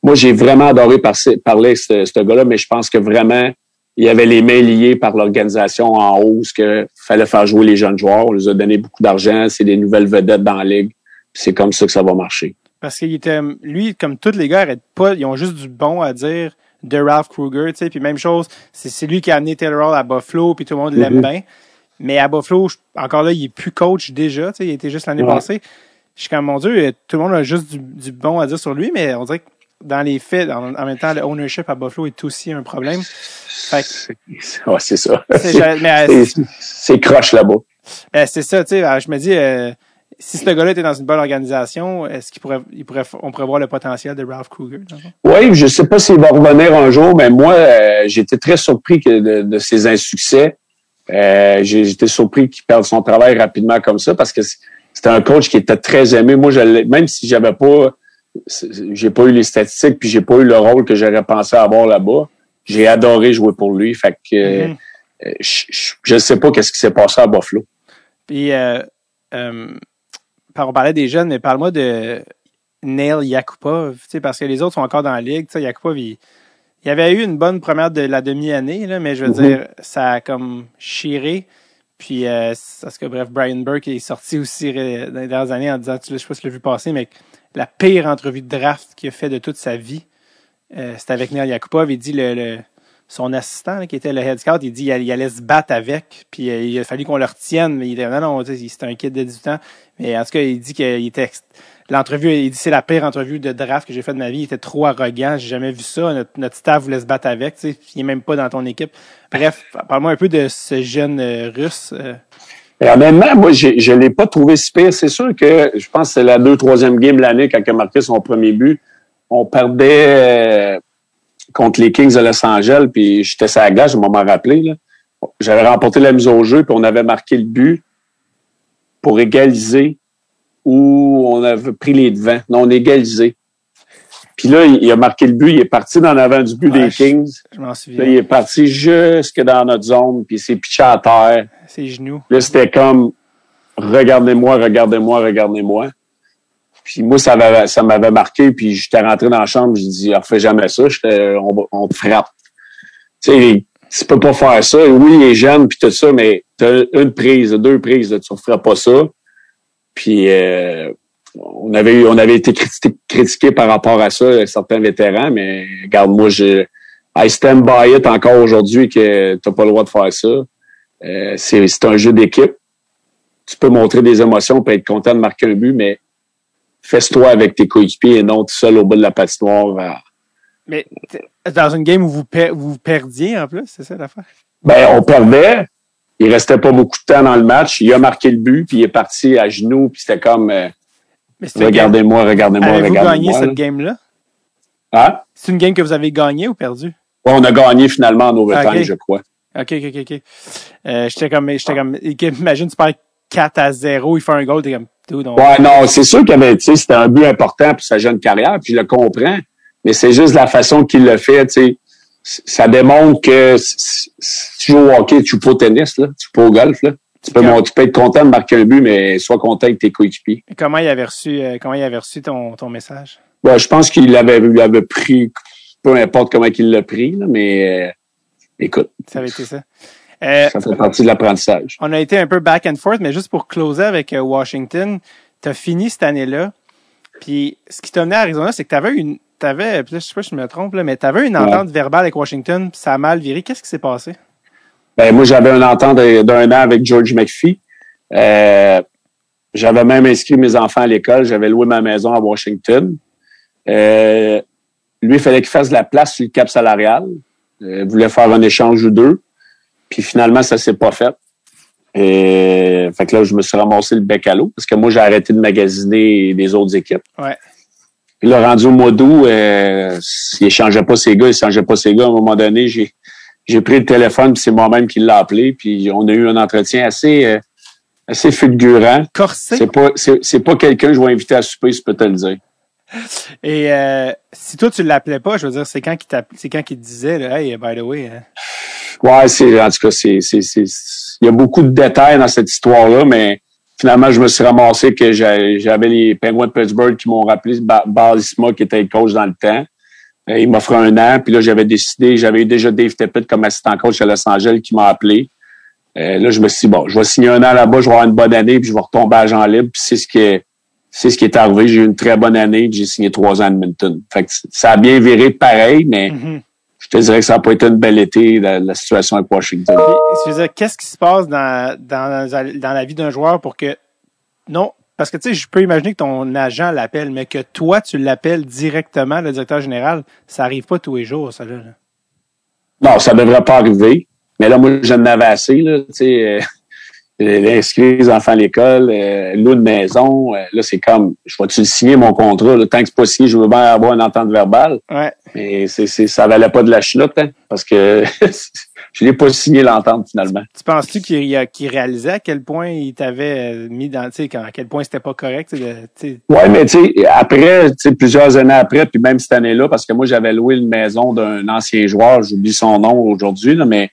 moi, j'ai vraiment adoré par- parler avec ce, ce gars-là, mais je pense que vraiment, il y avait les mains liées par l'organisation en haut, ce que fallait faire jouer les jeunes joueurs. On les a donné beaucoup d'argent. C'est des nouvelles vedettes dans la ligue. C'est comme ça que ça va marcher. Parce qu'il était, lui, comme tous les gars, pas, ils ont juste du bon à dire de Ralph Kruger, tu sais. Puis même chose, c'est lui qui a amené Taylor Hall à Buffalo, puis tout le monde l'aime Mhm. bien. Mais à Buffalo, encore là, il est plus coach déjà, tu sais. Il était juste l'année Ouais. passée. Je suis comme, mon Dieu, tout le monde a juste du, du bon à dire sur lui, mais on dirait que dans les faits, en, en même temps, le ownership à Buffalo est aussi un problème. Fait que- Ouais, c'est ça. C'est- euh, C'est- C'est croche là-bas. Euh, c'est ça, tu sais. euh, Je me dis, euh, si ce gars-là était dans une bonne organisation, est-ce qu'il pourrait, il pourrait, on pourrait voir le potentiel de Ralph Kruger? Oui, je sais pas s'il va revenir un jour, mais moi, euh, j'étais très surpris que de, de ses insuccès. Euh, j'ai- J'étais surpris qu'il perde son travail rapidement comme ça parce que c'était un coach qui était très aimé. Moi, je l'ai- même si j'avais pas, j'ai pas eu les statistiques puis j'ai pas eu le rôle que j'aurais pensé avoir là-bas, j'ai adoré jouer pour lui. Fait que Mhm. euh, je, je sais pas qu'est-ce qui s'est passé à Buffalo. Puis, euh, euh, on parlait des jeunes, mais parle-moi de Neil Yakupov, parce que les autres sont encore dans la ligue. Yakupov, il, il avait eu une bonne première de la demi-année, mais je veux Mhm. dire, ça a comme chiré. Puis, parce que bref, Brian Burke est sorti aussi dans les dernières années en disant, tu, je sais pas si tu l'as vu passer, mais la pire entrevue de draft qu'il a fait de toute sa vie, euh, c'était avec Neil Yakupov. Il dit le, son assistant qui était le head scout, il dit il allait, se battre avec, puis euh, il a fallu qu'on le retienne, mais il était non, non, c'était un kid de 18 ans. Mais en tout cas, il dit qu'il était l'entrevue, il dit c'est la pire entrevue de draft que j'ai faite de ma vie. Il était trop arrogant, j'ai jamais vu ça. Notre, notre staff voulait se battre avec, tu sais, il même pas dans ton équipe. Bref, parle-moi un peu de ce jeune euh, russe. euh. Et honnêtement, moi, je ne l'ai pas trouvé si pire. C'est sûr que je pense que c'est la deux, troisième game de l'année quand il a marqué son premier but. On perdait euh, contre les Kings de Los Angeles, puis j'étais sur la glace, je m'en rappelé. J'avais remporté la mise au jeu, puis on avait marqué le but pour égaliser ou on avait pris les devants. Non, on égalisé. Puis là, il a marqué le but, il est parti dans l'avant du but Ouais, des Kings. Je m'en Là, souviens. il est parti jusque dans notre zone, puis il s'est pitché à terre. Ses genoux. Là, c'était comme regardez-moi, regardez-moi, regardez-moi. Puis moi, ça m'avait, ça m'avait marqué, puis j'étais rentré dans la chambre, j'ai dit, refais jamais ça, j'étais, on, on te frappe. Tu sais, tu peux pas faire ça. Oui, il est jeune, puis tout ça, mais t'as une prise, deux prises, là, tu ne feras pas ça. Puis euh, on avait eu, on avait été critiqué, critiqué par rapport à ça, certains vétérans, mais regarde, moi, je I stand by it encore aujourd'hui que t'as pas le droit de faire ça. Euh, c'est c'est un jeu d'équipe. Tu peux montrer des émotions, peut être content de marquer un but, mais fais-toi avec tes coéquipiers et non tout seul au bout de la patinoire. à- Mais dans une game où vous, per- vous perdiez en plus, c'est ça l'affaire? Ben, on perdait, il restait pas beaucoup de temps dans le match. Il a marqué le but, puis il est parti à genoux, puis c'était comme euh, C'était regardez-moi, regardez-moi, Avez-vous gagné regardez-moi. cette là. game-là? Hein? C'est une game que vous avez gagnée ou perdue? Ouais, on a gagné finalement en overtime, Ok. je crois. OK, OK, OK, OK. Euh, j'étais comme, j'étais comme, imagine, tu perds 4 à 0, il fait un goal, t'es comme, on- Ouais, non, c'est sûr qu'il y avait, tu sais, c'était un but important pour sa jeune carrière, puis je le comprends. Mais c'est juste la façon qu'il le fait, tu sais. Ça démontre que si si tu joues au hockey, tu joues pas au tennis, là. Tu joues pas au golf, là. Tu peux, Quand- mon- tu peux être content de marquer un but, mais sois content avec tes coéquipiers. Comment il avait reçu, euh, comment il avait reçu ton, ton message? Bon, je pense qu'il l'avait, il l'avait pris, peu importe comment il l'a pris, là, mais euh, écoute, Ça avait été ça. Euh, ça fait partie de l'apprentissage. on a été un peu back and forth, mais juste pour closer avec Washington, t'as fini cette année-là. Puis ce qui t'a amené à Arizona, c'est que une, t'avais, puis là, je sais pas si je me trompe, là, mais t'avais une entente verbale avec Washington, puis ça a mal viré. Qu'est-ce qui s'est passé? Ben, moi, j'avais un entente d'un an avec George McPhee. Euh, j'avais même inscrit mes enfants à l'école. J'avais loué ma maison à Washington. Euh, lui, il fallait qu'il fasse de la place sur le cap salarial. Euh, il voulait faire un échange ou deux. Puis finalement, ça s'est pas fait. Et, fait que là, je me suis ramassé le bec à l'eau parce que moi, j'ai arrêté de magasiner des autres équipes. Ouais. Puis là, rendu au mois d'août, euh, il échangeait pas ses gars, il échangeait pas ses gars. À un moment donné, j'ai j'ai pris le téléphone, puis c'est moi-même qui l'ai appelé, puis on a eu un entretien assez euh, assez fulgurant. Corsé. C'est pas c'est pas quelqu'un que je vais inviter à souper, je peux te le dire. Et euh, si toi tu l'appelais pas, je veux dire, c'est quand t'app- c'est quand qu'il te disait, là, hey, by the way, hein. Ouais, c'est en tout cas c'est il y a beaucoup de détails dans cette histoire-là, mais finalement je me suis ramassé que j'avais les Penguins de Pittsburgh qui m'ont rappelé Ba- Balisma qui était coach dans le temps. Euh, Il m'offrait un an, puis là j'avais décidé, j'avais eu déjà Dave Tippett comme assistant coach à Los Angeles qui m'a appelé. Euh, là je me suis dit bon, je vais signer un an là-bas, je vais avoir une bonne année, puis je vais retomber à agent libre. Puis c'est ce qui est c'est ce qui est arrivé. J'ai eu une très bonne année, j'ai signé trois ans à Edmonton. Fait que ça a bien viré pareil, mais Mhm. je te dirais que ça n'a pas été une belle été, la, la situation avec Washington. Qu'est-ce qui se passe dans, dans, dans la vie d'un joueur pour que. Non, parce que tu sais, je peux imaginer que ton agent l'appelle, mais que toi, tu l'appelles directement, le directeur général, ça arrive pas tous les jours, ça, là. Non, ça devrait pas arriver. Mais là, moi, j'en avais assez, là, tu sais, euh, euh, inscrire les enfants à l'école, euh, louer une maison. euh, là, c'est comme, je vais-tu signer, mon contrat? Là, tant que c'est pas signé, je veux bien avoir une entente verbale. Ouais. Mais c'est, c'est, ça valait pas de la chenoute, hein, parce que je l'ai pas signé l'entente, finalement. Tu penses-tu qu'il réalisait à quel point il t'avait euh, mis dans, tu sais, quand- à quel point c'était pas correct, Ouais, mais tu sais, après, tu sais, plusieurs années après, puis même cette année-là, parce que moi, j'avais loué une maison d'un ancien joueur, j'oublie son nom aujourd'hui, mais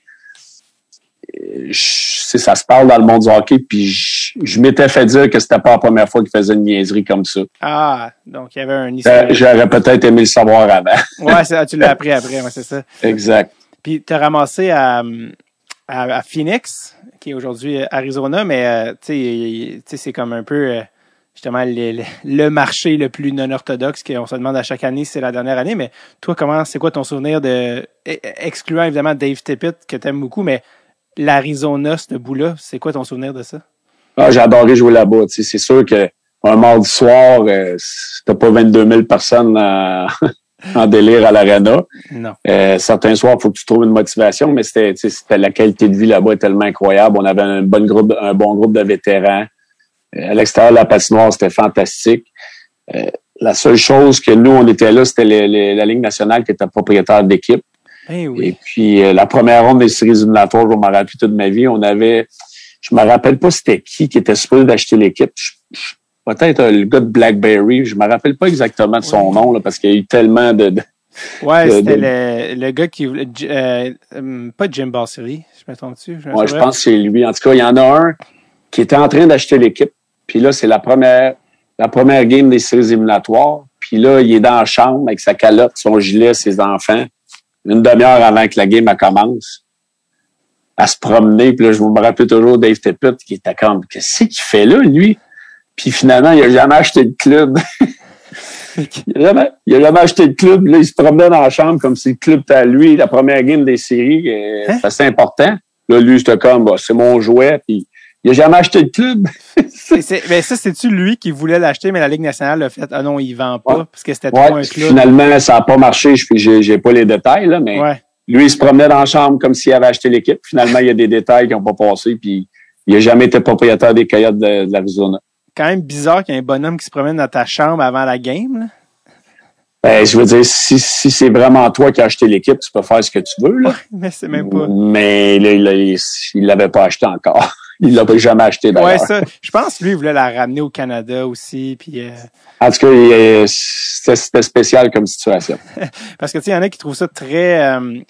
euh, je- ça se parle dans le monde du hockey, puis je, je m'étais fait dire que c'était pas la première fois qu'il faisait une niaiserie comme ça. Ah, donc il y avait un Euh. J'aurais peut-être aimé le savoir avant. Ouais, tu l'as appris après, ouais, c'est ça. exact. Puis t'as ramassé à, à, à Phoenix, qui est aujourd'hui euh, Arizona, mais euh, c'est comme un peu euh, justement le, marché le plus non orthodoxe qu'on se demande à chaque année, si c'est la dernière année. Mais toi, comment, c'est quoi ton souvenir de, e- excluant évidemment Dave Tippett que t'aimes beaucoup, mais l'Arizona, ce bout-là, c'est quoi ton souvenir de ça? Ah, j'ai adoré jouer là-bas. C'est sûr que un mardi soir, euh, t'as pas 22 000 personnes en, en délire à l'arena. Non. Euh, certains soirs, il faut que tu trouves une motivation, mais c'était, c'était la qualité de vie là-bas est tellement incroyable. On avait un bon groupe, un bon groupe de vétérans. Euh, à l'extérieur de la patinoire, c'était fantastique. Euh, la seule chose que nous, on était là, c'était les- les- la Ligue nationale qui était propriétaire d'équipe. Eh Et oui. puis, euh, la première ronde des séries éliminatoires, je m'en rappeler toute ma vie, on avait, je me rappelle pas c'était qui qui était supposé d'acheter l'équipe. Je- je- Peut-être euh, le gars de Blackberry, je me rappelle pas exactement de son nom, là, parce qu'il y a eu tellement de, de- Ouais, c'était de- le, le gars qui euh, hum, pas Jim Basseri, je me trompe dessus. Ouais, je pense que c'est lui. En tout cas, il y en a un qui était en train d'acheter l'équipe. Puis là, c'est la première, la première game des séries éliminatoires. Puis là, il est dans la chambre avec sa calotte, son gilet, ses enfants. Une demi-heure avant que la game commence. À se promener. Puis là, je me rappelle toujours Dave Tippett qui était comme, qu'est-ce qu'il fait là, lui? Puis finalement, il a jamais acheté de club. il, a jamais, il a jamais acheté de club. Là, il se promenait dans la chambre comme si le club était à lui. La première game des séries, euh, Hein? c'est important. Là, lui, c'était comme, bah, c'est mon jouet. Puis il a jamais acheté de club. Mais ça, c'est-tu lui qui voulait l'acheter, mais la Ligue nationale l'a fait, ah non, il vend pas, Ouais. parce que c'était Ouais, trop un club. finalement, ça n'a pas marché. Je j'ai pas les détails, là, mais Ouais. lui, il se promenait dans la chambre comme s'il avait acheté l'équipe. Finalement, il y a des détails qui n'ont pas passé, puis il n'a jamais été propriétaire des Coyotes de, de l'Arizona. Quand même bizarre qu'il y ait un bonhomme qui se promène dans ta chambre avant la game. Là. Ben, je veux dire, si, si c'est vraiment toi qui as acheté l'équipe, tu peux faire ce que tu veux. Là. mais c'est même pas. Mais là, il l'avait pas acheté encore. Il l'a jamais acheté d'ailleurs. Ouais, ça. Je pense que lui, il voulait la ramener au Canada aussi. Puis, euh... En tout cas, il- c'était spécial comme situation. Parce que tu sais, il y en a qui trouvent ça très euh,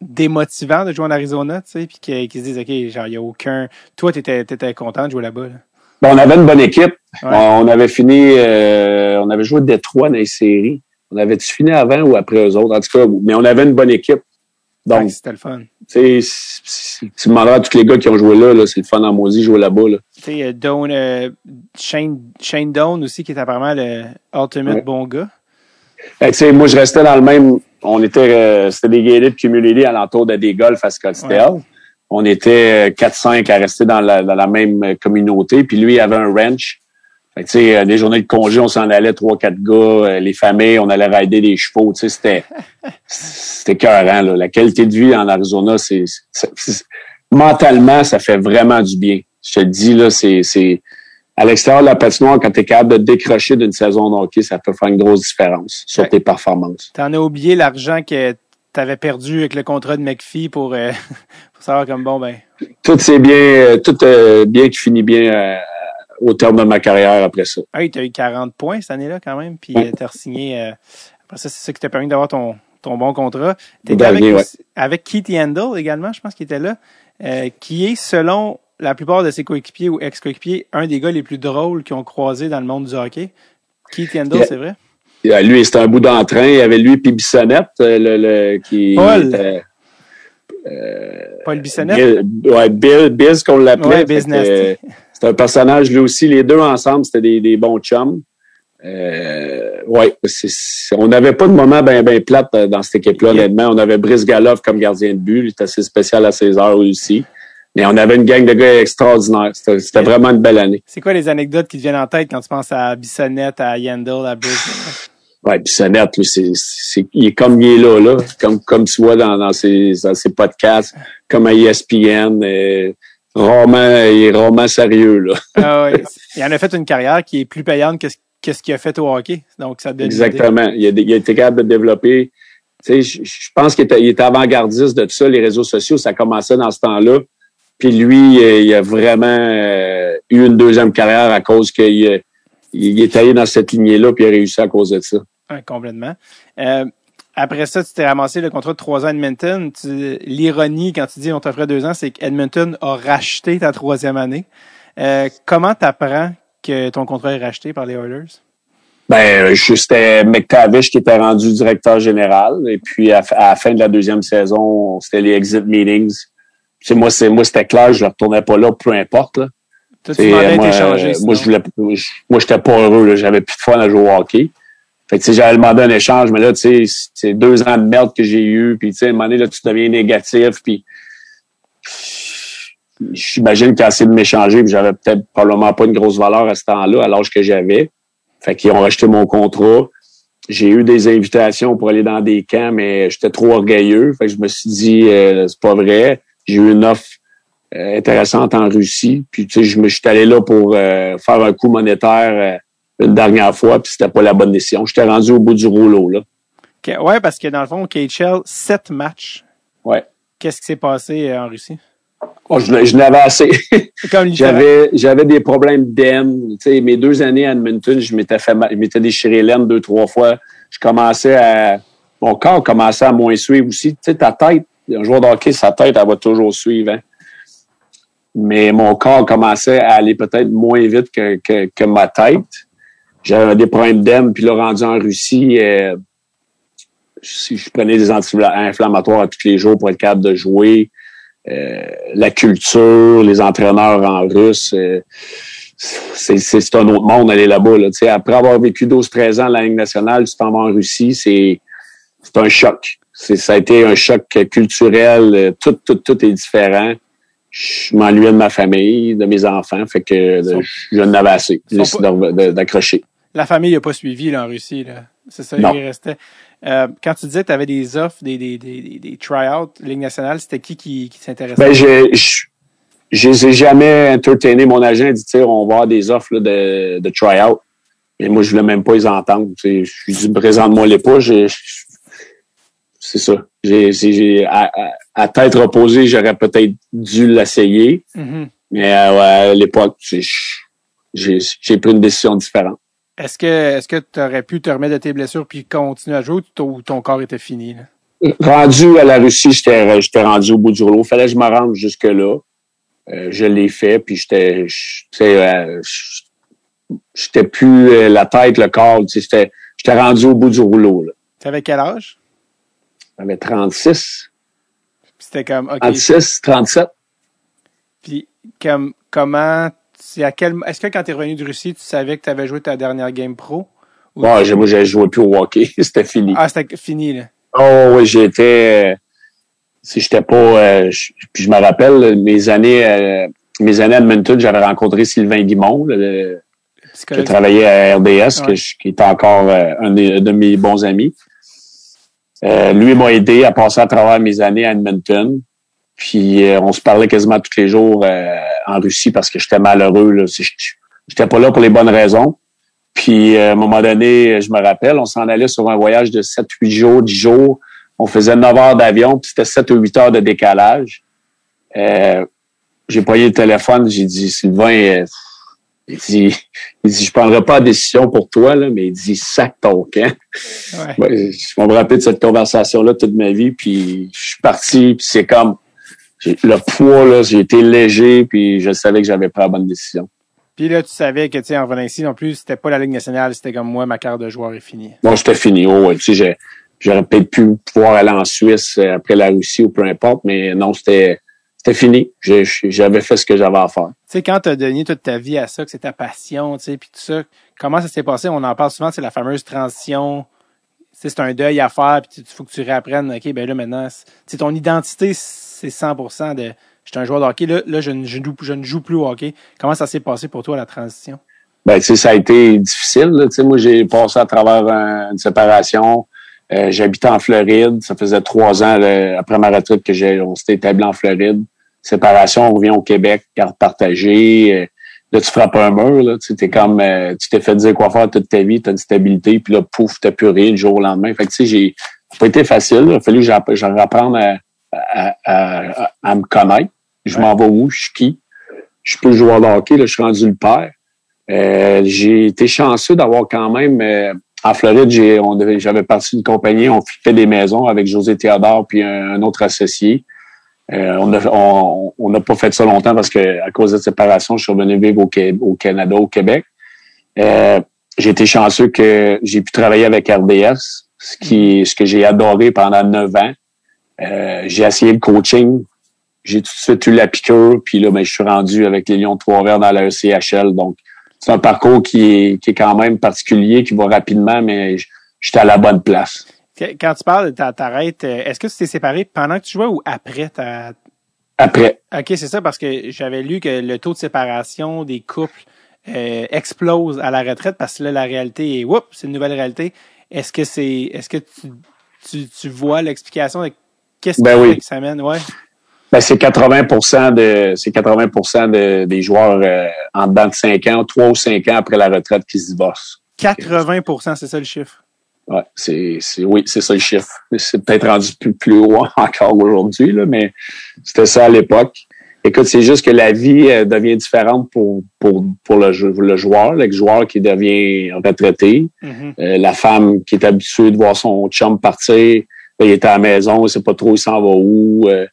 démotivant de jouer en Arizona, tu sais, puis qui, qui se disent, OK, genre, il n'y a aucun. Toi, tu étais, content de jouer là-bas. Là. Bon, on avait une bonne équipe. Ouais. On, on avait fini, euh, on avait joué Détroit dans les séries. On avait-tu fini avant ou après eux autres? En tout cas, mais on avait une bonne équipe. Donc, c'était le fun. tu demanderas à tous les gars qui ont joué là, là c'est le fun en maudit jouer là-bas. Là. Tu sais, euh, euh, Shane, Shane Doan aussi, qui est apparemment le ultimate Ouais. bon gars. Que, tu sais, moi, je restais dans le même. On était, euh, c'était des gated community alentour de des golfs à Scottsdale. On était euh, 4-5 à rester dans la, dans la même euh, communauté. Puis lui, il avait un ranch. Fait que, tu sais, euh, des journées de congé, on s'en allait trois, quatre gars, euh, les familles, on allait rider des chevaux. Tu sais, c'était, c'était écœurant, là. La qualité de vie en Arizona, c'est, mentalement, ça fait vraiment du bien. Je te le dis, là, c'est, c'est, à l'extérieur de la patinoire, quand tu es capable de décrocher d'une saison de hockey, ça peut faire une grosse différence sur Ouais. tes performances. T'en as oublié l'argent que t'avais perdu avec le contrat de McPhee pour, euh, pour savoir comme bon, ben. Tout c'est bien, euh, tout euh, bien qui finit bien au terme de ma carrière après ça. Ah oui, t'as eu 40 points cette année-là quand même, puis Ouais. euh, t'as signé. Après ça, c'est ça qui t'a permis d'avoir ton, ton bon contrat. T'étais avec, ouais. Keith Yandel également, je pense qu'il était là, euh, qui est, selon la plupart de ses coéquipiers ou ex-coéquipiers, un des gars les plus drôles qui ont croisé dans le monde du hockey. Keith Yandel, Yeah. c'est vrai? Euh, lui, c'était un bout d'entrain. Il y avait lui puis Bissonnette, euh, le, le- qui Paul. était- Paul Bissonnette? Bill, ouais, Bill, Biz qu'on l'appelait. Ouais, euh, C'était un personnage, lui aussi. Les deux ensemble, c'était des, des bons chums. Euh, ouais, on n'avait pas de moment bien ben plate euh, dans cette équipe-là, Yeah. honnêtement. On avait Brice Galoff comme gardien de but. Il était assez spécial à ses heures aussi. Mais on avait une gang de gars extraordinaires. C'était vraiment une belle année. C'est quoi les anecdotes qui te viennent en tête quand tu penses à Bissonnette, à Yandel, à Bruce? Ouais, puis Sonnette, lui, c'est, c'est, il est comme il est là, là. Comme, comme tu vois dans, dans, ses, dans ses podcasts, comme à ESPN. Euh, rarement, il est rarement sérieux, là. ah ouais. Il en a fait une carrière qui est plus payante que ce, que ce qu'il a fait au hockey. Donc, ça donne. Exactement. Il a, il a été capable de développer. Tu sais, je, je pense qu'il était, avant-gardiste de tout ça, les réseaux sociaux, ça commençait dans ce temps-là. Puis lui, euh, il a vraiment euh, eu une deuxième carrière à cause qu'il il est allé dans cette lignée-là, puis il a réussi à cause de ça. Complètement. Euh, après ça, tu t'es ramassé le contrat de trois ans à Edmonton. L'ironie, quand tu dis on t'offrait deux ans, c'est qu'Edmonton a racheté ta troisième année. Euh, comment t'apprends que ton contrat est racheté par les Oilers? Ben, je- c'était McTavish qui était rendu directeur général. Et puis, à, à la fin de la deuxième saison, c'était les exit meetings. Moi, c'est, moi, c'était clair, je ne retournais pas là, peu importe. Là. Toi, tu euh, moi, euh, sinon. moi, je voulais, moi, j'étais pas heureux. J'avais plus de fun à jouer au hockey. Fait que, tu sais, j'avais demandé un échange, mais là, tu sais, c'est deux ans de merde que j'ai eu. Puis, tu sais, à un moment donné, là, tu deviens négatif. Puis, j'imagine qu'ils ont essayé de m'échanger, puis j'avais peut-être probablement pas une grosse valeur à ce temps-là, à l'âge que j'avais. Fait qu'ils ont racheté mon contrat. J'ai eu des invitations pour aller dans des camps, mais j'étais trop orgueilleux. Fait que je me suis dit, euh, c'est pas vrai. J'ai eu une offre euh, intéressante en Russie. Puis, tu sais, je me suis allé là pour euh, faire un coup monétaire euh, une dernière fois, puis c'était pas la bonne décision. J'étais rendu au bout du rouleau, là. Que- Ouais, parce que dans le fond, KHL, sept matchs. Ouais. Qu'est-ce qui s'est passé euh, en Russie? Oh, je, je n'avais assez. J'avais j'avais des problèmes d'aine. Tu sais, mes deux années à Edmonton, je m'étais fait mal- je m'étais déchiré l'aine deux trois fois. Je commençais à mon corps commençait à moins suivre aussi. Tu sais, ta tête, un joueur de hockey, sa tête, elle va toujours suivre. hein. Mais mon corps commençait à aller peut-être moins vite que, que, que ma tête. J'avais des problèmes d'aine, puis là, rendu en Russie, euh, si je prenais des anti-inflammatoires tous les jours pour être capable de jouer. Euh, la culture, les entraîneurs en russe, euh, c'est, c'est, c'est un autre monde aller là-bas. Là. Tu sais, Après avoir vécu 12-13 ans à la Ligue nationale, tu t'en vas en Russie, c'est, c'est un choc. C'est, ça a été un choc culturel. euh, Tout, tout, tout est différent. Je m'ennuyais de ma famille, de mes enfants, fait que Sont- euh, je n'avais assez. J'ai décidé de- de- d'accrocher. La famille n'a pas suivi là, en Russie. Là. C'est ça, Non. il restait. Euh, quand tu disais que tu avais des offres, des, des, des, des, try-outs, Ligue nationale, c'était qui qui, qui s'intéressait? Ben, je, je, je les ai jamais entertainé. Mon agent a dit, on va avoir des offres là, de, de try-out. Et moi, je voulais même pas les entendre. Je lui ai dit, présente-moi les pas. Je- C'est ça. J'ai, à, à- tête reposée, j'aurais peut-être dû l'essayer. Mhm. Mais euh, à l'époque, j'ai, j'ai, j'ai pris une décision différente. Est-ce que est-ce que tu aurais pu te remettre de tes blessures puis continuer à jouer ou ton, corps était fini? Là? Rendu à la Russie, j'étais, j'étais rendu au bout du rouleau. Fallait que je me rende jusque-là. Euh, je l'ai fait, puis j'étais, sais, euh, j'étais plus euh, la tête, le corps. J'étais, j'étais rendu au bout du rouleau. Là. Tu avais quel âge? J'avais 36, Puis C'était comme OK. 36, 37. Puis comme comment c'est à quel est-ce que quand tu es revenu de Russie, tu savais que tu avais joué ta dernière game pro? Ou- j'ai- moi, j'ai joué plus au hockey. C'était fini. Ah, c'était fini là. Oh, oui, j'étais. euh, si j'étais pas. euh, je- puis je me rappelle, mes années, euh, mes années à Edmonton, j'avais rencontré Sylvain Guimond, qui travaillait à RDS, Ouais. que je- qui est encore euh, un de, de mes bons amis. Lui m'a aidé à passer à travers mes années à Edmonton. Puis euh, on se parlait quasiment tous les jours euh, en Russie parce que j'étais malheureux. Là. J'étais pas là pour les bonnes raisons. Puis euh, à un moment donné, je me rappelle, on s'en allait sur un voyage de 7-8 jours, 10 jours. On faisait 9 heures d'avion, puis c'était 7 ou 8 heures de décalage. Euh, j'ai payé le téléphone, j'ai dit, Sylvain, euh, il dit, il dit, je prendrai pas la décision pour toi, là, mais il dit, sac ton camp. Ouais. Ouais, je vais me rappeler de cette conversation-là toute ma vie, puis je suis parti, puis c'est comme, le poids, là, j'ai été léger, puis je savais que j'avais pris la bonne décision. Puis là, tu savais que tu sais en revenant ici non plus, c'était pas la Ligue nationale, c'était comme moi, ma carte de joueur est finie. Bon, c'était fini. Oh, ouais, tu sais, j'aurais peut-être pu pouvoir aller en Suisse euh, après la Russie ou peu importe, mais non, c'était c'était fini. J'avais fait ce que j'avais à faire. Tu sais, quand tu as donné toute ta vie à ça, que c'est ta passion, tu sais, puis tout ça, comment ça s'est passé? On en parle souvent, c'est la fameuse transition. Tu sais, C'est un deuil à faire, puis il faut que tu réapprennes, OK, ben là, maintenant, c'est- ton identité, c'est 100% de « je suis un joueur de hockey, là, là je, ne, je, je ne joue plus au hockey ». Comment ça s'est passé pour toi, la transition? Ben, tu sais, ça a été difficile. moi, j'ai passé à travers un- une séparation. Euh, J'habitais en Floride. Ça faisait trois ans après ma retraite que on s'était établi en Floride. Séparation, on revient au Québec, carte partagée. Euh, là, tu frappes un mur. Là, tu t'es comme, euh, tu t'es fait dire quoi faire toute ta vie, t'as une stabilité, puis là, pouf, t'as plus rien du jour au lendemain. Fait que, tu sais, j'ai, ça a pas été facile. Il a fallu que j'app- j'en apprenne à, à, me connaître. Je m'en vais où, je suis qui? Je le joueur de hockey, là, je suis rendu le père. Euh, j'ai été chanceux d'avoir quand même euh, en Floride, on devait- j'avais parti d'une compagnie, on fait des maisons avec José Théodore puis un, autre associé. Euh, on n'a pas fait ça longtemps parce que à cause de cette séparation, je suis revenu vivre au, au Canada, au Québec. Euh, j'ai été chanceux que j'ai pu travailler avec RDS, ce que j'ai adoré pendant neuf ans. Euh, j'ai essayé le coaching, j'ai tout de suite eu la piqûre, puis là, ben, je suis rendu avec les Lions de Trois-Rivières dans la ECHL. Donc, c'est un parcours qui est, qui est quand même particulier, qui va rapidement, mais j'étais à la bonne place. Quand tu parles de ta t'arrêtes, euh, est-ce que tu t'es séparé pendant que tu jouais ou après ta... Après, OK, c'est ça, parce que j'avais lu que le taux de séparation des couples euh, explose à la retraite parce que là, la réalité est, oups, c'est une nouvelle réalité. Est-ce que c'est, est-ce que tu, tu, tu vois l'explication de qu'est-ce Ben oui. que ça mène? Ouais. ben, c'est 80 de c'est 80 de, des joueurs euh, en dedans de 5 ans, 3 ou 5 ans après la retraite qui se divorcent. 80% c'est ça le chiffre? Ouais, c'est, c'est oui, c'est ça le chiffre. C'est peut-être rendu plus, plus haut encore aujourd'hui, là, mais c'était ça à l'époque. Écoute, c'est juste que la vie euh, devient différente pour, pour, pour le, le joueur, le joueur qui devient retraité. Mhm. Euh, la femme qui est habituée de voir son chum partir, là, il est à la maison, il sait pas trop il s'en va où. Euh,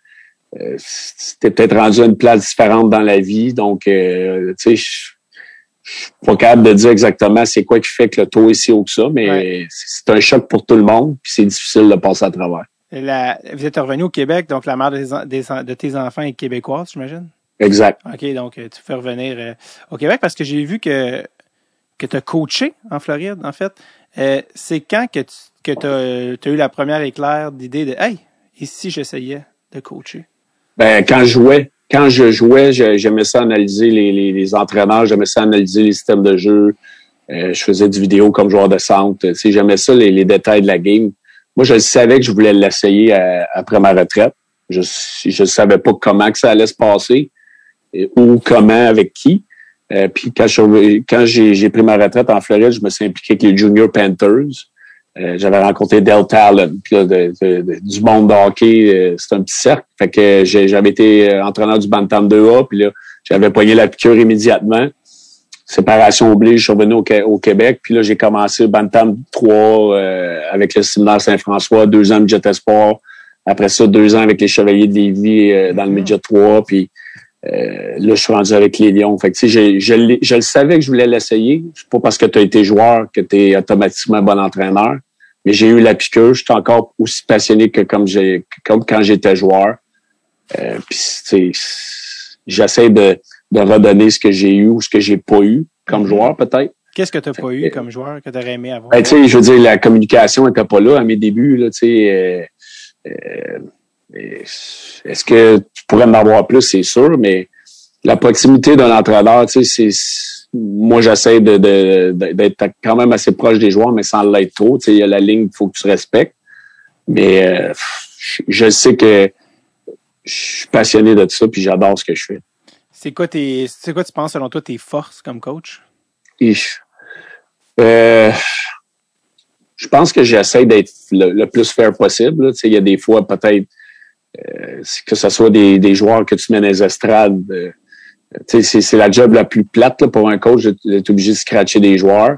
euh, c'était peut-être rendu à une place différente dans la vie. Donc, euh, tu sais, je suis pas capable de dire exactement c'est quoi qui fait que le taux est si haut que ça, mais Ouais. c'est un choc pour tout le monde, puis c'est difficile de passer à travers. La, vous êtes revenu au Québec, donc la mère des de tes enfants est québécoise, j'imagine? Exact. OK, donc euh, tu fais revenir euh, au Québec parce que j'ai vu que, que tu as coaché en Floride, en fait. Euh, c'est quand que tu que as, eu la première éclair d'idée de Hey, ici j'essayais de coacher? Ben, quand je jouais, quand je jouais, j'aimais ça analyser les, les, entraîneurs, j'aimais ça analyser les systèmes de jeu. je faisais du vidéo comme joueur de centre. Tu j'aimais ça, les, les, détails de la game. Moi, je savais que je voulais l'essayer après ma retraite. Je ne savais pas comment que ça allait se passer ou comment, avec qui. Euh, puis quand, quand j'ai pris ma retraite en Floride, je me suis impliqué avec les Junior Panthers. Euh, j'avais rencontré Del Talon, puis du monde de hockey, euh, c'est un petit cercle. Fait que j'avais été entraîneur du Bantam 2A, puis là, j'avais poigné la piqûre immédiatement. Séparation oblige, je suis revenu au, Québec, puis là, j'ai commencé Bantam 3 avec le séminaire Saint-François, deux ans de Jet Sport. Après ça, deux ans avec les Chevaliers de Lévis dans le Midget 3, puis euh, là, je suis rendu avec les Lions. Fait que, je, je, je le savais que je voulais l'essayer. C'est pas parce que tu as été joueur que tu es automatiquement un bon entraîneur. Mais j'ai eu la piqûre. Je suis encore aussi passionné que comme j'ai comme quand j'étais joueur. Euh, puis j'essaie de, de redonner ce que j'ai eu ou ce que j'ai pas eu comme joueur, peut-être. Qu'est-ce que tu n'as pas eu comme joueur que tu aurais aimé avoir? Ben, je veux dire, la communication n'était pas là à mes débuts. Là, euh, euh, est-ce que tu pourrais m'avoir plus, c'est sûr, mais la proximité d'un entraîneur, tu sais, c'est moi j'essaie de, d'être quand même assez proche des joueurs, mais sans l'être trop. Tu sais, il y a la ligne qu'il faut que tu respectes. Mais euh, je sais que je suis passionné de ça, puis j'adore ce que je fais. C'est quoi tes, c'est quoi tu penses selon toi tes forces comme coach? Euh, je pense que j'essaie d'être le, plus fair possible. Tu sais, il y a des fois peut-être que ce soit des, des, joueurs que tu mets dans les estrades. Euh, c'est la job la plus plate là, pour un coach d'être obligé de scratcher des joueurs.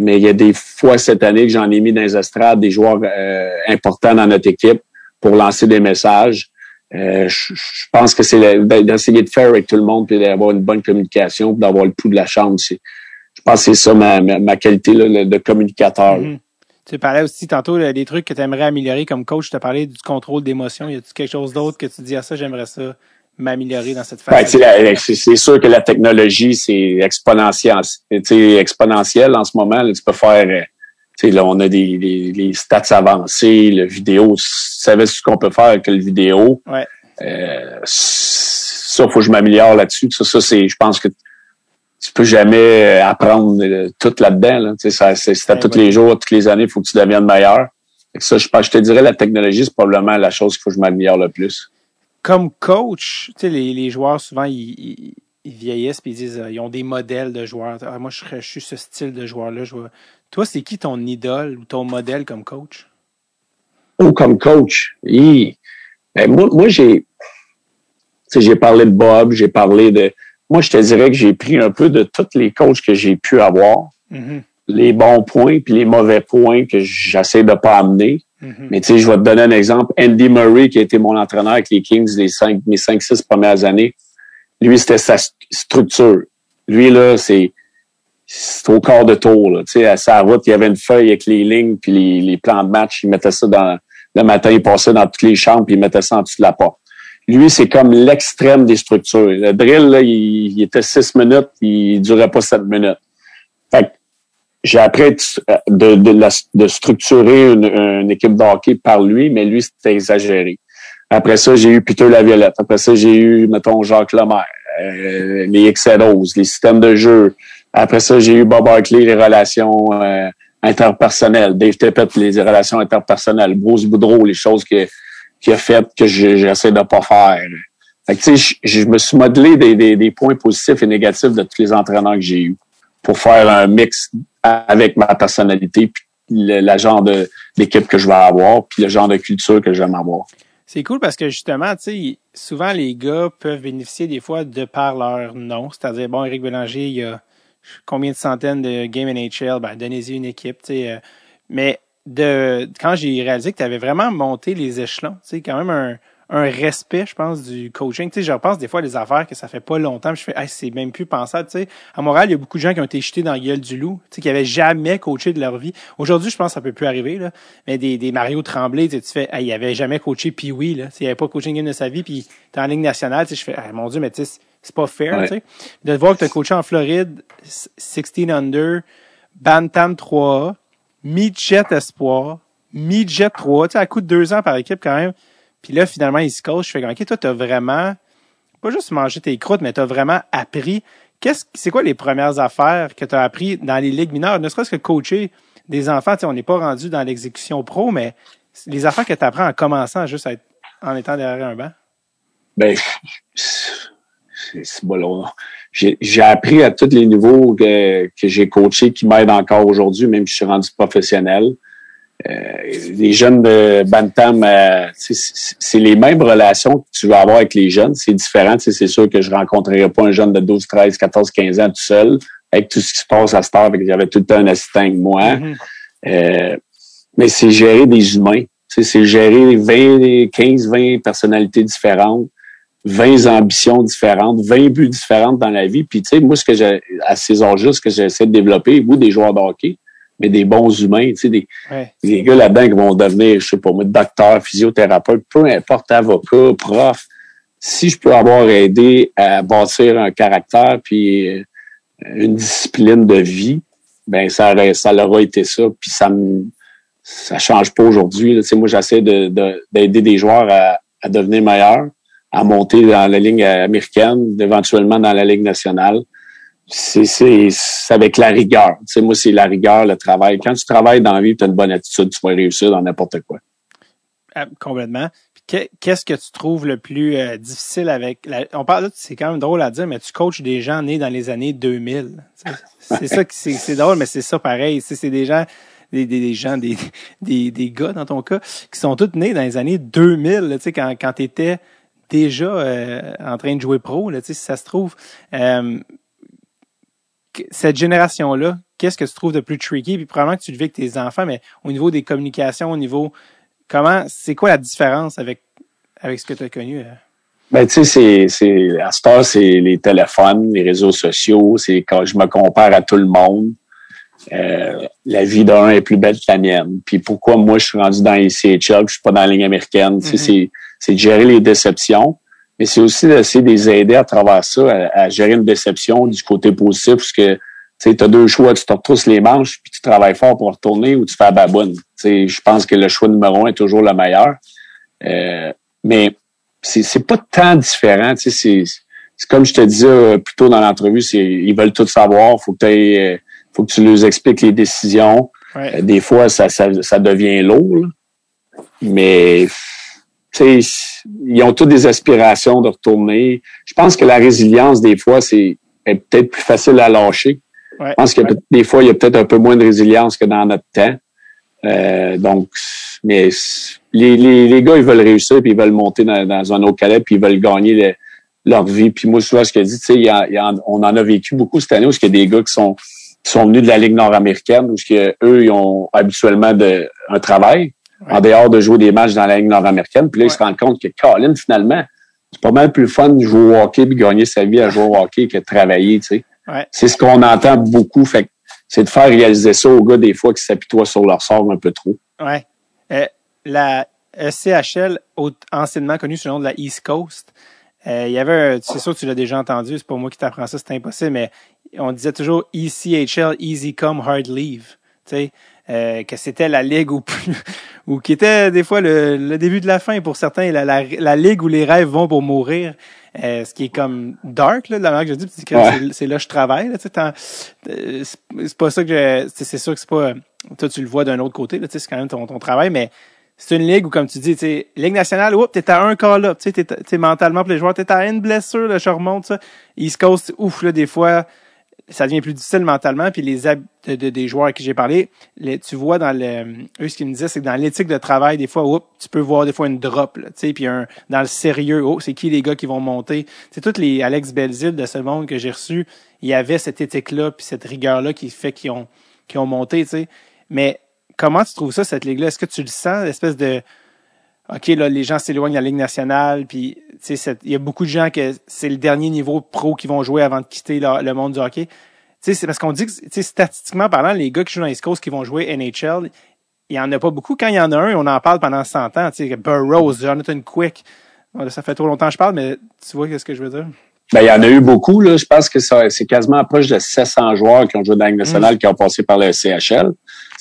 Mais il y a des fois cette année que j'en ai mis dans les estrades des joueurs euh, importants dans notre équipe pour lancer des messages. Euh, je, pense que c'est d'essayer de faire avec tout le monde et d'avoir une bonne communication, d'avoir le pouls de la chambre. Je pense que c'est ça ma, ma, qualité là, de communicateur. Mm-hmm. Tu parlais aussi tantôt des trucs que tu aimerais améliorer comme coach. Tu as parlé du contrôle d'émotion. Y a-t-il quelque chose d'autre que tu dis à ça, j'aimerais ça m'améliorer dans cette phase? Ben, c'est sûr que la technologie, c'est exponentiel. exponentiel en ce moment. tu peux faire. Euh, là, on a des, des, stats avancés, le vidéo. Tu savais ce qu'on peut faire avec le vidéo. Ouais. Euh, ça, faut que je m'améliore là-dessus. Ça, ça c'est, je pense que tu peux jamais euh, apprendre euh, tout là-dedans. Là. Tu sais, c'est à tous les jours, toutes les années, il faut que tu deviennes meilleur. ça, je, je te dirais, la technologie, c'est probablement la chose qu'il faut que je m'améliore le plus. Comme coach, tu sais, les, les joueurs, souvent, ils, ils, vieillissent et ils disent euh, ils ont des modèles de joueurs. Ah, moi, je, je, suis ce style de joueur-là. Toi, c'est qui ton idole ou ton modèle comme coach? Ou comme coach? Ben, moi, moi j'ai j'ai parlé de Bob, j'ai parlé de moi, je te dirais que j'ai pris un peu de tous les coachs que j'ai pu avoir, mm-hmm. les bons points puis les mauvais points que j'essaie de pas amener. Mm-hmm. Mais tu sais, je vais te donner un exemple. Andy Murray, qui a été mon entraîneur avec les Kings les cinq, mes cinq, six premières années, lui, c'était sa structure. Lui, là, c'est c'est au corps de tour. Là. Tu sais, à sa route, il y avait une feuille avec les lignes puis les, les plans de match. Il mettait ça dans le matin, il passait dans toutes les chambres puis il mettait ça en dessous de la porte. Lui, c'est comme l'extrême des structures. Le drill, là, il, était six minutes, il durait pas sept minutes. Fait j'ai appris de, de, de structurer une, une, équipe de hockey par lui, mais lui, c'était exagéré. Après ça, j'ai eu Peter Laviolette. Après ça, j'ai eu, mettons, Jacques Lemaire, euh, les Excedos, les systèmes de jeu. Après ça, j'ai eu Bob Hartley, les relations euh, interpersonnelles. Dave Tippett, les relations interpersonnelles. Bruce Boudreau, les choses que qui a fait que j'essaie de pas faire. Fait que, je, je me suis modelé des, points positifs et négatifs de tous les entraîneurs que j'ai eus pour faire un mix avec ma personnalité, puis le, genre de d'équipe que je vais avoir, puis le genre de culture que j'aime avoir. C'est cool parce que justement, tu sais, souvent les gars peuvent bénéficier des fois de par leur nom. C'est-à-dire, bon, Eric Bélanger, il y a combien de centaines de games NHL, ben, donnez-y une équipe, tu sais. Euh, mais de quand j'ai réalisé que tu avais vraiment monté les échelons, tu sais, quand même un, un respect, je pense, du coaching. Tu sais, je repense des fois les affaires que ça fait pas longtemps, je fais, hey, c'est même plus pensable. Tu sais, à Montréal, il y a beaucoup de gens qui ont été jetés dans la gueule du loup, tu sais, qui avaient jamais coaché de leur vie. Aujourd'hui, je pense que ça peut plus arriver, là. Mais des, des Mario Tremblay, tu, sais, tu fais, hey, il avait jamais coaché puis oui, là. il avait pas coaché une game de sa vie, puis t'es en ligne nationale, tu sais, je fais, hey, mon Dieu, mais tu sais, c'est pas fair, tu sais. De voir que tu as coaché en Floride, 16 under, Bantam 3 Midget Espoir, Midget 3, tu sais, coup de deux ans par équipe quand même. Puis là, finalement, il se coach. Je fais, OK, toi, t'as vraiment, pas juste mangé tes croûtes, mais t'as vraiment appris qu'est-ce, c'est quoi les premières affaires que tu as appris dans les ligues mineures, ne serait-ce que coacher des enfants, on n'est pas rendu dans l'exécution pro, mais les affaires que tu apprends en commençant juste à être, en étant derrière un banc? Ben, c'est bon, j'ai appris à tous les niveaux que, que j'ai coaché qui m'aident encore aujourd'hui, même si je suis rendu professionnel. Euh, les jeunes de Bantam, euh, c'est les mêmes relations que tu vas avoir avec les jeunes. C'est différent. C'est sûr que je rencontrerai pas un jeune de 12, 13, 14, 15 ans tout seul avec tout ce qui se passe à cette heure. J'avais tout le temps un assistant avec moi. Mm-hmm. euh, mais c'est gérer des humains. C'est gérer 20, 15, 20 personnalités différentes 20 ambitions différentes, 20 buts différents dans la vie. Puis, tu sais, moi, ce que j'ai, à ces âges ce que j'essaie de développer, vous, des joueurs de hockey, mais des bons humains, tu sais, des, des gars là-dedans qui vont devenir, je sais pas moi, docteur, physiothérapeute, peu importe, avocat, prof. Si je peux avoir aidé à bâtir un caractère puis euh, une discipline de vie, ben ça, ça leur a été ça. Puis ça me, ça change pas aujourd'hui. Tu sais, moi, j'essaie de, d'aider des joueurs à, à devenir meilleurs à monter dans la ligne américaine, éventuellement dans la ligne nationale. C'est avec la rigueur. Tu sais, moi, c'est la rigueur, le travail. Quand tu travailles dans la vie, tu as une bonne attitude, tu vas réussir dans n'importe quoi. Ah, complètement. Qu'est-ce que tu trouves le plus euh, difficile avec la, on parle c'est quand même drôle à dire mais tu coaches des gens nés dans les années 2000. C'est ça qui c'est drôle mais c'est ça pareil, c'est des gens des, des, gens des, des, des gars dans ton cas qui sont tous nés dans les années 2000, tu sais quand quand tu étais déjà euh, en train de jouer pro, là, si ça se trouve. Euh, cette génération-là, qu'est-ce que tu trouves de plus tricky? Puis probablement que tu le vis avec tes enfants, mais au niveau des communications, au niveau comment c'est quoi la différence avec avec ce que tu as connu? Euh? Ben, tu sais, c'est, c'est, à ce c'est les téléphones, les réseaux sociaux, c'est quand je me compare à tout le monde. la vie d'un est plus belle que la mienne. Puis pourquoi moi je suis rendu dans les CHL, je suis pas dans la ligne américaine, mm-hmm. c'est c'est de gérer les déceptions, mais c'est aussi d'essayer de les aider à travers ça, à, gérer une déception du côté positif, parce que tu as deux choix, tu te retrousses les manches, puis tu travailles fort pour retourner, ou tu fais la baboune. Je pense que le choix numéro un est toujours le meilleur. Euh, mais c'est pas tant différent. C'est comme je te disais euh, plus tôt dans l'entrevue, ils veulent tout savoir. Faut que, euh, faut que tu leur expliques les décisions. des fois, ça, ça, ça devient lourd. Mais ils ont toutes des aspirations de retourner. Je pense que la résilience, des fois, c'est peut-être plus facile à lâcher. je pense que des fois, il y a peut-être un peu moins de résilience que dans notre temps. Euh, donc, mais les, les, les, gars, ils veulent réussir, puis ils veulent monter dans, dans un autre calais, puis ils veulent gagner leur vie. Puis moi, souvent, ce que je dis, tu sais, on en a vécu beaucoup cette année où il y a des gars qui sont, qui sont venus de la Ligue nord-américaine, où eux, ils ont habituellement de, un travail en dehors de jouer des matchs dans la Ligue nord-américaine. Puis là, il se rend compte que Colin, finalement, c'est pas mal plus fun de jouer au hockey et gagner sa vie à jouer au hockey que de travailler, tu sais. C'est ce qu'on entend beaucoup. Fait c'est de faire réaliser ça aux gars des fois qui s'apitoient sur leur sort un peu trop. Ouais. Euh, la CHL, anciennement connue sous le nom de la East Coast, euh, il y avait, c'est sûr que tu l'as déjà entendu, c'est pas moi qui t'apprends ça, c'est impossible, mais on disait toujours ECHL, Easy Come, Hard Leave. Tu sais, euh, que c'était la ligue ou ou qui était des fois le, début de la fin pour certains, la, la, ligue où les rêves vont pour mourir. Euh, ce qui est comme dark là, de la manière que je dis, c'est là que je travaille. Là, euh, c'est pas ça que c'est sûr que c'est pas toi tu le vois d'un autre côté. C'est quand même ton, ton travail, mais c'est une ligue où, comme tu dis, tu Ligue nationale, oups, t'es à un cas là, tu sais, t'es mentalement pour les joueurs, t'es à une blessure, là, je remonte, ça. East Coast, ouf, là, des fois, ça devient plus difficile mentalement. Puis les de, des joueurs à qui j'ai parlé, tu vois dans le, eux ce qu'ils me disaient, c'est que dans l'éthique de travail, des fois, oups, tu peux voir des fois une drop, tu sais, puis un, dans le sérieux, oh, c'est qui les gars qui vont monter? C'est toutes les Alex Belzil de ce monde que j'ai reçu, il y avait cette éthique-là, puis cette rigueur-là qui fait qu'ils ont, qui ont monté, tu sais. Mais comment tu trouves ça, cette ligue-là? Est-ce que tu le sens, l'espèce de OK, là, les gens s'éloignent de la Ligue nationale, puis il y a beaucoup de gens que c'est le dernier niveau pro qui vont jouer avant de quitter le, monde du hockey. C'est parce qu'on dit que statistiquement parlant, les gars qui jouent dans les Coast qui vont jouer NHL, il y en a pas beaucoup. Quand il y en a un, on en parle pendant 100 ans. Burroughs, Jonathan Quick. Ça fait trop longtemps que je parle, mais tu vois ce que je veux dire? Ben, il y en a eu beaucoup. Là. Je pense que c'est quasiment proche de 700 joueurs qui ont joué dans la Ligue nationale, mm. qui ont passé par le CHL.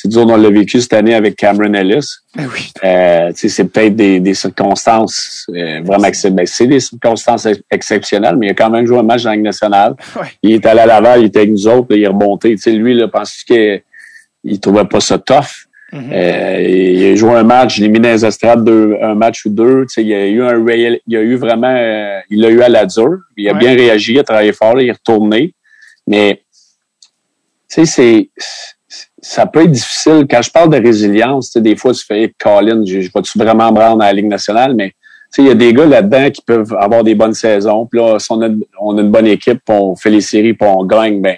Disons, on l'a vécu cette année avec Cameron Ellis. Ben oui. Euh, c'est peut-être des, des circonstances euh, vraiment ben, c'est des circonstances exceptionnelles, mais il a quand même joué un match dans la Ligue nationale. Ouais. Il est allé à Laval, il était avec nous autres, là, il est remonté. sais lui, là, pense qu'il il trouvait pas ça tough? Mhm. Euh, il a joué un match, il a mis dans les estrades deux, un match ou deux. Tu sais, il a eu un réel, il a eu vraiment, euh, il l'a eu à la dure. Il a Ouais. bien réagi, il a travaillé fort, là, il est retourné. Mais, tu sais, c'est, ça peut être difficile. Quand je parle de résilience, tu sais, des fois, tu fais, Colin, je, je vais-tu vraiment me rendre à la Ligue nationale? Mais, tu sais, il y a des gars là-dedans qui peuvent avoir des bonnes saisons. Puis là, si on a, on a une bonne équipe, puis on fait les séries, puis on gagne, ben,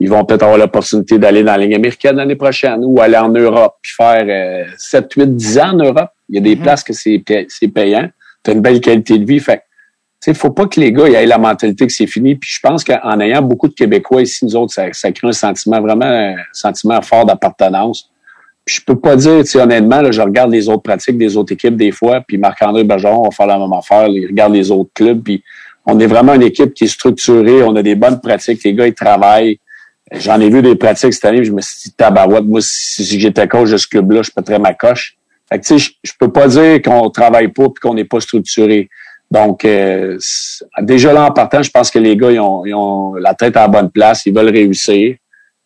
ils vont peut-être avoir l'opportunité d'aller dans la Ligue américaine l'année prochaine ou aller en Europe puis faire euh, 7, 8, 10 ans en Europe. Il y a des Mhm. places que c'est pay- c'est payant. Tu as une belle qualité de vie. Fait sais, faut pas que les gars aient la mentalité que c'est fini. Puis je pense qu'en ayant beaucoup de Québécois ici, nous autres, ça, ça crée un sentiment vraiment un sentiment fort d'appartenance. Puis je peux pas dire, honnêtement, là, je regarde les autres pratiques des autres équipes des fois, puis Marc-André Bergeron va faire la même affaire. il regarde les autres clubs, puis on est vraiment une équipe qui est structurée, on a des bonnes pratiques, les gars, ils travaillent. J'en ai vu des pratiques cette année, je me suis dit, tabarouette, moi, si, si j'étais coach de ce club-là, je pèterais ma coche. Fait que, tu sais, je, je peux pas dire qu'on travaille pas puis qu'on n'est pas structuré. Donc, euh, déjà là, en partant, je pense que les gars, ils ont, ils ont la tête à la bonne place, ils veulent réussir,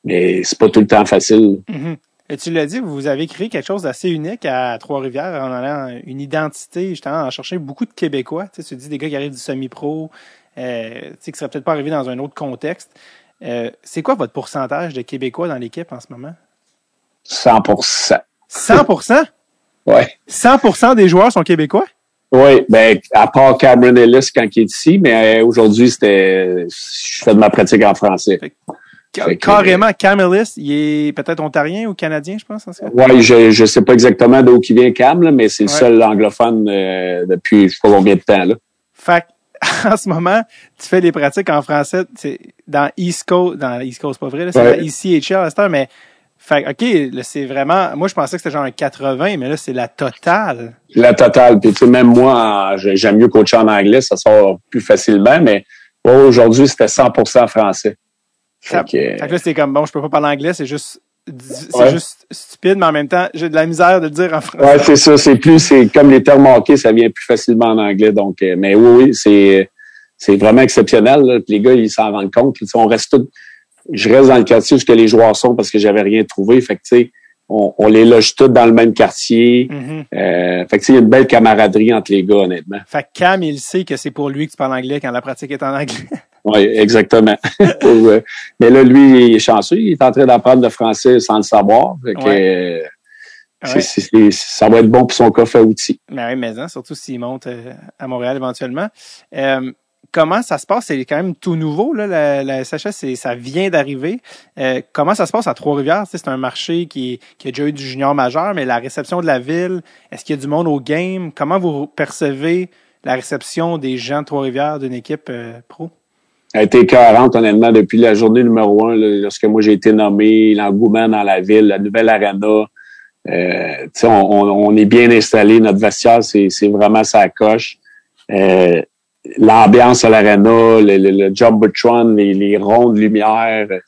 mais c'est pas tout le temps facile. Mhm. Et tu l'as dit, vous avez créé quelque chose d'assez unique à Trois-Rivières en allant une identité, justement, en cherchant beaucoup de Québécois. Tu, sais, tu dis des gars qui arrivent du semi-pro, euh, tu sais, qui seraient peut-être pas arrivés dans un autre contexte. Euh, c'est quoi votre pourcentage de Québécois dans l'équipe en ce moment? 100 100 Ouais. 100% des joueurs sont Québécois? Oui, ben, à part Cameron Ellis quand il est ici, mais euh, aujourd'hui, c'était, je fais de ma pratique en français. Fait Carrément, Cam Ellis, il est peut-être ontarien ou canadien, je pense. Oui, je je sais pas exactement d'où il vient Cam, là, mais c'est le seul anglophone euh, depuis je sais pas combien de temps. Là. Fait que, en ce moment, tu fais des pratiques en français dans East Coast, dans East Coast, pas vrai, là, c'est Ouais. la ECHL à cette heure, mais fait que, OK, là, c'est vraiment, moi, je pensais que c'était genre un 80, mais là, c'est la totale. La totale. Puis tu sais, même moi, j'aime mieux coacher en anglais, ça sort plus facilement, mais aujourd'hui, c'était 100% français. Ça- Fait que, Fait que là, c'est comme, bon, je peux pas parler anglais, c'est juste, c'est Ouais. juste stupide, mais en même temps, j'ai de la misère de le dire en français. Ouais, c'est ça. C'est plus, c'est comme les termes hockey, ça vient plus facilement en anglais. Donc, euh, mais oui, oui, c'est, c'est vraiment exceptionnel. Là. Les gars, ils s'en rendent compte. On reste tous. Je reste dans le quartier où ce que les joueurs sont parce que j'avais rien trouvé. Fait que tu sais, on, on les loge tous dans le même quartier. Mhm. Euh, fait que il y a une belle camaraderie entre les gars, honnêtement. Fait que Cam, il sait que c'est pour lui que tu parles anglais quand la pratique est en anglais. Oui, exactement. Pour, euh, mais là, lui, il est chanceux. Il est en train d'apprendre le français sans le savoir. Fait que, euh, Ouais. c'est- ça va être bon pour son coffre à outils. Ben oui, mais hein, surtout s'il monte euh, à Montréal éventuellement. Euh, comment ça se passe? C'est quand même tout nouveau, là, la, SHS, ça vient d'arriver. Euh, comment ça se passe à Trois-Rivières? C'est un marché qui, a déjà eu du junior majeur, mais la réception de la ville, est-ce qu'il y a du monde au game? Comment vous percevez la réception des gens de Trois-Rivières d'une équipe euh, pro? a été 40 honnêtement depuis la journée numéro un, lorsque moi j'ai été nommé, l'engouement dans la ville, la nouvelle arena. Euh, on, on- est bien installé, notre vestiaire, c'est, vraiment sa coche. L'ambiance à l'arena, le, le, le Jumbotron, les, les rondes de lumière, euh,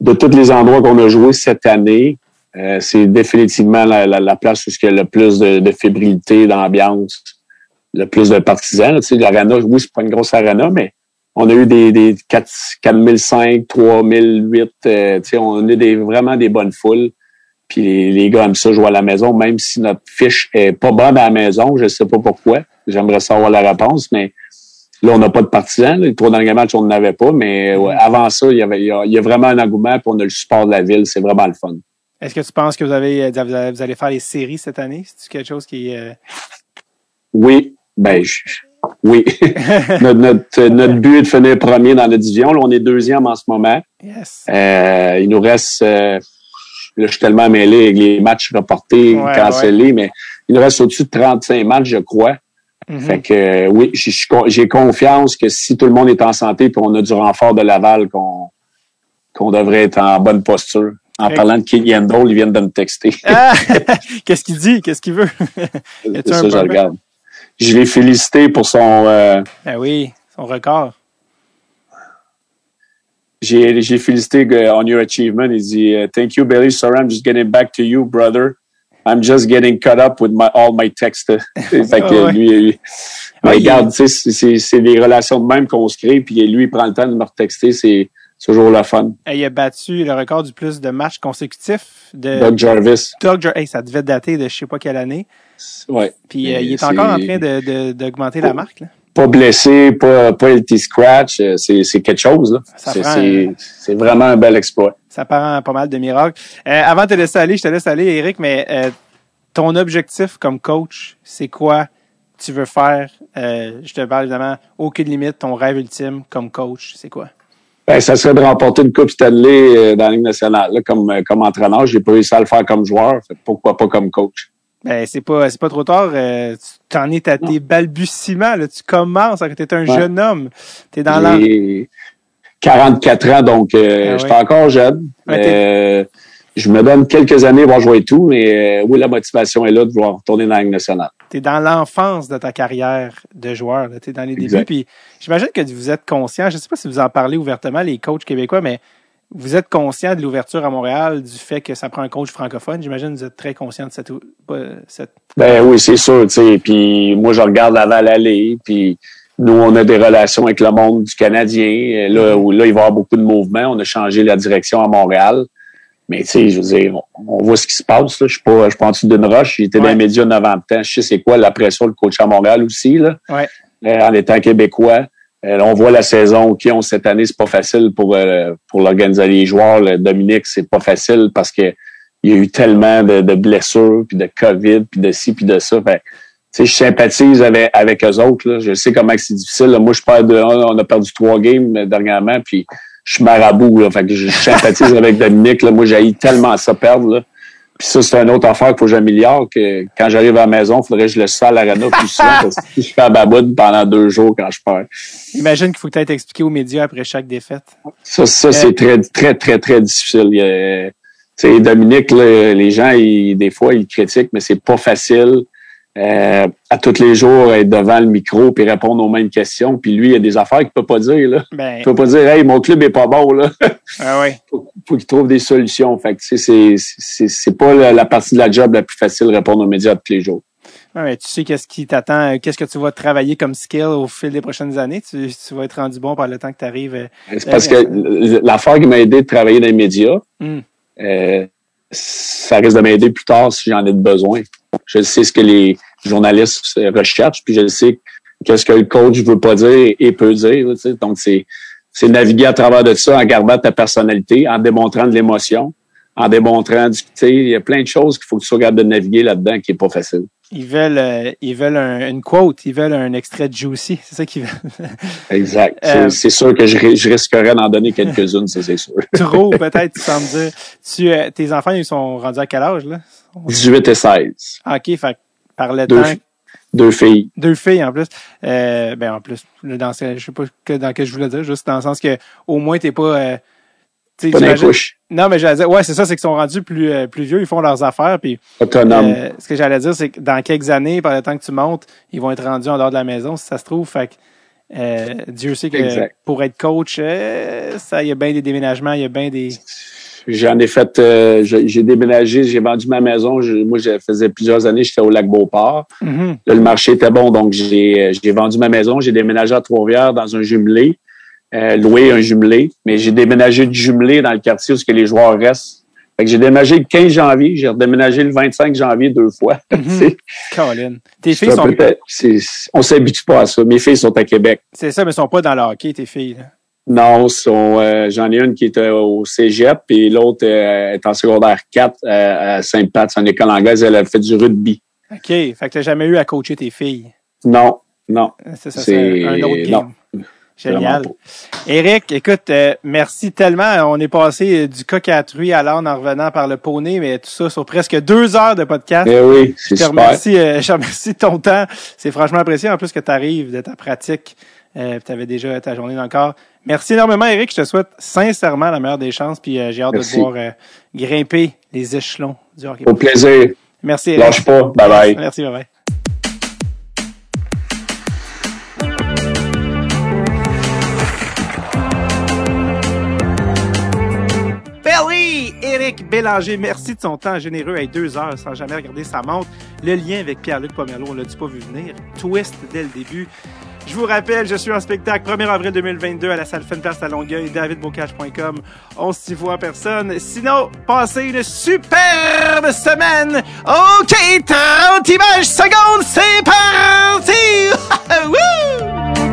de tous les endroits qu'on a joué cette année, euh, c'est définitivement la, la, la place où il y a le plus de, de fébrilité, d'ambiance, le plus de partisans. Tu sais, l'arena, oui, c'est pas une grosse arena, mais on a eu des, des 4, 4005, 3008, euh, tu sais, on a eu des, vraiment des bonnes foules. Puis les, les gars aiment ça jouer à la maison, même si notre fiche est pas bonne à la maison, je sais pas pourquoi. J'aimerais savoir la réponse, mais là, on n'a pas de partisans. Les trois derniers matchs, on n'en avait pas, mais ouais, avant ça, il y avait il y a, il y a vraiment un engouement, puis on a le support de la ville. C'est vraiment le fun. Est-ce que tu penses que vous avez euh, vous allez- faire les séries cette année? C'est quelque chose qui euh, Oui, ben je- oui. notre, notre, notre but est de finir premier dans la division. Là, on est deuxième en ce moment. Yes. Euh, il nous reste, euh, là, je suis tellement mêlé avec les matchs reportés, Ouais, cancellés, mais il nous reste au-dessus de 35 matchs, je crois. Mhm. Fait que euh, oui, j'ai- confiance que si tout le monde est en santé et on a du renfort de Laval, qu'on qu'on devrait être en bonne posture. En parlant de King Yandol, ils viennent de me texter. Ah! Qu'est-ce qu'il dit? Qu'est-ce qu'il veut? C'est ça, je regarde. Je l'ai félicité pour son... euh, Ben oui, son record. j'ai, félicité euh, on your achievement. Il dit, thank you, Billy. Sorry, I'm just getting back to you, brother. I'm just getting caught up with my, all my texts. fait que Ouais. lui, lui- Ouais, il- regarde, c'est, c'est, des relations de même qu'on se crée, puis lui, il prend le temps de me retexter, c'est toujours le fun. Euh, Il a battu le record du plus de matchs consécutifs de Doug Jarvis, Doug Jar- Hey, ça devait dater de je sais pas quelle année. ouais. Puis euh, il est encore en train de, de- d'augmenter la marque. Là. Pas blessé, pas, pas LT scratch, euh, c'est, c'est quelque chose, c'est, c'est vraiment un bel exploit. Ça part pas mal de miracles. Euh, avant de te laisser aller, je te laisse aller, Eric, mais euh, ton objectif comme coach, c'est quoi tu veux faire? Euh, je te parle évidemment, aucune limite, ton rêve ultime comme coach, c'est quoi? Ben, ça serait de remporter une Coupe Stanley dans la Ligue nationale. Là, comme, comme entraîneur, j'ai pas réussi à le faire comme joueur. Fait que pourquoi pas comme coach? Ben, c'est pas, c'est pas trop tard. Euh, tu t'en es à tes balbutiements. Là. Tu commences, tu es un Ouais. jeune homme. Tu es dans l'an. J'ai 44 ans, donc euh, Ah je suis encore jeune. Ouais, Euh, je me donne quelques années pour jouer tout, mais euh, oui, la motivation est là de vouloir retourner dans la Ligue nationale. tu es dans l'enfance de ta carrière de joueur. Tu es dans les Exact. débuts. Puis j'imagine que vous êtes conscient, je sais pas si vous en parlez ouvertement, les coachs québécois, mais vous êtes conscient de l'ouverture à Montréal, du fait que ça prend un coach francophone. J'imagine que vous êtes très conscient de cette, pas- cette Ben oui, c'est sûr, tu sais. Puis moi, je regarde la Val aller, puis nous, on a des relations avec le monde du Canadien. Là, où là, il va y avoir beaucoup de mouvements. On a changé la direction à Montréal. Mais tu sais, je veux dire, on, on voit ce qui se passe. Là. Je suis pas, je suis pas en dessous d'une roche. J'étais dans Ouais. les médias 9 ans. Je sais c'est quoi la pression de coach à Montréal aussi, là. Ouais. Euh, en étant québécois. Euh, on voit la saison qui ont cette année, c'est pas facile pour euh, pour l'organiser les joueurs. Le Dominique, c'est pas facile parce que il y a eu tellement de, de blessures, puis de COVID, puis de ci, puis de ça. Fait, je sympathise avec, avec eux autres. Là. Je sais comment c'est difficile. là. Moi, je perds de un, on a perdu trois games euh, dernièrement, puis je suis marabout. Là. Fait que je sympathise avec Dominique. Là. Moi, j'ai tellement ça perdre. Là. Puis ça, c'est une autre affaire qu'il faut que j'améliore, que quand j'arrive à la maison, il faudrait que je laisse ça à l'arena plus souvent, parce que si je fais à baboune pendant deux jours quand je perds. Imagine qu'il faut peut-être expliquer aux médias après chaque défaite. Ça, ça c'est très, très, très, très difficile. A- Tu sais, Dominique, là, les gens, ils- des fois, ils critiquent, mais c'est pas facile. Euh, à tous les jours, être devant le micro puis répondre aux mêmes questions. Puis lui, il y a des affaires qu'il peut pas dire. Là. Ben, Il peut pas dire, hey, mon club est pas bon. Là. ah ouais. faut, faut qu'il trouve des solutions. Fait que, c'est, c'est, c'est pas la, la partie de la job la plus facile de répondre aux médias tous les jours. Ouais, mais tu sais qu'est-ce qui t'attend, euh, qu'est-ce que tu vas travailler comme skill au fil des prochaines années? Tu, tu vas être rendu bon par le temps que tu arrives. C'est parce que l'affaire qui m'a aidé de travailler dans les médias, Hmm. euh, ça risque de m'aider plus tard si j'en ai besoin. Je sais ce que les journalistes recherchent, puis je sais qu'est-ce que le coach veut pas dire et peut dire. tu sais. Donc, c'est c'est naviguer à travers de ça en gardant ta personnalité, en démontrant de l'émotion, en démontrant du... Tu sais, il y a plein de choses qu'il faut que tu sois capable de naviguer là-dedans qui est pas facile. Ils veulent, euh, ils veulent un- une quote, ils veulent un extrait de Juicy. C'est ça qu'ils veulent. Exact. Euh, C'est- sûr que je, ri- je risquerais d'en donner quelques-unes, ça c'est sûr. Trop, peut-être, tu sembles dire. Tu, euh, tes enfants, ils sont rendus à quel âge, là? 18 et 16. Ah, OK, fait par le Deux, temps, deux filles. deux filles en plus. Euh, ben en plus, dans ce, je sais pas que, dans quel je voulais dire, juste dans le sens que au moins t'es pas. Euh, tu sais, Pas. Non, mais j'allais dire, ouais, c'est ça, c'est qu'ils sont rendus plus euh, plus vieux, ils font leurs affaires, puis Autonome. euh, ce que j'allais dire, c'est que dans quelques années, par le temps que tu montes, ils vont être rendus en dehors de la maison, si ça se trouve. Fait que euh, Dieu sait que Exact. pour être coach, euh, ça, il y a bien des déménagements, il y a bien des. J'en ai fait, euh, j'ai déménagé, j'ai vendu ma maison. Je- moi, je faisais plusieurs années, j'étais au lac Beauport. Mhm. Là, le marché était bon, donc j'ai euh, j'ai vendu ma maison. J'ai déménagé à Trois-Rivières dans un jumelé, euh, loué un jumelé. Mais j'ai déménagé du jumelé dans le quartier où que les joueurs restent. Fait que j'ai déménagé le 15 janvier, j'ai redéménagé le 25 janvier deux fois. C'est- Colin. Tes c'est filles sont. on s'habitue pas à ça. Mes filles sont à Québec. C'est ça, mais elles sont pas dans le hockey, tes filles. Là. Non, euh, j'en ai une qui est au cégep et l'autre euh, est en secondaire 4 euh, à Sainte-Pat, c'est une école anglaise. Elle a fait du rugby. OK. Fait que t'as jamais eu à coacher tes filles? Non, non. C'est ça, C'est- un autre game. non. Génial. Eric, écoute, merci tellement. On est passé du coq à truie à l'âne en revenant par le poney, mais tout ça sur presque deux heures de podcast. Eh oui, c'est Je te super. remercie, je te remercie de ton temps. C'est franchement apprécié. En plus que tu arrives de ta pratique, euh, tu avais déjà ta journée dans le corps. Merci énormément, Eric. Je te souhaite sincèrement la meilleure des chances. Puis euh, j'ai hâte Merci. de te voir euh, grimper les échelons du hockey. Au plaisir. Merci, Eric. Lâche pas. Bye bye. Merci, bye bye. Frédéric Bélanger, merci de son temps généreux à deux heures sans jamais regarder sa montre. Le lien avec Pierre-Luc Pomerleau, on l'a dit pas vu venir. Twist dès le début. Je vous rappelle, je suis en spectacle 1er avril 2022 à la salle Place à Longueuil, davidbocage.com. On s'y voit personne. Sinon, passez une superbe semaine. OK, 30 images secondes, c'est parti! Woo!